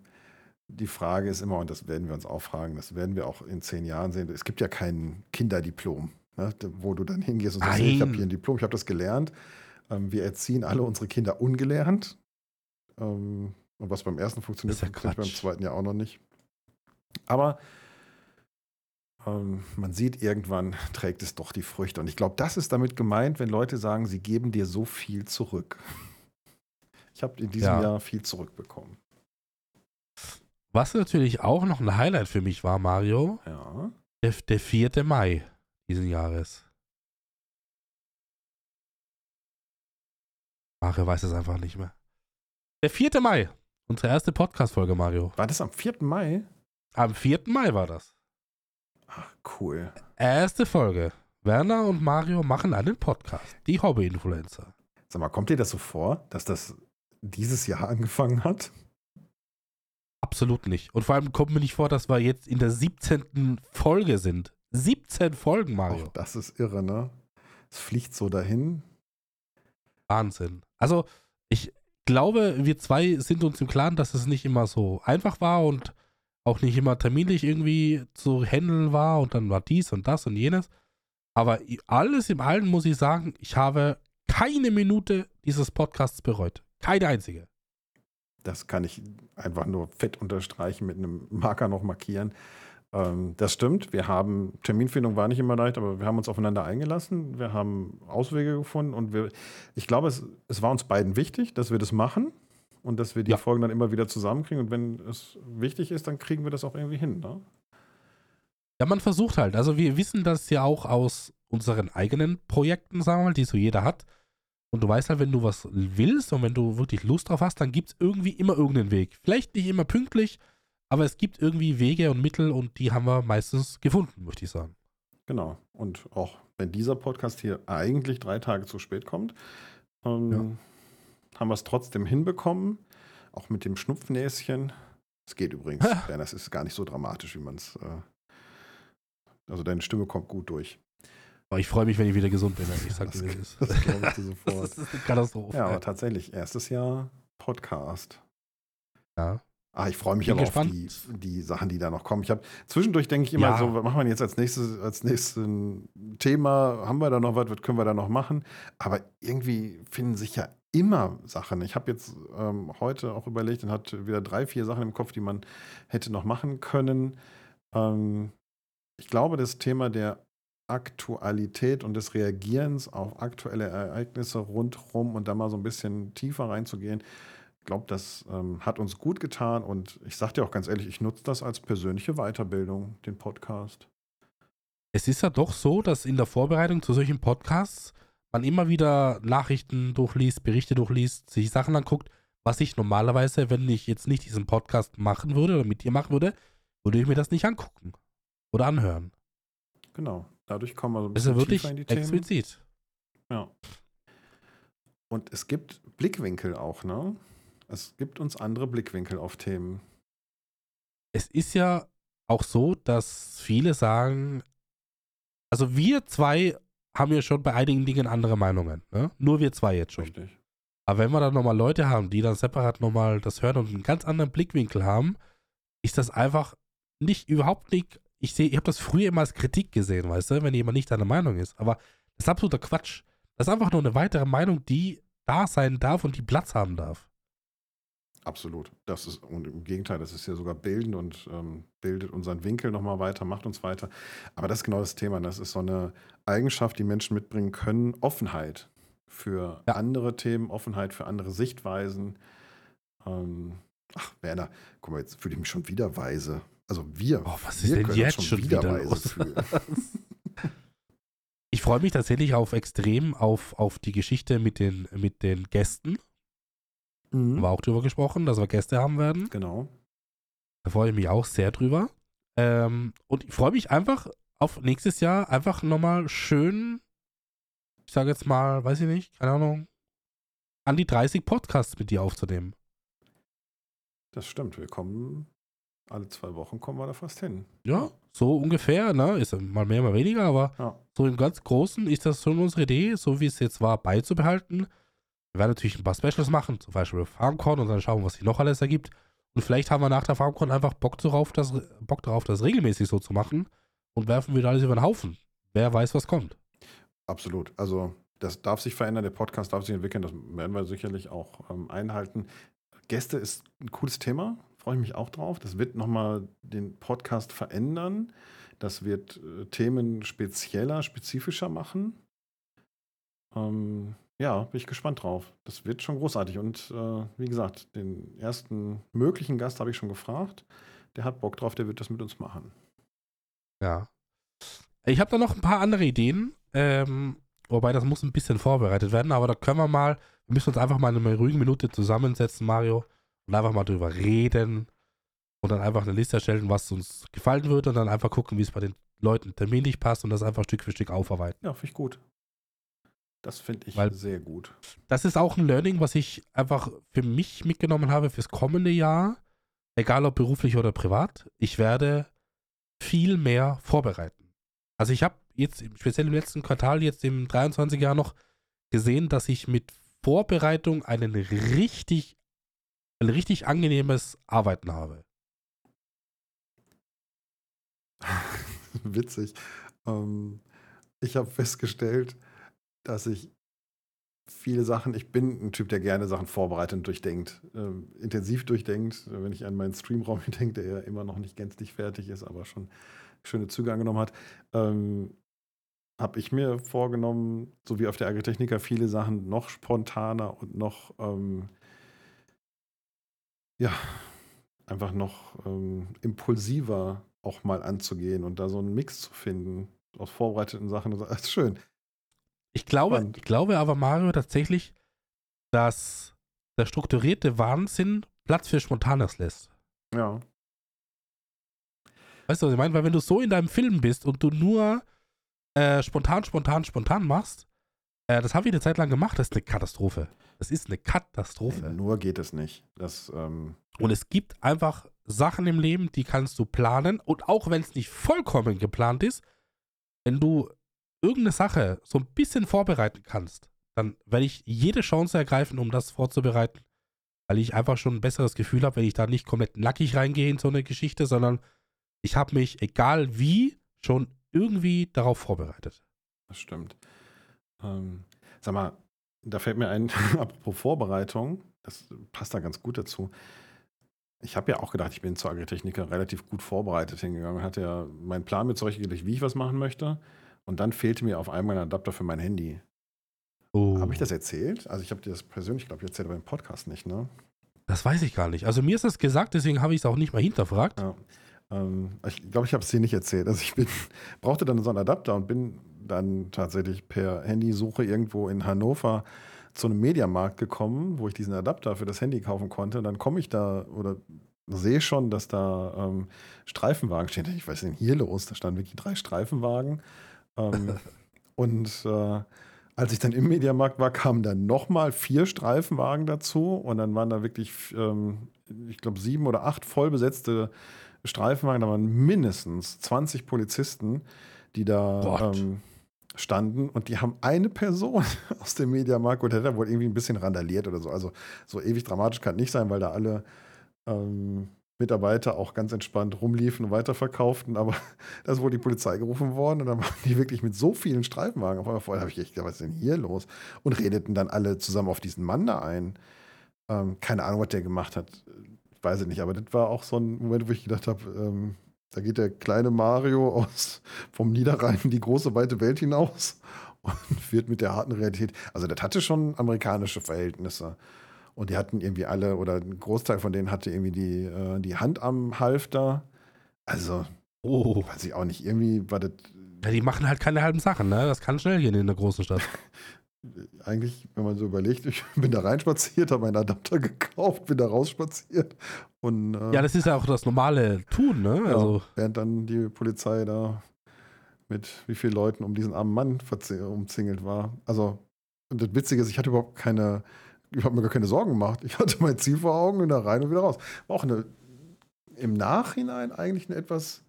die Frage ist immer, und das werden wir uns auch fragen, das werden wir auch in zehn Jahren sehen, es gibt ja kein Kinderdiplom, ne, wo du dann hingehst und sagst, Nein. ich habe hier ein Diplom, ich habe das gelernt. Ähm, wir erziehen alle unsere Kinder ungelernt. Ähm, und was beim ersten funktioniert, ja funktioniert beim zweiten ja auch noch nicht. Aber ähm, man sieht, irgendwann <laughs> trägt es doch die Früchte. Und ich glaube, das ist damit gemeint, wenn Leute sagen, sie geben dir so viel zurück. <laughs> Ich habe in diesem Ja. Jahr viel zurückbekommen. Was natürlich auch noch ein Highlight für mich war, Mario, Ja. der, der 4. Mai diesen Jahres. Mario weiß es einfach nicht mehr. Der 4. Mai, unsere erste Podcast-Folge, Mario. War das am 4. Mai? Am 4. Mai war das. Cool. Erste Folge. Werner und Mario machen einen Podcast. Die Hobby-Influencer. Sag mal, kommt dir das so vor, dass das dieses Jahr <laughs> angefangen hat? Absolut nicht. Und vor allem kommt mir nicht vor, dass wir jetzt in der 17. Folge sind. 17 Folgen, Mario. Auch das ist irre, ne? Es fliegt so dahin. Wahnsinn. Also, ich glaube, wir zwei sind uns im Klaren, dass es nicht immer so einfach war und auch nicht immer terminlich irgendwie zu handeln war und dann war dies und das und jenes. Aber alles im Allen muss ich sagen, ich habe keine Minute dieses Podcasts bereut. Keine einzige. Das kann ich einfach nur fett unterstreichen, mit einem Marker noch markieren. Ähm, das stimmt. Wir haben, Terminfindung war nicht immer leicht, aber wir haben uns aufeinander eingelassen. Wir haben Auswege gefunden und wir, ich glaube, es, es war uns beiden wichtig, dass wir das machen und dass wir die Ja. Folgen dann immer wieder zusammenkriegen. Und wenn es wichtig ist, dann kriegen wir das auch irgendwie hin. Ne? Ja, man versucht halt. Also wir wissen das ja auch aus unseren eigenen Projekten, sagen wir mal, die so jeder hat. Und du weißt halt, wenn du was willst und wenn du wirklich Lust drauf hast, dann gibt es irgendwie immer irgendeinen Weg. Vielleicht nicht immer pünktlich, aber es gibt irgendwie Wege und Mittel und die haben wir meistens gefunden, möchte ich sagen. Genau. Und auch wenn dieser Podcast hier eigentlich drei Tage zu spät kommt, ähm, haben wir es trotzdem hinbekommen. Auch mit dem Schnupfnäschen. Es geht übrigens, denn das ist gar nicht so dramatisch, wie man es. Äh, also deine Stimme kommt gut durch. Aber ich freue mich, wenn ich wieder gesund bin. Ich sag dir, <laughs> es ist. Das glaube ich dir sofort. Das ist eine Katastrophe. ja, aber tatsächlich, erstes Jahr Podcast. Ja. Ah, ich freue mich Bin aber gespannt. auf die, die Sachen, die da noch kommen. Ich habe zwischendurch denke ich immer Ja. so, was machen wir jetzt als nächstes, als nächstes Thema? Haben wir da noch was? Was können wir da noch machen? Aber irgendwie finden sich ja immer Sachen. Ich habe jetzt ähm, heute auch überlegt und hatte wieder drei, vier Sachen im Kopf, die man hätte noch machen können. Ähm, ich glaube, das Thema der Aktualität und des Reagierens auf aktuelle Ereignisse rundherum und da mal so ein bisschen tiefer reinzugehen, ich glaube, das ähm, hat uns gut getan und ich sage dir auch ganz ehrlich, ich nutze das als persönliche Weiterbildung, den Podcast. Es ist ja doch so, dass in der Vorbereitung zu solchen Podcasts man immer wieder Nachrichten durchliest, Berichte durchliest, sich Sachen anguckt, was ich normalerweise, wenn ich jetzt nicht diesen Podcast machen würde oder mit dir machen würde, würde ich mir das nicht angucken oder anhören. Genau. Dadurch kommen wir so ein bisschen wirklich tiefer in die Themen. explizit. Ja. Und es gibt Blickwinkel auch, ne? Es gibt uns andere Blickwinkel auf Themen. Es ist ja auch so, dass viele sagen, also wir zwei haben ja schon bei einigen Dingen andere Meinungen. Ne? Nur wir zwei jetzt schon. Richtig. Aber wenn wir dann nochmal Leute haben, die dann separat nochmal das hören und einen ganz anderen Blickwinkel haben, ist das einfach nicht, überhaupt nicht, ich sehe, ich habe das früher immer als Kritik gesehen, weißt du, wenn jemand nicht deiner Meinung ist. Aber das ist absoluter Quatsch. Das ist einfach nur eine weitere Meinung, die da sein darf und die Platz haben darf. Absolut. Das ist, und im Gegenteil, das ist ja sogar bildend und ähm, bildet unseren Winkel nochmal weiter, macht uns weiter. Aber das ist genau das Thema. Das ist so eine Eigenschaft, die Menschen mitbringen können. Offenheit für Ja. andere Themen, Offenheit für andere Sichtweisen. Ähm, ach, Werner, guck mal, jetzt fühle ich mich schon wieder weise. Also wir, Oh, was ist wir denn jetzt schon wieder weise los? fühlen. <laughs> Ich freue mich tatsächlich auf extrem auf, auf die Geschichte mit den, mit den Gästen. Haben Mhm. wir auch drüber gesprochen, dass wir Gäste haben werden. Genau. Da freue ich mich auch sehr drüber. Ähm, und ich freue mich einfach auf nächstes Jahr einfach nochmal schön, ich sage jetzt mal, weiß ich nicht, keine Ahnung, an die 30 Podcasts mit dir aufzunehmen. Das stimmt. Wir kommen, alle zwei Wochen kommen wir da fast hin. Ja, so ungefähr, ne? Ist mal mehr, mal weniger, aber Ja. so im ganz Großen ist das schon unsere Idee, so wie es jetzt war, beizubehalten. Wir werden natürlich ein paar Specials machen, zum Beispiel FarmCon und dann schauen, was sich noch alles ergibt. Und vielleicht haben wir nach der FarmCon einfach Bock darauf, das, Bock darauf, das regelmäßig so zu machen und werfen wieder alles über den Haufen. Wer weiß, was kommt. Absolut. Also das darf sich verändern, der Podcast darf sich entwickeln, das werden wir sicherlich auch ähm, einhalten. Gäste ist ein cooles Thema, freue ich mich auch drauf. Das wird nochmal den Podcast verändern. Das wird äh, Themen spezieller, spezifischer machen. Ähm, ja, bin ich gespannt drauf. Das wird schon großartig. Und äh, wie gesagt, den ersten möglichen Gast habe ich schon gefragt. Der hat Bock drauf, der wird das mit uns machen. Ja. Ich habe da noch ein paar andere Ideen, ähm, wobei das muss ein bisschen vorbereitet werden, aber da können wir mal, wir müssen uns einfach mal in einer ruhigen Minute zusammensetzen, Mario, und einfach mal drüber reden und dann einfach eine Liste erstellen, was uns gefallen wird und dann einfach gucken, wie es bei den Leuten terminlich passt und das einfach Stück für Stück aufarbeiten. Ja, finde ich gut. Das finde ich Weil- sehr gut. Das ist auch ein Learning, was ich einfach für mich mitgenommen habe fürs kommende Jahr, egal ob beruflich oder privat. Ich werde viel mehr vorbereiten. Also ich habe jetzt, speziell im letzten Quartal, jetzt im 23 Jahr noch gesehen, dass ich mit Vorbereitung einen richtig, ein richtig angenehmes Arbeiten habe. <laughs> Witzig. Ähm, ich habe festgestellt, dass ich viele Sachen, ich bin ein Typ, der gerne Sachen vorbereitet und durchdenkt, ähm, intensiv durchdenkt. Wenn ich an meinen Streamraum <laughs> denke, der ja immer noch nicht gänzlich fertig ist, aber schon schöne Züge angenommen hat, ähm, habe ich mir vorgenommen, so wie auf der Agritechnica, viele Sachen noch spontaner und noch, ähm, ja, einfach noch ähm, impulsiver auch mal anzugehen und da so einen Mix zu finden aus vorbereiteten Sachen. Das ist schön. Ich glaube, Spannend. ich glaube aber, Mario, tatsächlich, dass der strukturierte Wahnsinn Platz für Spontanes lässt. Ja. Weißt du, was ich meine? Weil wenn du so in deinem Film bist und du nur äh, spontan, spontan, spontan machst, äh, das habe ich eine Zeit lang gemacht, das ist eine Katastrophe. Das ist eine Katastrophe. Nur geht es nicht. Das, ähm, Und es gibt einfach Sachen im Leben, die kannst du planen. Und auch wenn es nicht vollkommen geplant ist, wenn du irgendeine Sache so ein bisschen vorbereiten kannst, dann werde ich jede Chance ergreifen, um das vorzubereiten. Weil ich einfach schon ein besseres Gefühl habe, wenn ich da nicht komplett nackig reingehe in so eine Geschichte, sondern ich habe mich, egal wie, schon irgendwie darauf vorbereitet. Das stimmt. Ähm, sag mal, da fällt mir ein, <laughs> apropos Vorbereitung, das passt da ganz gut dazu. Ich habe ja auch gedacht, ich bin zur Agritechniker relativ gut vorbereitet hingegangen. Hatte ja meinen Plan mit zurechtgelegt, wie ich was machen möchte. Und dann fehlte mir auf einmal ein Adapter für mein Handy. Oh. Habe ich das erzählt? Also ich habe dir das persönlich, glaube ich, erzählt, aber im Podcast nicht, ne? Das weiß ich gar nicht. Also mir ist das gesagt, deswegen habe ich es auch nicht mal hinterfragt. Ja. Ähm, ich glaube, ich habe es dir nicht erzählt. Also ich bin, <laughs> brauchte dann so einen Adapter und bin dann tatsächlich per Handysuche irgendwo in Hannover zu einem Mediamarkt gekommen, wo ich diesen Adapter für das Handy kaufen konnte. Dann komme ich da oder sehe schon, dass da ähm, Streifenwagen stehen. Ich weiß nicht, hier los? Da standen wirklich drei Streifenwagen. Ähm, und äh, als ich dann im Mediamarkt war, kamen dann nochmal vier Streifenwagen dazu und dann waren da wirklich, ähm, ich glaube, sieben oder acht vollbesetzte Streifenwagen. Da waren mindestens 20 Polizisten, die da ähm, standen und die haben eine Person <laughs> aus dem Mediamarkt und hätte wohl irgendwie ein bisschen randaliert oder so. Also so ewig dramatisch kann nicht sein, weil da alle ähm, Mitarbeiter auch ganz entspannt rumliefen und weiterverkauften, aber <laughs> da ist wohl die Polizei gerufen worden und dann waren die wirklich mit so vielen Streifenwagen auf einmal. Da habe ich echt gedacht, was ist denn hier los? Und redeten dann alle zusammen auf diesen Mann da ein. Ähm, keine Ahnung, was der gemacht hat. Ich weiß es nicht, aber das war auch so ein Moment, wo ich gedacht habe, ähm, da geht der kleine Mario aus, vom Niederrhein in die große weite Welt hinaus <laughs> und wird mit der harten Realität. Also, das hatte schon amerikanische Verhältnisse. Und die hatten irgendwie alle, oder ein Großteil von denen hatte irgendwie die, äh, die Hand am Halfter. Also, Oh. weiß ich auch nicht. Irgendwie war das Ja, die machen halt keine halben Sachen, ne? Das kann schnell gehen in der großen Stadt. <laughs> eigentlich, wenn man so überlegt, ich <laughs> bin da reinspaziert, habe einen Adapter gekauft, bin da rausspaziert. Und äh, Ja, das ist ja auch das normale Tun, ne? ja, Also, während dann die Polizei da mit wie vielen Leuten um diesen armen Mann umzingelt war. Also, und das Witzige ist, ich hatte überhaupt keine, ich habe mir gar keine Sorgen gemacht. Ich hatte mein Ziel vor Augen und da rein und wieder raus. War auch eine, im Nachhinein eigentlich eine etwas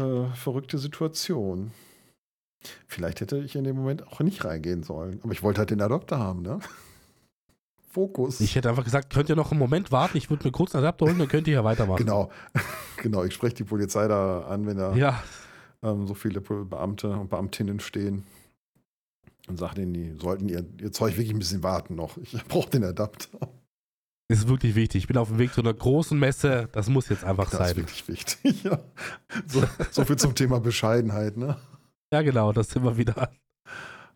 äh, verrückte Situation. Vielleicht hätte ich in dem Moment auch nicht reingehen sollen. Aber ich wollte halt den Adapter haben, ne? <laughs> Fokus. ich hätte einfach gesagt, könnt ihr noch einen Moment warten, ich würde mir kurz einen Adapter holen, dann könnt ihr ja weitermachen. Genau. <laughs> genau, ich spreche die Polizei da an, wenn da Ja, ähm, so viele Beamte und Beamtinnen stehen und sage denen, die sollten ihr, ihr Zeug wirklich ein bisschen warten noch. Ich <laughs> brauche den Adapter. ist wirklich wichtig. Ich bin auf dem Weg zu einer großen Messe, das muss jetzt einfach Das ist sein. wirklich wichtig. Ja. So, so viel zum Thema Bescheidenheit, ne? Ja, genau, das sind wir wieder.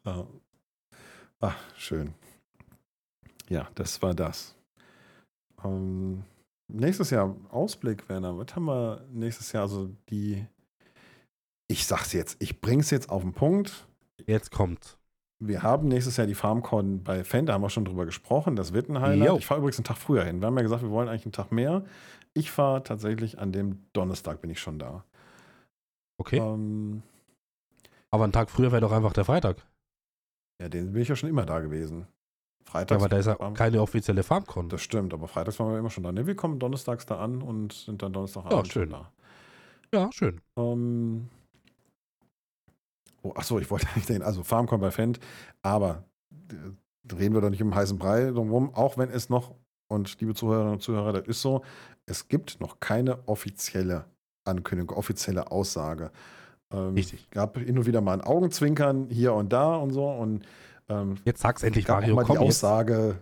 Ja. Ah, schön. Ja, das war das. Ähm, nächstes Jahr Ausblick, Werner. Was haben wir nächstes Jahr? Also die, ich sag's jetzt, ich bring's jetzt auf den Punkt. Jetzt kommt. Wir haben nächstes Jahr die FarmCon bei Fan, da haben wir schon drüber gesprochen. Das wird ein Highlight. Jo. Ich fahre übrigens einen Tag früher hin. Wir haben ja gesagt, wir wollen eigentlich einen Tag mehr. Ich fahre tatsächlich an dem Donnerstag, bin ich schon da. Okay. Ähm, Aber einen Tag früher wäre doch einfach der Freitag. ja, den bin ich ja schon immer da gewesen. Ja, Freitags. aber da ist ja keine offizielle FarmCon. Das stimmt, aber freitags waren wir immer schon da. Ne, wir kommen donnerstags da an und sind dann Donnerstagabend Ja, schön. da. Ja, schön. Ähm, oh, achso, ich wollte <laughs> nicht den, also FarmCon bei Fendt, aber äh, reden wir doch nicht um heißen Brei drumherum, auch wenn es noch, und liebe Zuhörerinnen und Zuhörer, das ist so, es gibt noch keine offizielle Ankündigung, offizielle Aussage. Ähm, Richtig. gab hin und wieder mal ein Augenzwinkern hier und da und so und ähm, Jetzt sag's endlich, gab Mario. mal Komm die. Aussage,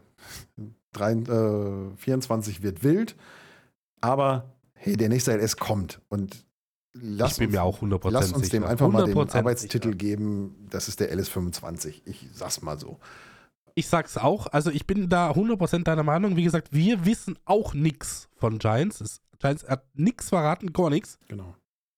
drei, äh, 24 wird wild, aber hey, der nächste LS kommt und lass Ich bin uns, mir auch 100% lass uns dem einfach mal den 100% Arbeitstitel sicher. geben, das ist der LS25. Ich sag's mal so. Ich sag's auch, also ich bin da 100% deiner Meinung. Wie gesagt, wir wissen auch nichts von Giants. Es, Giants hat nichts verraten, gar nichts. Genau.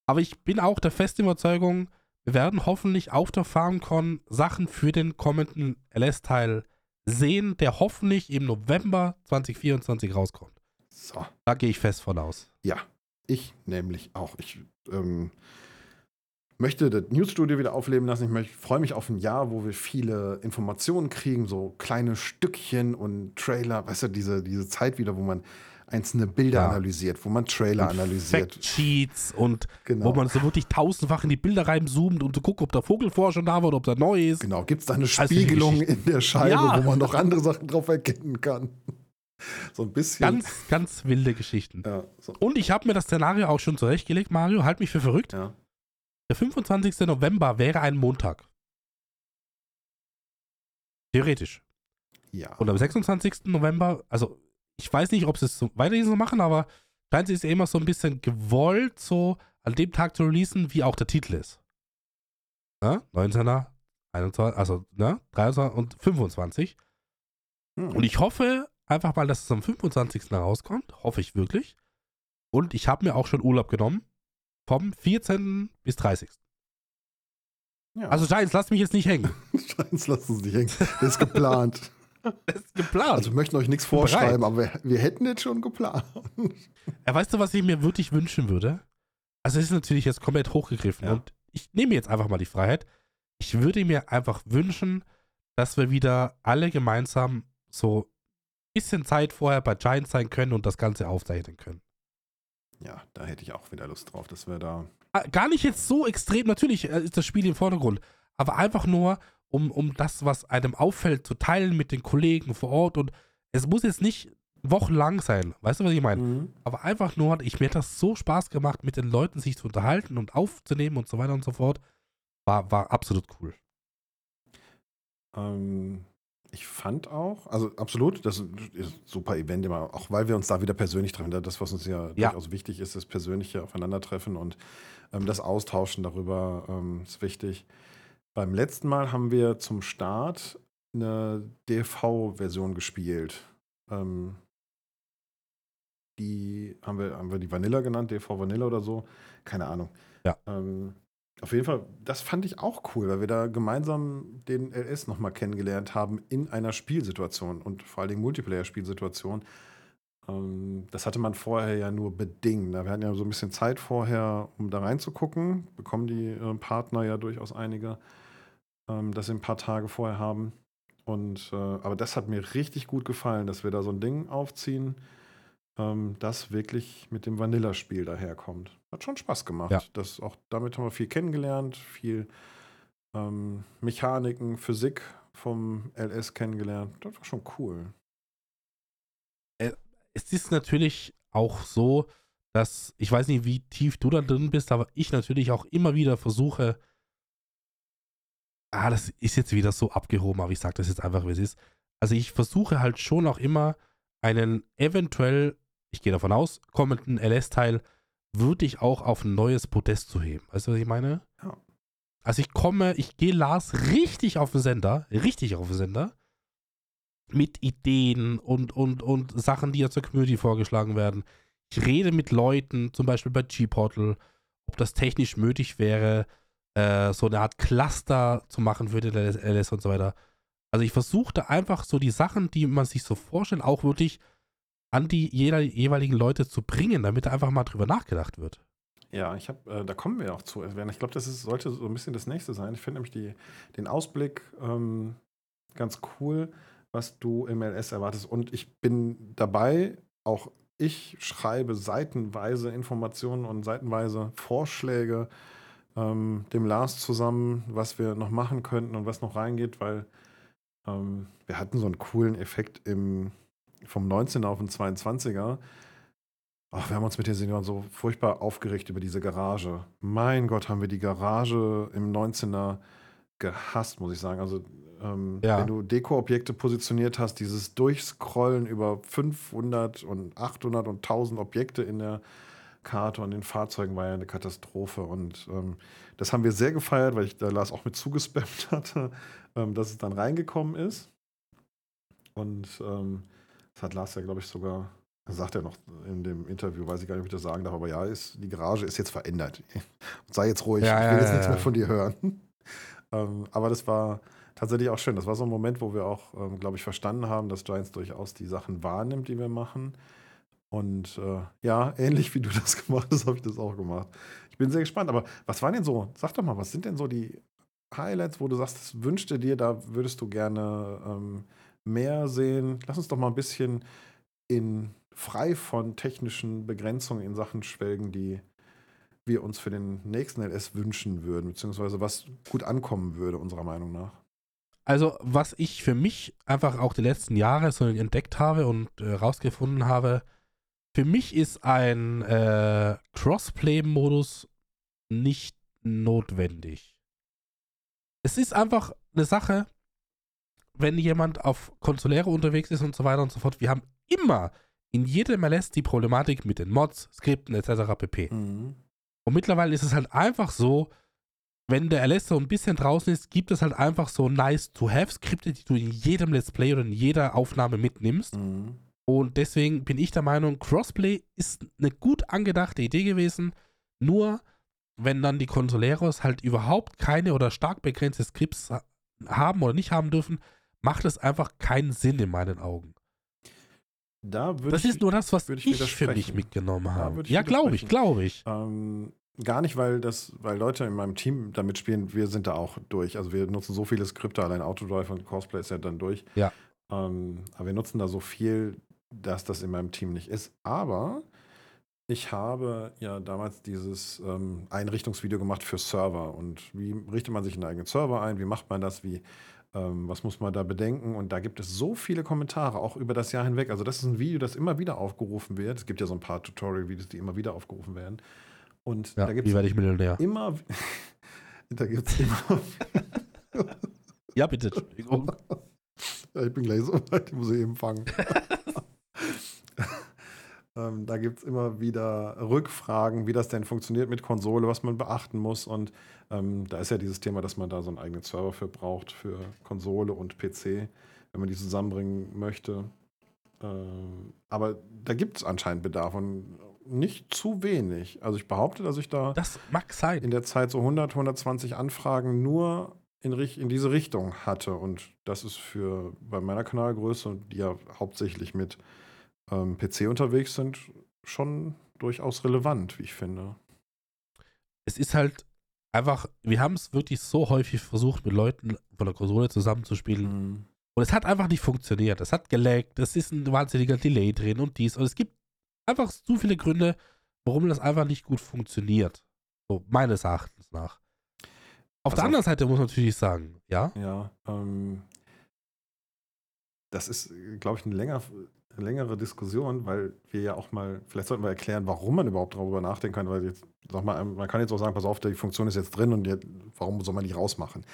Aber ich bin auch der festen Überzeugung, wir werden hoffentlich auf der FarmCon Sachen für den kommenden LS-Teil sehen, der hoffentlich im November 2024 rauskommt. So, Da gehe ich fest von aus. ja. Ich nämlich auch. Ich ähm, möchte das Newsstudio wieder aufleben lassen. Ich freue mich auf ein Jahr, wo wir viele Informationen kriegen, so kleine Stückchen und Trailer. Weißt du, diese, diese Zeit wieder, wo man einzelne Bilder Ja. analysiert, wo man Trailer analysiert. Fact-Sheets und Genau. wo man so wirklich tausendfach in die Bilder reinzoomt, um zu gucken, ob der Vogelvorher schon da war oder ob der neu ist. Genau, gibt es da eine Spiegelung Geschichten. in der Scheibe, Ja. wo man noch andere Sachen drauf erkennen kann. <laughs> So ein bisschen. Ganz, ganz wilde Geschichten. ja, so, Und ich habe mir das Szenario auch schon zurechtgelegt, Mario. Halt mich für verrückt. ja. Der 25. November wäre ein Montag. Theoretisch. ja. Und am 26. November, also ich weiß nicht, ob sie es so weiterhin so machen, aber scheint es immer so ein bisschen gewollt, so an dem Tag zu releasen, wie auch der Titel ist. Ne? 19. 21, also ne? 23 und 25. Hm. Und ich hoffe einfach mal, dass es am 25. rauskommt. Hoffe ich wirklich. Und ich habe mir auch schon Urlaub genommen. Vom 14. bis 30. ja. Also Giants, lass mich jetzt nicht hängen. <laughs> Scheins lassen Sie nicht hängen. Das ist geplant. Das <laughs> ist geplant. Also wir möchten euch nichts vorschreiben, aber wir, wir hätten jetzt schon geplant. <laughs> Ja, weißt du, was ich mir wirklich wünschen würde? Also es ist natürlich jetzt komplett hochgegriffen Ja. und ich nehme jetzt einfach mal die Freiheit. Ich würde mir einfach wünschen, dass wir wieder alle gemeinsam so bisschen Zeit vorher bei Giants sein können und das Ganze aufzeichnen können. Ja, da hätte ich auch wieder Lust drauf, dass wir da. Ah, Gar nicht jetzt so extrem, natürlich äh, ist das Spiel im Vordergrund, aber einfach nur, um, um das, was einem auffällt, zu teilen mit den Kollegen vor Ort und es muss jetzt nicht wochenlang sein, weißt du, was ich meine? Mhm. Aber einfach nur, ich mir hat das so Spaß gemacht, mit den Leuten sich zu unterhalten und aufzunehmen und so weiter und so fort. War, war absolut cool. Ähm, ich fand auch, also absolut, das ist ein super Event immer, auch weil wir uns da wieder persönlich treffen. Das, was uns ja, Ja. durchaus wichtig ist, das persönliche Aufeinandertreffen und ähm, das Austauschen darüber ähm, ist wichtig. Beim letzten Mal haben wir zum Start eine DV-Version gespielt. Ähm, die haben wir, haben wir die Vanilla genannt, DV Vanilla oder so. Keine Ahnung. Ja. Ähm, auf jeden Fall, das fand ich auch cool, weil wir da gemeinsam den LS nochmal kennengelernt haben in einer Spielsituation und vor allen Dingen Multiplayer-Spielsituation. Ähm, das hatte man vorher ja nur bedingt. Wir hatten ja so ein bisschen Zeit vorher, um da reinzugucken. Bekommen die äh, Partner ja durchaus einige, ähm, dass sie ein paar Tage vorher haben. Und, äh, aber das hat mir richtig gut gefallen, dass wir da so ein Ding aufziehen, ähm, das wirklich mit dem Vanilla-Spiel daherkommt. Hat schon Spaß gemacht. Ja. Das auch, damit haben wir viel kennengelernt, viel ähm, Mechaniken, Physik vom LS kennengelernt. Das war schon cool. Es ist natürlich auch so, dass, ich weiß nicht, wie tief du da drin bist, aber ich natürlich auch immer wieder versuche, ah, das ist jetzt wieder so abgehoben, aber ich sage das jetzt einfach, wie es ist. Also ich versuche halt schon auch immer einen eventuell, ich gehe davon aus, kommenden LS-Teil würde ich auch auf ein neues Podest zu heben. Weißt du, was ich meine? Ja. Also ich komme, ich gehe Lars richtig auf den Sender, richtig auf den Sender, mit Ideen und, und, und Sachen, die ja zur Community vorgeschlagen werden. Ich rede mit Leuten, zum Beispiel bei G-Portal, ob das technisch möglich wäre, äh, so eine Art Cluster zu machen für den LS und so weiter. Also ich versuche da einfach so die Sachen, die man sich so vorstellt, auch wirklich an die jeder, jeweiligen Leute zu bringen, damit da einfach mal drüber nachgedacht wird. Ja, ich habe, äh, da kommen wir auch zu. Ich glaube, das ist, sollte so ein bisschen das nächste sein. Ich finde nämlich die, den Ausblick ähm, ganz cool, was du im LS erwartest. Und ich bin dabei, auch ich schreibe seitenweise Informationen und seitenweise Vorschläge ähm, dem Lars zusammen, was wir noch machen könnten und was noch reingeht, weil ähm, wir hatten so einen coolen Effekt im, vom 19er auf den 22er. Ach, wir haben uns mit den Senioren so furchtbar aufgeregt über diese Garage. Mein Gott, haben wir die Garage im 19er gehasst, muss ich sagen. Also, ähm, Ja. wenn du Deko-Objekte positioniert hast, dieses Durchscrollen über 500 und 800 und 1000 Objekte in der Karte und den Fahrzeugen war ja eine Katastrophe. Und ähm, das haben wir sehr gefeiert, weil ich da Lars auch mit zugespammt <laughs> hatte, ähm, dass es dann reingekommen ist. Und ähm, das hat Lars ja, glaube ich, sogar, sagt er noch in dem Interview, weiß ich gar nicht, ob ich das sagen darf, aber ja, ist, die Garage ist jetzt verändert. <laughs> Sei jetzt ruhig, Ja, ich will jetzt nichts mehr von dir hören. <laughs> ähm, aber das war tatsächlich auch schön. Das war so ein Moment, wo wir auch, ähm, glaube ich, verstanden haben, dass Giants durchaus die Sachen wahrnimmt, die wir machen. Und äh, ja, ähnlich wie du <laughs> das gemacht hast, habe ich das auch gemacht. Ich bin sehr gespannt. Aber was waren denn so, sag doch mal, was sind denn so die Highlights, wo du sagst, das wünschte dir, da würdest du gerne ähm, mehr sehen? Lass uns doch mal ein bisschen in frei von technischen Begrenzungen in Sachen schwelgen, die wir uns für den nächsten LS wünschen würden, beziehungsweise was gut ankommen würde, unserer Meinung nach. Also, was ich für mich einfach auch die letzten Jahre so entdeckt habe und äh, rausgefunden habe, für mich ist ein äh, Crossplay-Modus nicht notwendig. Es ist einfach eine Sache, wenn jemand auf Konsoläre unterwegs ist und so weiter und so fort. Wir haben immer in jedem LS die Problematik mit den Mods, Skripten etc. pp. Mhm. Und mittlerweile ist es halt einfach so, wenn der LS so ein bisschen draußen ist, gibt es halt einfach so nice-to-have-Skripte, die du in jedem Let's Play oder in jeder Aufnahme mitnimmst. Mhm. Und deswegen bin ich der Meinung, Crossplay ist eine gut angedachte Idee gewesen. Nur, wenn dann die Consoleros halt überhaupt keine oder stark begrenzte Skripts ha- haben oder nicht haben dürfen, macht es einfach keinen Sinn in meinen Augen. Da Das ist nur das, was ich ich, für mich mitgenommen habe. Ja, glaube ich, glaube ich. Ähm, gar nicht, weil das, weil Leute in meinem Team da mitspielen, wir sind da auch durch. Also wir nutzen so viele Skripte, allein Autodrive und Cosplay ist ja dann durch. Ja. Ähm, aber wir nutzen da so viel, dass das in meinem Team nicht ist. Aber ich habe ja damals dieses ähm, Einrichtungsvideo gemacht für Server. Und wie richtet man sich einen eigenen Server ein? Wie macht man das? Wie, ähm, was muss man da bedenken? Und da gibt es so viele Kommentare, auch über das Jahr hinweg. Also das ist ein Video, das immer wieder aufgerufen wird. Es gibt ja so ein paar Tutorial-Videos, die immer wieder aufgerufen werden. Und Ja, da gibt es immer, <laughs> da gibt es immer, Ja, bitte. Entschuldigung. <laughs> Ich bin gleich so weit, ich muss eben fangen. <laughs> ähm, da gibt es immer wieder Rückfragen, wie das denn funktioniert mit Konsole, was man beachten muss. Und ähm, da ist ja dieses Thema, dass man da so einen eigenen Server für braucht, für Konsole und PC, wenn man die zusammenbringen möchte. Ähm, aber da gibt es anscheinend Bedarf und nicht zu wenig. Also ich behaupte, dass ich da Das mag sein. in der Zeit so 100, 120 Anfragen nur in, in diese Richtung hatte. Und das ist für bei meiner Kanalgröße, die ja hauptsächlich mit ähm, PC unterwegs sind, schon durchaus relevant, wie ich finde. es ist halt einfach, wir haben es wirklich so häufig versucht, mit Leuten von der Konsole zusammenzuspielen. Und es hat einfach nicht funktioniert. Es hat geleckt, es ist ein wahnsinniger Delay drin und dies. Und es gibt einfach zu viele Gründe, warum das einfach nicht gut funktioniert. So, meines Erachtens nach. Auf der Also- anderen Seite muss man natürlich sagen, ja, Ja, ähm, das ist, glaube ich, eine länger, längere Diskussion, weil wir ja auch mal, vielleicht sollten wir erklären, warum man überhaupt darüber nachdenken kann, weil jetzt, sag mal, man kann jetzt auch sagen, pass auf, die Funktion ist jetzt drin und jetzt, warum soll man die rausmachen?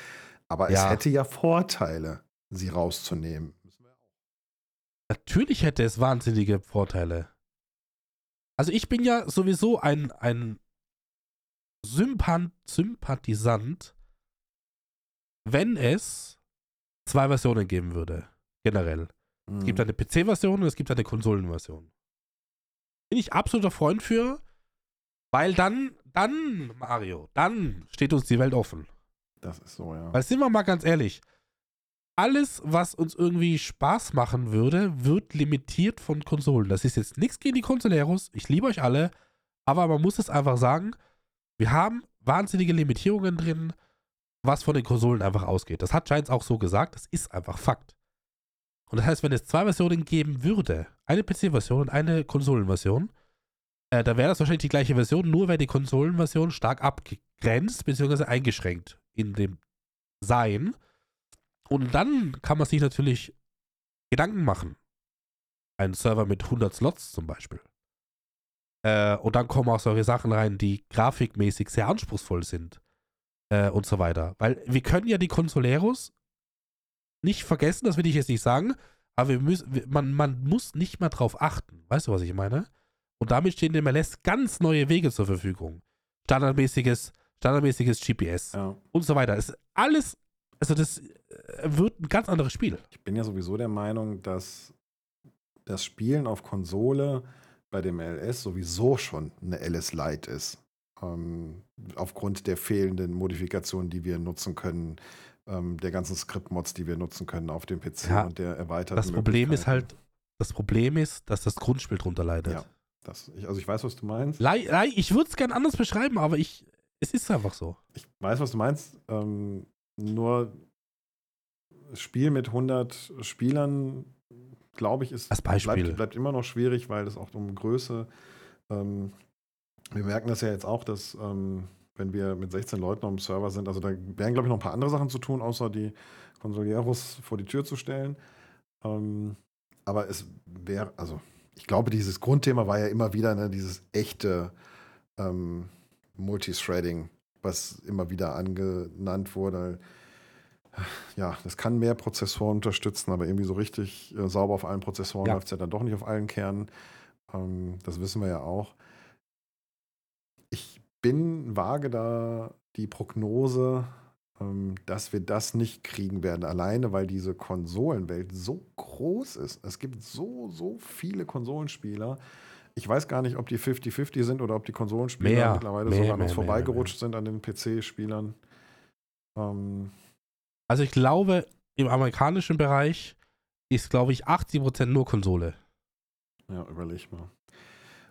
Aber es Ja. hätte ja Vorteile, sie rauszunehmen. natürlich hätte es wahnsinnige Vorteile. Also ich bin ja sowieso ein, ein Sympan Sympathisant, wenn es zwei Versionen geben würde. Generell. Es Mhm. gibt eine PC-Version und es gibt eine Konsolenversion. Bin ich absoluter Freund für, weil dann, dann, Mario, dann steht uns die Welt offen. Das ist so, ja. Weil sind wir mal ganz ehrlich, alles, was uns irgendwie Spaß machen würde, wird limitiert von Konsolen. Das ist jetzt nichts gegen die Konsoleros, ich liebe euch alle, aber man muss es einfach sagen, wir haben wahnsinnige Limitierungen drin, was von den Konsolen einfach ausgeht. Das hat Giants auch so gesagt, das ist einfach Fakt. Und das heißt, wenn es zwei Versionen geben würde, eine PC-Version und eine Konsolenversion, äh, dann wäre das wahrscheinlich die gleiche Version, nur wäre die Konsolenversion stark abgegrenzt bzw. eingeschränkt in dem Sein. Und dann kann man sich natürlich Gedanken machen. Ein Server mit 100 Slots zum Beispiel. Äh, und dann kommen auch solche Sachen rein, die grafikmäßig sehr anspruchsvoll sind. Äh, und so weiter. Weil wir können ja die Consoleros nicht vergessen, das will ich jetzt nicht sagen, aber wir müssen, man, man muss nicht mal drauf achten. Weißt du, was ich meine? Und damit stehen dem LS ganz neue Wege zur Verfügung. Standardmäßiges, standardmäßiges GPS ja. und so weiter. Es ist alles, also das äh, wird ein ganz anderes Spiel. Ich bin ja sowieso der Meinung, dass das Spielen auf Konsole bei dem LS sowieso schon eine LS Lite ist. Ähm, aufgrund der fehlenden Modifikationen, die wir nutzen können, ähm, der ganzen Script-Mods, die wir nutzen können auf dem PC Ja, und der erweiterten Das Problem ist halt, das Problem ist, dass das Grundspiel drunter leidet. Ja. Das, ich, also ich weiß, was du meinst. Lei, lei, ich würde es gern anders beschreiben, aber ich, es ist einfach so. Ich weiß, was du meinst. Ähm, nur Spiel mit 100 Spielern glaube ich, ist Als Beispiel. Bleibt, bleibt immer noch schwierig, weil es auch um Größe. Ähm, wir merken das ja jetzt auch, dass ähm, wenn wir mit 16 Leuten auf dem Server sind, also da wären, glaube ich, noch ein paar andere Sachen zu tun, außer die Consolieros vor die Tür zu stellen. Ähm, aber es wäre, also ich glaube, dieses Grundthema war ja immer wieder ne, dieses echte ähm, Multithreading, was immer wieder angenannt wurde. Ja, das kann mehr Prozessoren unterstützen, aber irgendwie so richtig äh, sauber auf allen Prozessoren Ja. läuft es ja dann doch nicht auf allen Kernen. Ähm, das wissen wir ja auch. Bin vage da die Prognose, ähm, dass wir das nicht kriegen werden, alleine weil diese Konsolenwelt so groß ist. Es gibt so, so viele Konsolenspieler. Ich weiß gar nicht, ob die 50-50 sind oder ob die Konsolenspieler Mehr, mittlerweile mehr, sogar an uns vorbeigerutscht sind an den PC-Spielern. Ähm, Also ich glaube, im amerikanischen Bereich ist, glaube ich, 80% nur Konsole. Ja, überleg mal.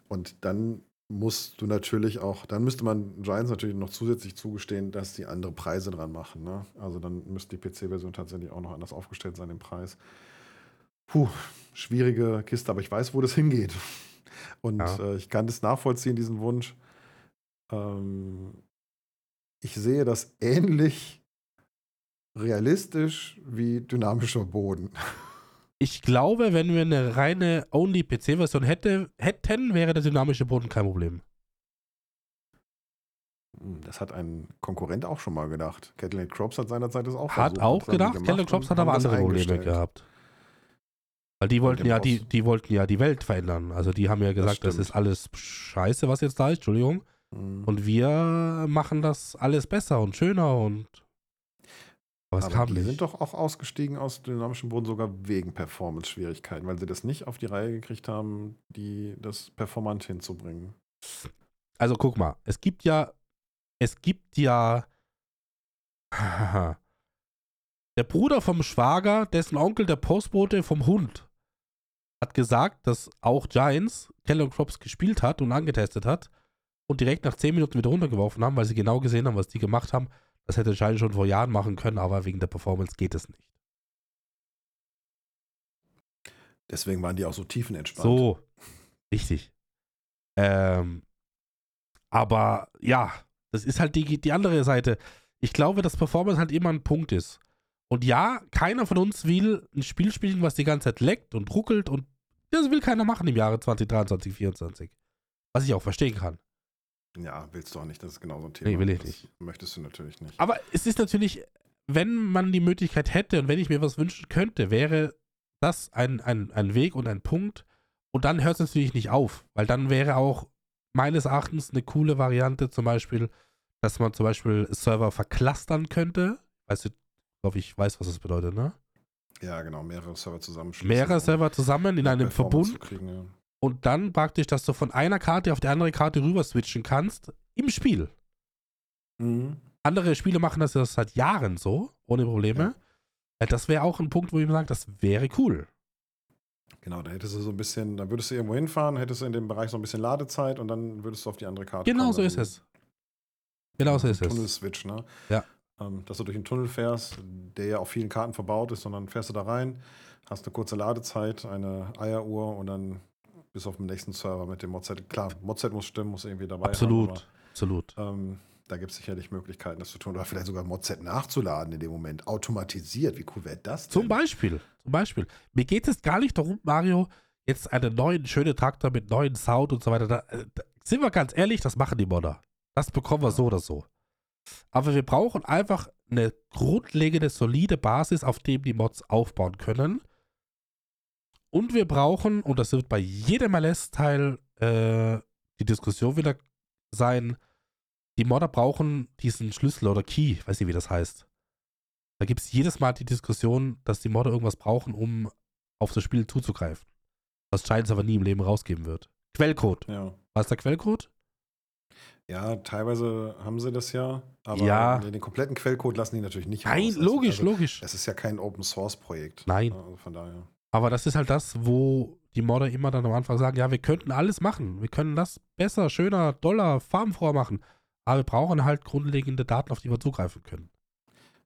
Und dann musst du natürlich auch, dann müsste man Giants natürlich noch zusätzlich zugestehen, dass die andere Preise dran machen. Ne? Also dann müsste die PC-Version tatsächlich auch noch anders aufgestellt sein, im Preis. Puh, schwierige Kiste, aber ich weiß, wo das hingeht. Und Ja. äh, ich kann das nachvollziehen, diesen Wunsch. Ähm, ich sehe das ähnlich realistisch wie dynamischer Boden. Ich glaube, wenn wir eine reine Only-PC-Version hätte, hätten, wäre der dynamische Boden kein Problem. Hm, Das hat ein Konkurrent auch schon mal gedacht. Cadillac Crops hat seinerzeit das auch Hat versucht, auch das gedacht, Kellogg Crops hat aber das andere Probleme gehabt. Weil die wollten ja, die, die wollten ja die Welt verändern. Also die haben ja gesagt, das, stimmt. ist alles scheiße, was jetzt da ist, Entschuldigung. Mhm. Und wir machen das alles besser und schöner und aber es Aber kam die nicht. sind doch auch ausgestiegen aus dynamischem Boden sogar wegen Performance-Schwierigkeiten, weil sie das nicht auf die Reihe gekriegt haben, die das performant hinzubringen. Also guck mal, es gibt ja, es gibt ja <laughs> der Bruder vom Schwager, dessen Onkel der Postbote vom Hund, hat gesagt, dass auch Giants Kellogg Crops gespielt hat und angetestet hat und direkt nach 10 Minuten wieder runtergeworfen haben, weil sie genau gesehen haben, was die gemacht haben. Das hätte Giants schon vor Jahren machen können, aber wegen der Performance geht es nicht. Deswegen waren die auch so tiefenentspannt. So, richtig. Ähm, aber ja, das ist halt die, die andere Seite. Ich glaube, dass Performance halt immer ein Punkt ist. Und ja, keiner von uns will ein Spiel spielen, was die ganze Zeit leckt und ruckelt und das will keiner machen im Jahre 2023, 2024. Was ich auch verstehen kann. Ja, willst du auch nicht, das ist genau so ein Thema. Nee, will ich das nicht. Möchtest du natürlich nicht. Aber es ist natürlich, wenn man die Möglichkeit hätte und wenn ich mir was wünschen könnte, wäre das ein, ein, ein Weg und ein Punkt. Und dann hört es natürlich nicht auf, weil dann wäre auch meines Erachtens eine coole Variante zum Beispiel, dass man zum Beispiel Server verklustern könnte. Weißt du, glaube ich, weiß, was das bedeutet, ne? Ja, genau, mehrere Server zusammenschließen. Mehrere Server zusammen in einem Verbund kriegen, ja. Und dann praktisch, dass du von einer Karte auf die andere Karte rüber switchen kannst im Spiel. Mhm. Andere Spiele machen das ja seit Jahren so, ohne Probleme. Ja, das wäre auch ein Punkt, wo ich mir sage, das wäre cool. Genau, da hättest du so ein bisschen, dann würdest du irgendwo hinfahren, hättest du in dem Bereich so ein bisschen Ladezeit und dann würdest du auf die andere Karte Genau kommen, so ist es. Genau so ist es. Tunnelswitch, ne? Ja. Ähm, dass du durch einen Tunnel fährst, der ja auf vielen Karten verbaut ist, sondern fährst du da rein, hast eine kurze Ladezeit, eine Eieruhr und dann bist du auf dem nächsten Server mit dem Mod-Set. Klar, Mod-Set muss stimmen, muss irgendwie dabei Absolut. haben. Absolut. aber, ähm, da gibt es sicherlich Möglichkeiten, das zu tun. Oder vielleicht sogar Mod-Set nachzuladen in dem Moment. Automatisiert. Wie cool wäre das denn? Zum Beispiel. Zum Beispiel. Mir geht es gar nicht darum, Mario, jetzt einen neuen, schönen Traktor mit neuen Sound und so weiter. Da, äh, da, sind wir ganz ehrlich, das machen die Modder. Das bekommen wir so oder so. Aber wir brauchen einfach eine grundlegende, solide Basis, auf dem die Mods aufbauen können. Und wir brauchen, und das wird bei jedem LS-Teil äh, die Diskussion wieder sein, die Modder brauchen diesen Schlüssel oder Key, weiß nicht, wie das heißt. Da gibt es jedes Mal die Diskussion, dass die Modder irgendwas brauchen, um auf das Spiel zuzugreifen. Was Giants aber nie im Leben rausgeben wird. Quellcode. Ja. Was ist der Quellcode? Ja, teilweise haben sie das ja, aber Ja. den kompletten Quellcode lassen die natürlich nicht Nein, raus. Also- logisch, also, logisch. Es ist ja kein Open-Source-Projekt. Nein. Also von daher. Aber das ist halt das, wo die Modder immer dann am Anfang sagen, ja, wir könnten alles machen. Wir können das besser, schöner, doller, farbenfroher machen. Aber wir brauchen halt grundlegende Daten, auf die wir zugreifen können.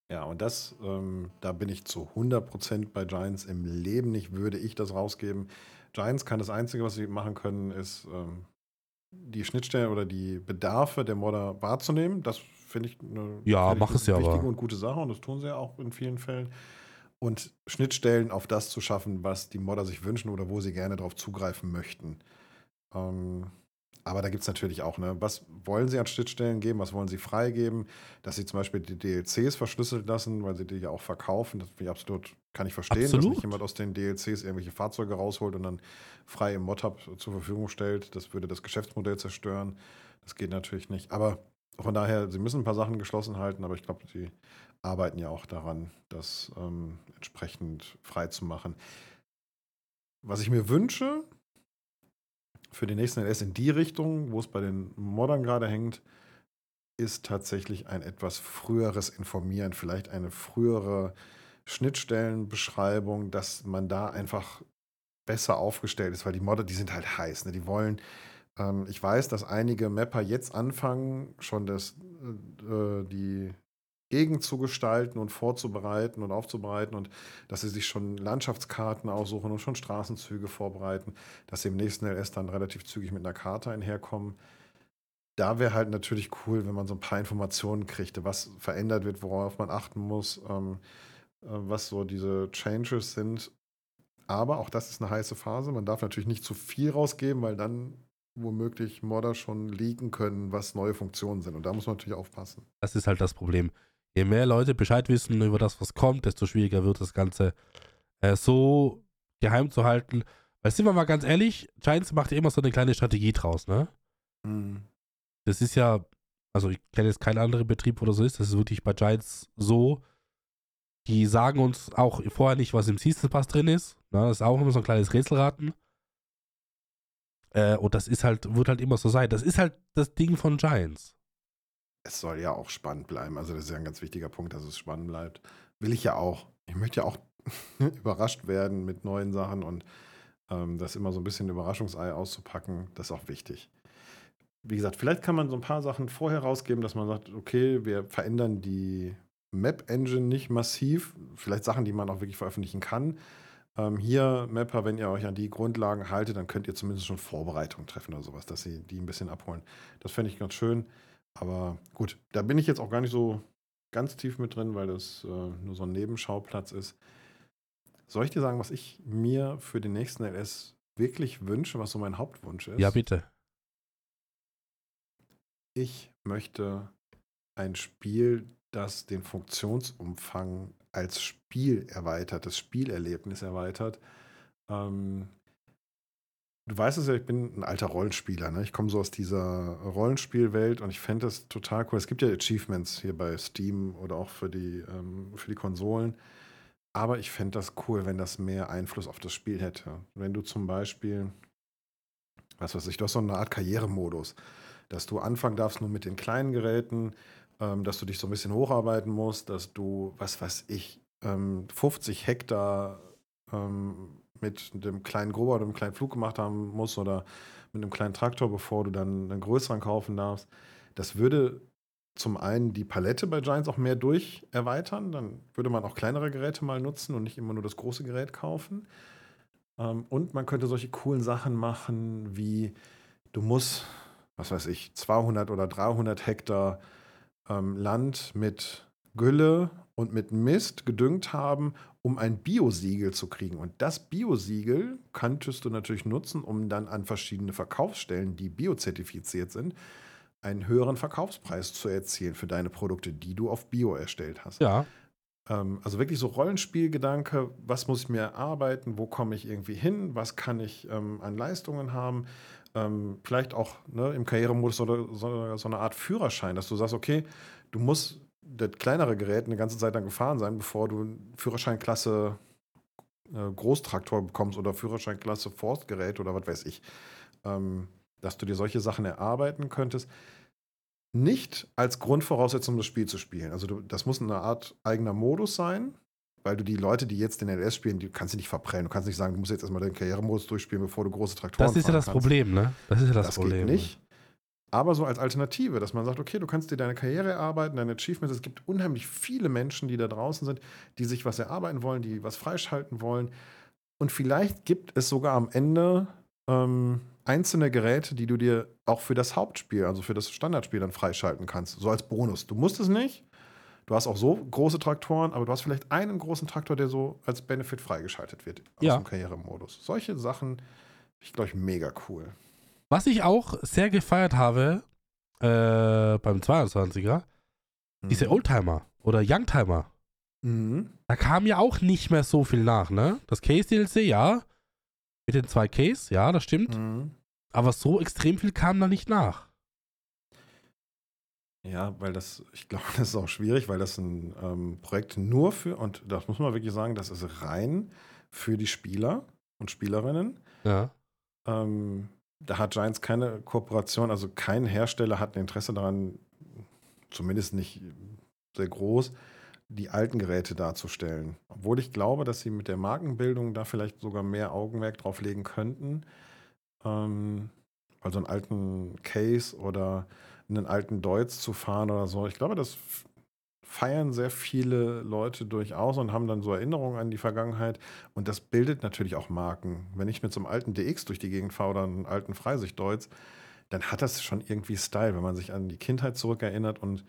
Ja, und das, ähm, da bin ich zu 100% bei Giants. Im Leben nicht würde ich das rausgeben. Giants kann das Einzige, was sie machen können, ist ähm, die Schnittstellen oder die Bedarfe der Modder wahrzunehmen. Das finde ich eine Ja, ich ja wichtige aber. und gute Sache und das tun sie ja auch in vielen Fällen. Und Schnittstellen auf das zu schaffen, was die Modder sich wünschen oder wo sie gerne darauf zugreifen möchten. Ähm, aber da gibt es natürlich auch, ne, was wollen sie an Schnittstellen geben, was wollen sie freigeben, dass sie zum Beispiel die DLCs verschlüsselt lassen, weil sie die ja auch verkaufen. Das finde ich absolut, kann ich verstehen, dass Absolut. nicht jemand aus den DLCs irgendwelche Fahrzeuge rausholt und dann frei im Mod-Hub zur Verfügung stellt. Das würde das Geschäftsmodell zerstören. Das geht natürlich nicht. Aber von daher, sie müssen ein paar Sachen geschlossen halten, aber ich glaube, sie arbeiten ja auch daran, das ähm, entsprechend frei zu machen. Was ich mir wünsche für den nächsten LS in die Richtung, wo es bei den Modern gerade hängt, ist tatsächlich ein etwas früheres Informieren, vielleicht eine frühere Schnittstellenbeschreibung, dass man da einfach besser aufgestellt ist, weil die Modder, die sind halt heiß. Ne? Die wollen, ähm, ich weiß, dass einige Mapper jetzt anfangen, schon das, äh, die Gegend zu gestalten und vorzubereiten und aufzubereiten und dass sie sich schon Landschaftskarten aussuchen und schon Straßenzüge vorbereiten, dass sie im nächsten LS dann relativ zügig mit einer Karte einherkommen. Da wäre halt natürlich cool, wenn man so ein paar Informationen kriegte, was verändert wird, worauf man achten muss, ähm, äh, was so diese Changes sind. Aber auch das ist eine heiße Phase. Man darf natürlich nicht zu viel rausgeben, weil dann womöglich Modder schon leaken können, was neue Funktionen sind. Und da muss man natürlich aufpassen. Das ist halt das Problem. Je mehr Leute Bescheid wissen über das, was kommt, desto schwieriger wird das Ganze äh, so geheim zu halten. Weil sind wir mal ganz ehrlich, Giants macht ja immer so eine kleine Strategie draus, ne? Mhm. Das ist ja, also ich kenne jetzt keinen anderen Betrieb, wo das so ist. Das ist wirklich bei Giants so. Die sagen uns auch vorher nicht, was im Season Pass drin ist. Ne? Das ist auch immer so ein kleines Rätselraten. Äh, und das ist halt, wird halt immer so sein. Das ist halt das Ding von Giants. Es soll ja auch spannend bleiben. Also das ist ja ein ganz wichtiger Punkt, dass es spannend bleibt. Will ich ja auch. Ich möchte ja auch <laughs> überrascht werden mit neuen Sachen und ähm, das immer so ein bisschen Überraschungsei auszupacken, das ist auch wichtig. Wie gesagt, vielleicht kann man so ein paar Sachen vorher rausgeben, dass man sagt, okay, wir verändern die Map-Engine nicht massiv. Vielleicht Sachen, die man auch wirklich veröffentlichen kann. Ähm, hier, Mapper, wenn ihr euch an die Grundlagen haltet, dann könnt ihr zumindest schon Vorbereitungen treffen oder sowas, dass sie die ein bisschen abholen. Das fände ich ganz schön. Aber gut, da bin ich jetzt auch gar nicht so ganz tief mit drin, weil das äh, nur so ein Nebenschauplatz ist. Soll ich dir sagen, was ich mir für den nächsten LS wirklich wünsche, was so mein Hauptwunsch ist? Ja, bitte. Ich möchte ein Spiel, das den Funktionsumfang als Spiel erweitert, das Spielerlebnis erweitert. Ähm, du weißt es ja, ich bin ein alter Rollenspieler. Ne? Ich komme so aus dieser Rollenspielwelt und ich fände das total cool. Es gibt ja Achievements hier bei Steam oder auch für die, ähm, für die Konsolen. Aber ich fände das cool, wenn das mehr Einfluss auf das Spiel hätte. Wenn du zum Beispiel, was weiß ich, du hast so eine Art Karrieremodus, dass du anfangen darfst nur mit den kleinen Geräten, ähm, dass du dich so ein bisschen hocharbeiten musst, dass du, was weiß ich, ähm, 50 Hektar ähm, mit dem kleinen Grober oder einem kleinen Flug gemacht haben musst oder mit einem kleinen Traktor, bevor du dann einen größeren kaufen darfst. Das würde zum einen die Palette bei Giants auch mehr durch erweitern. Dann würde man auch kleinere Geräte mal nutzen und nicht immer nur das große Gerät kaufen. Ähm, und man könnte solche coolen Sachen machen, wie du musst, was weiß ich, 200 oder 300 Hektar ähm, Land mit Gülle und mit Mist gedüngt haben, um ein Biosiegel zu kriegen. Und das Biosiegel könntest du natürlich nutzen, um dann an verschiedene Verkaufsstellen, die biozertifiziert sind, einen höheren Verkaufspreis zu erzielen für deine Produkte, die du auf Bio erstellt hast. Ja. Ähm, also wirklich so Rollenspielgedanke, was muss ich mir erarbeiten, wo komme ich irgendwie hin, was kann ich ähm, an Leistungen haben. Ähm, vielleicht auch ne, im Karrieremodus so, so, so eine Art Führerschein, dass du sagst, okay, du musst das kleinere Gerät eine ganze Zeit lang gefahren sein, bevor du Führerscheinklasse äh, Großtraktor bekommst oder Führerscheinklasse Forstgerät oder was weiß ich. Ähm, dass du dir solche Sachen erarbeiten könntest. Nicht als Grundvoraussetzung, um das Spiel zu spielen. Also du, das muss eine Art eigener Modus sein, weil du die Leute, die jetzt den LS spielen, die kannst du nicht verprellen. Du kannst nicht sagen, du musst jetzt erstmal den Karrieremodus durchspielen, bevor du große Traktoren Das ist ja das kannst. Problem, ne? Das ist ja das, Das Problem. geht nicht. Aber so als Alternative, dass man sagt, okay, du kannst dir deine Karriere erarbeiten, deine Achievements. Es gibt unheimlich viele Menschen, die da draußen sind, die sich was erarbeiten wollen, die was freischalten wollen. Und vielleicht gibt es sogar am Ende ähm, einzelne Geräte, die du dir auch für das Hauptspiel, also für das Standardspiel dann freischalten kannst. So als Bonus. Du musst es nicht. Du hast auch so große Traktoren, aber du hast vielleicht einen großen Traktor, der so als Benefit freigeschaltet wird aus Ja. dem Karrieremodus. Solche Sachen, ich glaube ich, mega cool. Was ich auch sehr gefeiert habe äh, beim 22er, diese Mhm. Oldtimer oder Youngtimer. Mhm. Da kam ja auch nicht mehr so viel nach, ne? Das Case-DLC, ja. Mit den zwei Case, ja, das stimmt. Mhm. Aber so extrem viel kam da nicht nach. Ja, weil das, ich glaube, <laughs> das ist auch schwierig, weil das ein ähm, Projekt nur für, und das muss man wirklich sagen, das ist rein für die Spieler und Spielerinnen. Ja. Ähm, da hat Giants keine Kooperation, also kein Hersteller hat ein Interesse daran, zumindest nicht sehr groß, die alten Geräte darzustellen. Obwohl ich glaube, dass sie mit der Markenbildung da vielleicht sogar mehr Augenmerk drauf legen könnten. Ähm, also einen alten Case oder einen alten Deutz zu fahren oder so. Ich glaube, das feiern sehr viele Leute durchaus und haben dann so Erinnerungen an die Vergangenheit. Und das bildet natürlich auch Marken. Wenn ich mit so einem alten DX durch die Gegend fahre oder einem alten Freisicht-Deutz, dann hat das schon irgendwie Style, wenn man sich an die Kindheit zurückerinnert und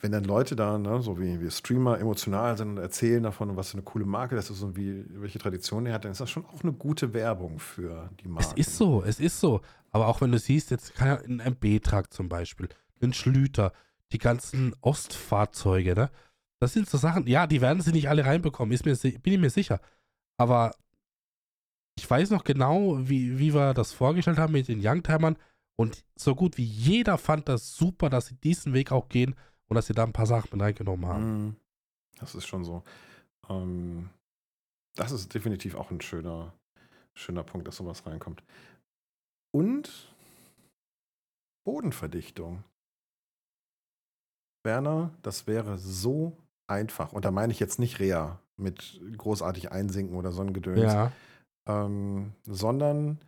wenn dann Leute da, ne, so wie wir Streamer, emotional sind und erzählen davon, was für eine coole Marke das ist und wie, welche Tradition er hat, dann ist das schon auch eine gute Werbung für die Marke. Es ist so, es ist so. Aber auch wenn du siehst, jetzt kann ja ein MB-Truck zum Beispiel, ein Schlüter, die ganzen Ostfahrzeuge, ne? Das sind so Sachen, ja, die werden sie nicht alle reinbekommen, ist mir, bin ich mir sicher. Aber ich weiß noch genau, wie, wie wir das vorgestellt haben mit den Youngtimern. Und so gut wie jeder fand das super, dass sie diesen Weg auch gehen und dass sie da ein paar Sachen mit reingenommen haben. Mhm. Das ist schon so. Ähm, das ist definitiv auch ein schöner, schöner Punkt, dass sowas reinkommt. Und Bodenverdichtung. Werner, das wäre so einfach. Und da meine ich jetzt nicht Rea mit großartig einsinken oder so ein Gedöns. Ja, ähm, sondern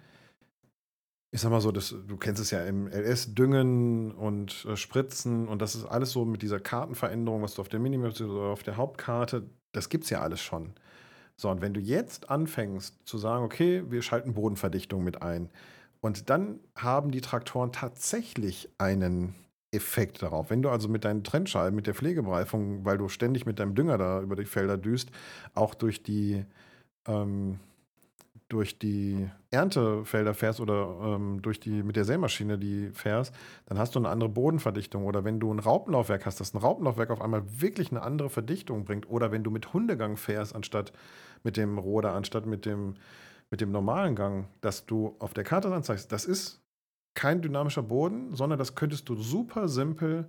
ich sag mal so, das, du kennst es ja im LS düngen und äh, spritzen und das ist alles so mit dieser Kartenveränderung, was du auf der Minimap oder auf der Hauptkarte, das gibt's ja alles schon. So, und wenn du jetzt anfängst zu sagen, okay, wir schalten Bodenverdichtung mit ein und dann haben die Traktoren tatsächlich einen Effekt darauf. Wenn du also mit deinen Trennscheiben, mit der Pflegebereifung, weil du ständig mit deinem Dünger da über die Felder düst, auch durch die ähm, durch die Erntefelder fährst oder ähm, durch die mit der Sämaschine die fährst, dann hast du eine andere Bodenverdichtung. Oder wenn du ein Raupenlaufwerk hast, dass ein Raupenlaufwerk auf einmal wirklich eine andere Verdichtung bringt. Oder wenn du mit Hundegang fährst, anstatt mit dem Roder, anstatt mit dem, mit dem normalen Gang, dass du auf der Karte anzeigst, das ist kein dynamischer Boden, sondern das könntest du super simpel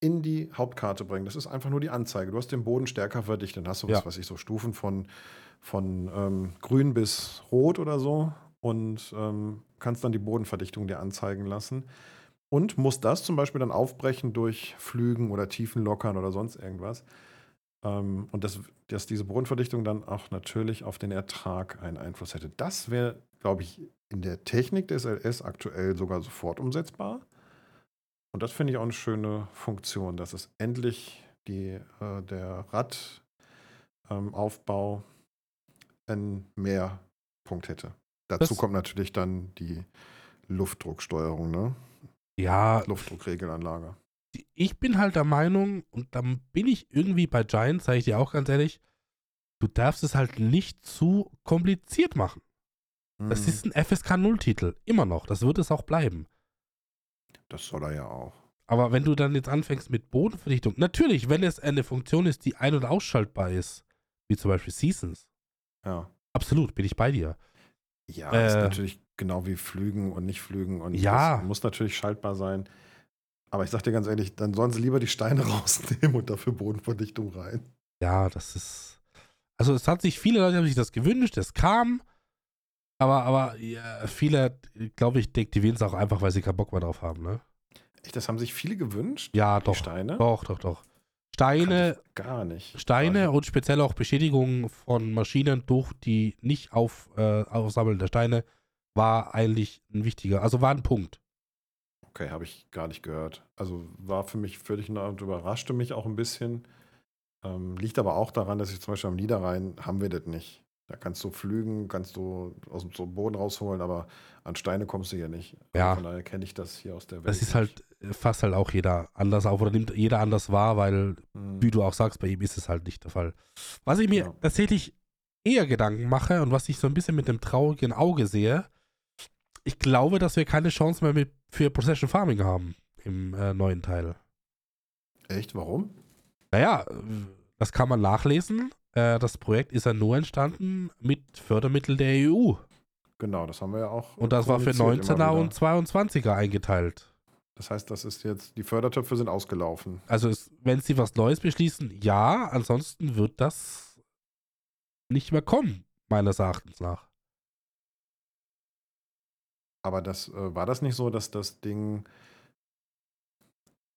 in die Hauptkarte bringen. Das ist einfach nur die Anzeige. Du hast den Boden stärker verdichtet. Dann hast du was, Ja. was ich so Stufen von, von ähm, grün bis rot oder so und ähm, kannst dann die Bodenverdichtung dir anzeigen lassen. Und musst das zum Beispiel dann aufbrechen durch Flügen oder Tiefenlockern oder sonst irgendwas. Ähm, und dass, dass diese Bodenverdichtung dann auch natürlich auf den Ertrag einen Einfluss hätte. Das wäre, glaube ich, in der Technik des LS aktuell sogar sofort umsetzbar. Und das finde ich auch eine schöne Funktion, dass es endlich die, äh, der Radaufbau einen Mehrpunkt hätte. Dazu Das- kommt natürlich dann die Luftdrucksteuerung, ne? ja Luftdruckregelanlage. Ich bin halt der Meinung, und dann bin ich irgendwie bei Giants, sage ich dir auch ganz ehrlich, du darfst es halt nicht zu kompliziert machen. Das Mhm. ist ein FSK 0-Titel, immer noch. Das wird es auch bleiben. das soll er ja auch. Aber wenn du dann jetzt anfängst mit Bodenverdichtung, natürlich, wenn es eine Funktion ist, die ein- und ausschaltbar ist, wie zum Beispiel Seasons, Ja. absolut, bin ich bei dir. Ja, Äh. ist natürlich genau wie Flügen und nicht Flügen und Ja. das muss natürlich schaltbar sein. Aber ich sag dir ganz ehrlich, dann sollen sie lieber die Steine <laughs> rausnehmen und dafür Bodenverdichtung rein. Ja, das ist. Also es hat sich, viele Leute haben sich das gewünscht, es kam, aber, aber ja, viele, glaube ich, deaktivieren es auch einfach, weil sie keinen Bock mehr drauf haben, ne? Echt, das haben sich viele gewünscht. Ja, die doch. Steine? Doch, doch, doch. Steine, Gar nicht. Steine Also, und speziell auch Beschädigungen von Maschinen durch die nicht auf, äh, aufsammelnde Steine war eigentlich ein wichtiger, also war ein Punkt. Okay, habe ich gar nicht gehört. Also war für mich völlig neu und überraschte mich auch ein bisschen. Ähm, liegt aber auch daran, dass ich zum Beispiel am Niederrhein haben wir das nicht. Da kannst du flügen, kannst du aus dem Boden rausholen, aber an Steine kommst du hier nicht. Also Ja. Von daher kenne ich das hier aus der Welt. Das ist halt äh, fast halt auch jeder anders auf oder nimmt jeder anders wahr, weil, Mhm. wie du auch sagst, bei ihm ist es halt nicht der Fall. Was ich mir Ja. tatsächlich eher Gedanken mache und was ich so ein bisschen mit dem traurigen Auge sehe, ich glaube, dass wir keine Chance mehr mit, für Possession Farming haben im äh, neuen Teil. Echt? Warum? Naja, äh, das kann man nachlesen. Äh, das Projekt ist ja nur entstanden mit Fördermitteln der EU. Genau, das haben wir ja auch. Und das war für kommuniziert immer 19er wieder. und 22er eingeteilt. Das heißt, das ist jetzt, die Fördertöpfe sind ausgelaufen. Also, es, wenn sie was Neues beschließen, ja, ansonsten wird das nicht mehr kommen, meines Erachtens nach. Aber das äh, war das nicht so, dass das Ding.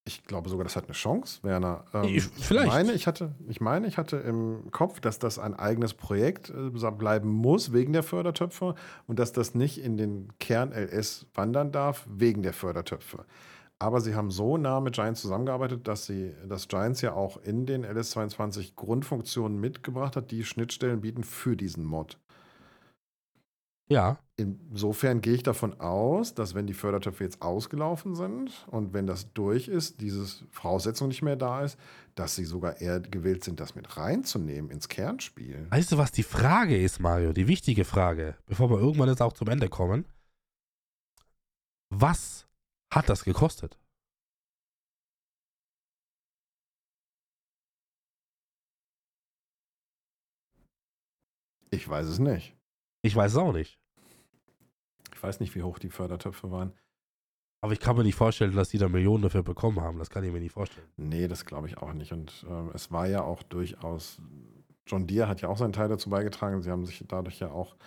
Ich glaube sogar, das hat eine Chance, Werner. Ähm, Ich- vielleicht. Ich meine, ich hatte, ich meine, ich hatte im Kopf, dass das ein eigenes Projekt äh, bleiben muss wegen der Fördertöpfe und dass das nicht in den Kern LS wandern darf wegen der Fördertöpfe. Aber sie haben so nah mit Giants zusammengearbeitet, dass sie, dass Giants ja auch in den LS22 Grundfunktionen mitgebracht hat, die Schnittstellen bieten für diesen Mod. Ja, Insofern gehe ich davon aus, dass wenn die Fördertöpfe jetzt ausgelaufen sind und wenn das durch ist, diese Voraussetzung nicht mehr da ist, dass sie sogar eher gewillt sind, das mit reinzunehmen ins Kernspiel. weißt du, was die Frage ist, Mario? Die wichtige Frage, bevor wir irgendwann jetzt auch zum Ende kommen. Was hat das gekostet? Ich weiß es nicht. Ich weiß es auch nicht. Ich weiß nicht, wie hoch die Fördertöpfe waren. Aber ich kann mir nicht vorstellen, dass die da Millionen dafür bekommen haben. Das kann ich mir nicht vorstellen. Nee, das glaube ich auch nicht. Und ähm, es war ja auch durchaus, John Deere hat ja auch seinen Teil dazu beigetragen. Sie haben sich dadurch ja auch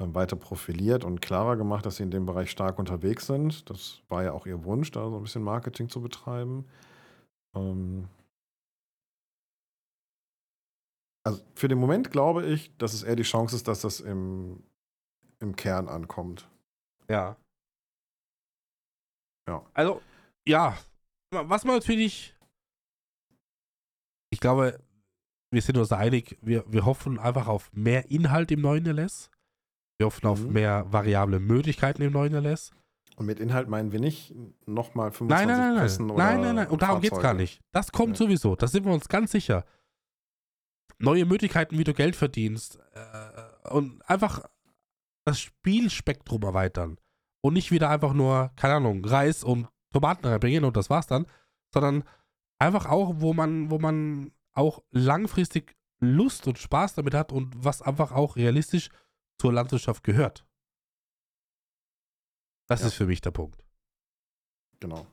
ähm, weiter profiliert und klarer gemacht, dass sie in dem Bereich stark unterwegs sind. Das war ja auch ihr Wunsch, da so ein bisschen Marketing zu betreiben. Ähm also für den Moment glaube ich, dass es eher die Chance ist, dass das im, im Kern ankommt. Ja. Ja. Also, ja. Was man natürlich. Ich glaube, wir sind uns einig, wir, wir hoffen einfach auf mehr Inhalt im neuen LS. Wir hoffen auf Mhm. mehr variable Möglichkeiten im neuen LS. Und mit Inhalt meinen wir nicht nochmal 25 Nein, nein, nein, Pressen nein. oder Nein, nein, nein. Und darum geht es gar nicht. Das kommt Nee. sowieso. Da sind wir uns ganz sicher. Neue Möglichkeiten, wie du Geld verdienst. Äh, und einfach das Spielspektrum erweitern. Und nicht wieder einfach nur, keine Ahnung, Reis und Tomaten reinbringen und das war's dann. Sondern einfach auch, wo man, wo man auch langfristig Lust und Spaß damit hat und was einfach auch realistisch zur Landwirtschaft gehört. Das Ja. ist für mich der Punkt. Genau.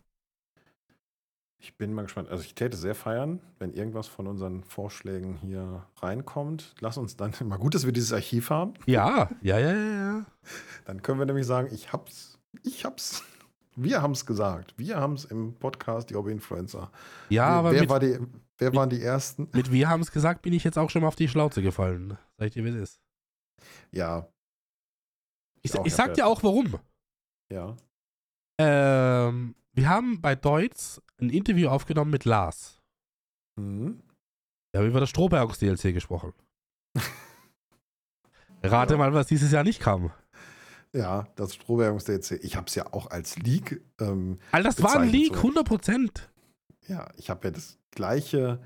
Ich bin mal gespannt. Also ich täte sehr feiern, wenn irgendwas von unseren Vorschlägen hier reinkommt. Lass uns dann <laughs> mal gut, dass wir dieses Archiv haben. Ja, ja, ja, ja, ja. Dann können wir nämlich sagen, ich hab's, ich hab's. Wir haben es gesagt. Wir haben es im Podcast, die Hobby-Influencer. Ja, aber wer, mit, war die, wer waren die Ersten? mit wir haben es gesagt, bin ich jetzt auch schon mal auf die Schlauze gefallen. Sag ich dir, wie es ist. Ja, Ich, Ich ich sag dir auch warum. ja. Ähm, wir haben bei Deutz ein Interview aufgenommen mit Lars. Mhm. Wir haben über das Strohbergs-DLC gesprochen. <laughs> Rate Ja. mal, was dieses Jahr nicht kam. Ja, das Strohbergungs-DLC. Ich habe es ja auch als Leak. Ähm, All das war ein Leak, so. 100 Prozent. Ja, ich habe ja das gleiche,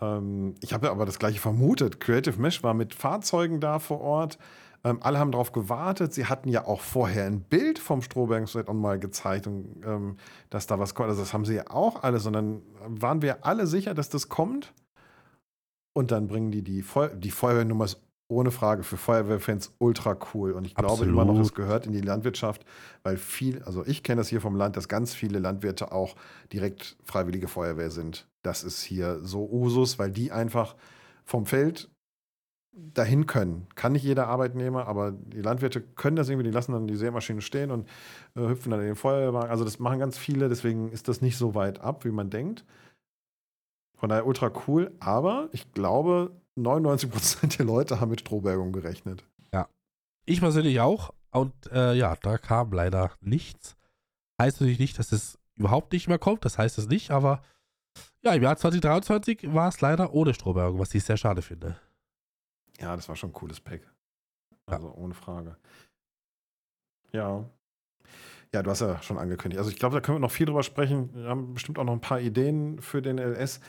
ähm, ich habe ja aber das gleiche vermutet. Creative Mesh war mit Fahrzeugen da vor Ort. Ähm, alle haben darauf gewartet. Sie hatten ja auch vorher ein Bild vom Strohbergset mal gezeigt, und, ähm, dass da was kommt. Also das haben sie ja auch alles. Und dann waren wir alle sicher, dass das kommt. Und dann bringen die die, Feu die Feuerwehrnummer ist ohne Frage für Feuerwehrfans ultra cool. Und ich glaube immer noch, es Absolut. gehört in die Landwirtschaft, weil viel, also ich kenne das hier vom Land, dass ganz viele Landwirte auch direkt freiwillige Feuerwehr sind. Das ist hier so Usus, weil die einfach vom Feld dahin können. Kann nicht jeder Arbeitnehmer, aber die Landwirte können das irgendwie, die lassen dann die Sämaschine stehen und äh, hüpfen dann in den Feuerwehrwagen. Also das machen ganz viele, deswegen ist das nicht so weit ab, wie man denkt. Von daher ultra cool, aber ich glaube, 99% der Leute haben mit Strohbergung gerechnet. Ich persönlich auch. Und äh, ja, da kam leider nichts. Heißt natürlich nicht, dass es überhaupt nicht mehr kommt, das heißt es nicht, aber ja, im Jahr 2023 war es leider ohne Strohberg, was ich sehr schade finde. Ja, das war schon ein cooles Pack. Also ohne Frage. Ja. Ja, du hast ja schon angekündigt. Also ich glaube, da können wir noch viel drüber sprechen. Wir haben bestimmt auch noch ein paar Ideen für den LS.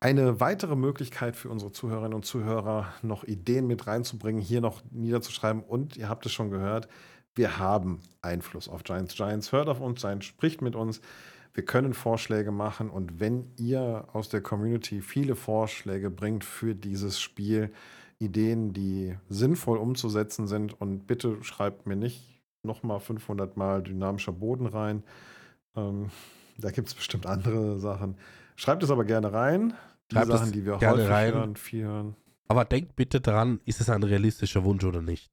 Eine weitere Möglichkeit für unsere Zuhörerinnen und Zuhörer, noch Ideen mit reinzubringen, hier noch niederzuschreiben. Und ihr habt es schon gehört, wir haben Einfluss auf Giants. Giants hört auf uns, Giants spricht mit uns. Wir können Vorschläge machen. Und wenn ihr aus der Community viele Vorschläge bringt für dieses Spiel, Ideen, die sinnvoll umzusetzen sind, und bitte schreibt mir nicht nochmal 500 Mal dynamischer Boden rein. Ähm, da gibt es bestimmt andere Sachen. Schreibt es aber gerne rein. Die Schreibt Sachen, die wir häufig rein. hören, viel hören. Aber denkt bitte dran, ist es ein realistischer Wunsch oder nicht?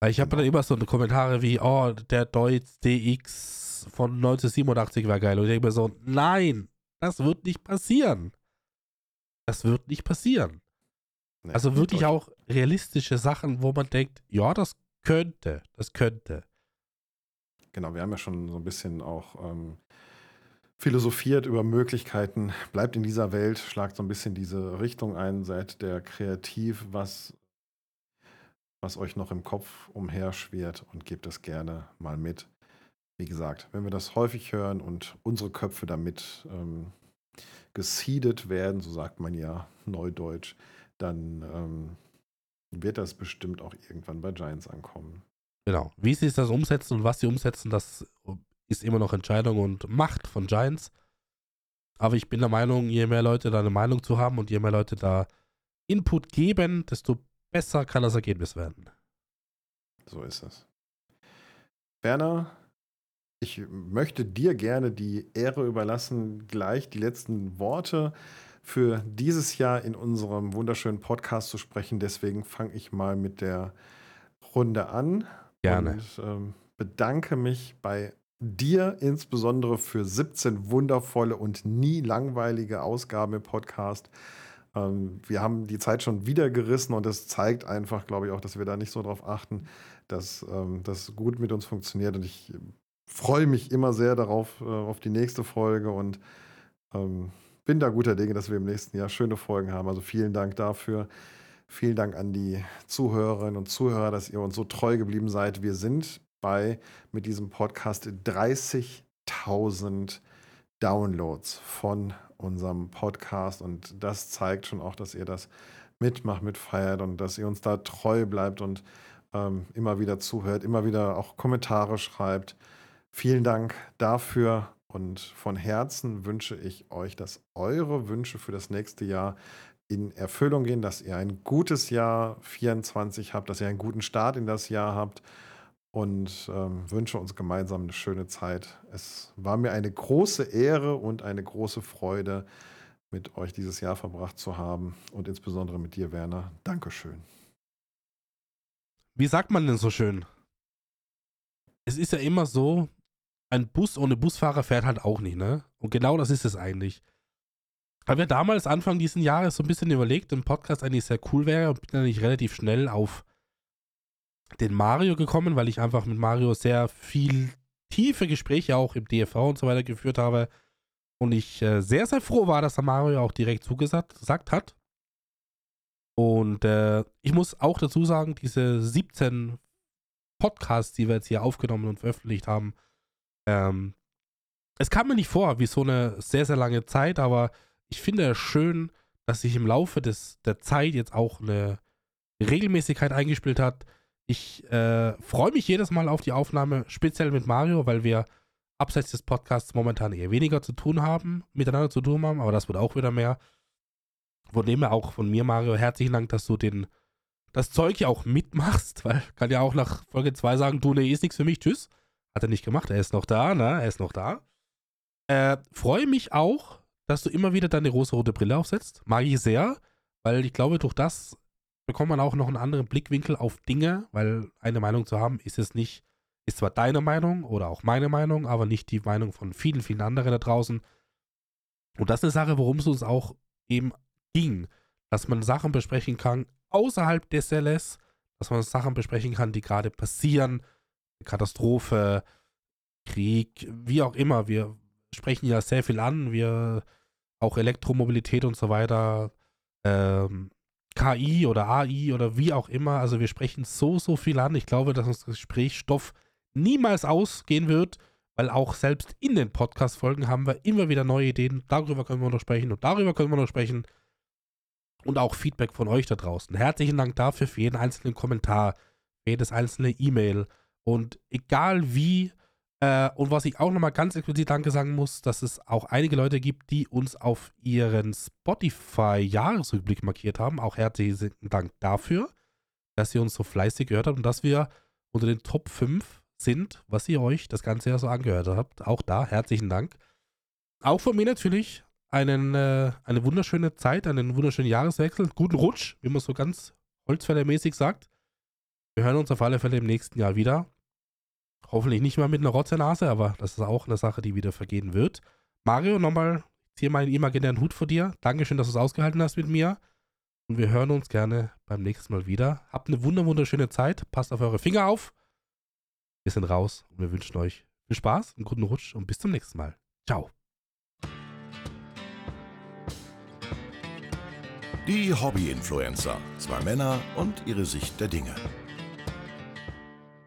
Weil ich habe Genau. dann immer so Kommentare wie, oh, der Deutz DX von 1987 war geil. Und ich denke mir so, nein, das wird nicht passieren. Das wird nicht passieren. Nee, Also wirklich auch realistische Sachen, wo man denkt, ja, das könnte, das könnte. Genau, wir haben ja schon so ein bisschen auch ähm, philosophiert über Möglichkeiten. Bleibt in dieser Welt, schlagt so ein bisschen diese Richtung ein, seid der kreativ, was, was euch noch im Kopf umherschwirrt und gebt es gerne mal mit. Wie gesagt, wenn wir das häufig hören und unsere Köpfe damit ähm, geseedet werden, so sagt man ja neudeutsch, dann ähm, wird das bestimmt auch irgendwann bei Giants ankommen. Genau. Wie sie es das umsetzen und was sie umsetzen, das ist immer noch Entscheidung und Macht von Giants. Aber ich bin der Meinung, je mehr Leute da eine Meinung zu haben und je mehr Leute da Input geben, desto besser kann das Ergebnis werden. So ist es. Werner, ich möchte dir gerne die Ehre überlassen, gleich die letzten Worte für dieses Jahr in unserem wunderschönen Podcast zu sprechen. Deswegen fange ich mal mit der Runde an. Gerne. Und ähm, bedanke mich bei dir insbesondere für 17 wundervolle und nie langweilige Ausgaben im Podcast. Ähm, wir haben die Zeit schon wieder gerissen und es zeigt einfach, glaube ich, auch, dass wir da nicht so drauf achten, dass ähm, das gut mit uns funktioniert. Und ich freue mich immer sehr darauf, äh, auf die nächste Folge und ähm, bin da guter Dinge, dass wir im nächsten Jahr schöne Folgen haben. Also vielen Dank dafür. Vielen Dank an die Zuhörerinnen und Zuhörer, dass ihr uns so treu geblieben seid. Wir sind bei mit diesem Podcast 30.000 Downloads von unserem Podcast und das zeigt schon auch, dass ihr das mitmacht, mitfeiert und dass ihr uns da treu bleibt und ähm, immer wieder zuhört, immer wieder auch Kommentare schreibt. Vielen Dank dafür und von Herzen wünsche ich euch, dass eure Wünsche für das nächste Jahr in Erfüllung gehen, dass ihr ein gutes Jahr 24 habt, dass ihr einen guten Start in das Jahr habt und ähm, wünsche uns gemeinsam eine schöne Zeit. Es war mir eine große Ehre und eine große Freude, mit euch dieses Jahr verbracht zu haben und insbesondere mit dir, Werner. Dankeschön. Wie sagt man denn so schön? Es ist ja immer so, ein Bus ohne Busfahrer fährt halt auch nicht, ne? Und genau das ist es eigentlich. Haben wir damals Anfang dieses Jahres so ein bisschen überlegt, ein Podcast eigentlich sehr cool wäre und bin dann nicht relativ schnell auf den Mario gekommen, weil ich einfach mit Mario sehr viel tiefe Gespräche auch im DFV und so weiter geführt habe. Und ich äh, sehr, sehr froh war, dass der Mario auch direkt zugesagt gesagt hat. Und äh, ich muss auch dazu sagen, diese 17 Podcasts, die wir jetzt hier aufgenommen und veröffentlicht haben, ähm, es kam mir nicht vor wie so eine sehr, sehr lange Zeit, aber ich finde es schön, dass sich im Laufe des, der Zeit jetzt auch eine Regelmäßigkeit eingespielt hat. Ich äh, freue mich jedes Mal auf die Aufnahme, speziell mit Mario, weil wir abseits des Podcasts momentan eher weniger zu tun haben, miteinander zu tun haben, aber das wird auch wieder mehr. Von dem her auch von mir, Mario, herzlichen Dank, dass du den, das Zeug ja auch mitmachst, <laughs> weil kann ja auch nach Folge 2 sagen, du, nee, ist nichts für mich, tschüss. Hat er nicht gemacht, er ist noch da, ne? Er ist noch da. Äh, freue mich auch, dass du immer wieder deine rosa-rote Brille aufsetzt. Mag ich sehr, weil ich glaube, durch das bekommt man auch noch einen anderen Blickwinkel auf Dinge, weil eine Meinung zu haben, ist es nicht, ist zwar deine Meinung oder auch meine Meinung, aber nicht die Meinung von vielen, vielen anderen da draußen. Und das ist eine Sache, worum es uns auch eben ging, dass man Sachen besprechen kann außerhalb des LS, dass man Sachen besprechen kann, die gerade passieren, Katastrophe, Krieg, wie auch immer. Wir sprechen ja sehr viel an. Wir auch Elektromobilität und so weiter. Ähm, KI oder AI oder wie auch immer. Also wir sprechen so, so viel an. Ich glaube, dass unser Gesprächsstoff niemals ausgehen wird, weil auch selbst in den Podcast-Folgen haben wir immer wieder neue Ideen. Darüber können wir noch sprechen und darüber können wir noch sprechen. Und auch Feedback von euch da draußen. Herzlichen Dank dafür für jeden einzelnen Kommentar, für jedes einzelne E-Mail. Und egal wie, äh, und was ich auch nochmal ganz explizit Danke sagen muss, dass es auch einige Leute gibt, die uns auf ihren Spotify-Jahresrückblick markiert haben. Auch herzlichen Dank dafür, dass ihr uns so fleißig gehört habt und dass wir unter den Top 5 sind, was ihr euch das ganze Jahr so angehört habt. Auch da herzlichen Dank. Auch von mir natürlich einen, äh, eine wunderschöne Zeit, einen wunderschönen Jahreswechsel, guten Rutsch, wie man so ganz holzfällermäßig sagt. Wir hören uns auf alle Fälle im nächsten Jahr wieder. Hoffentlich nicht mal mit einer Rotzernase, aber das ist auch eine Sache, die wieder vergehen wird. Mario, nochmal, ziehe meinen imaginären Hut vor dir. Dankeschön, dass du es ausgehalten hast mit mir. Und wir hören uns gerne beim nächsten Mal wieder. Habt eine wunderschöne Zeit. Passt auf eure Finger auf. Wir sind raus und wir wünschen euch viel Spaß, einen guten Rutsch und bis zum nächsten Mal. Ciao. Die Hobby-Influencer. Zwei Männer und ihre Sicht der Dinge.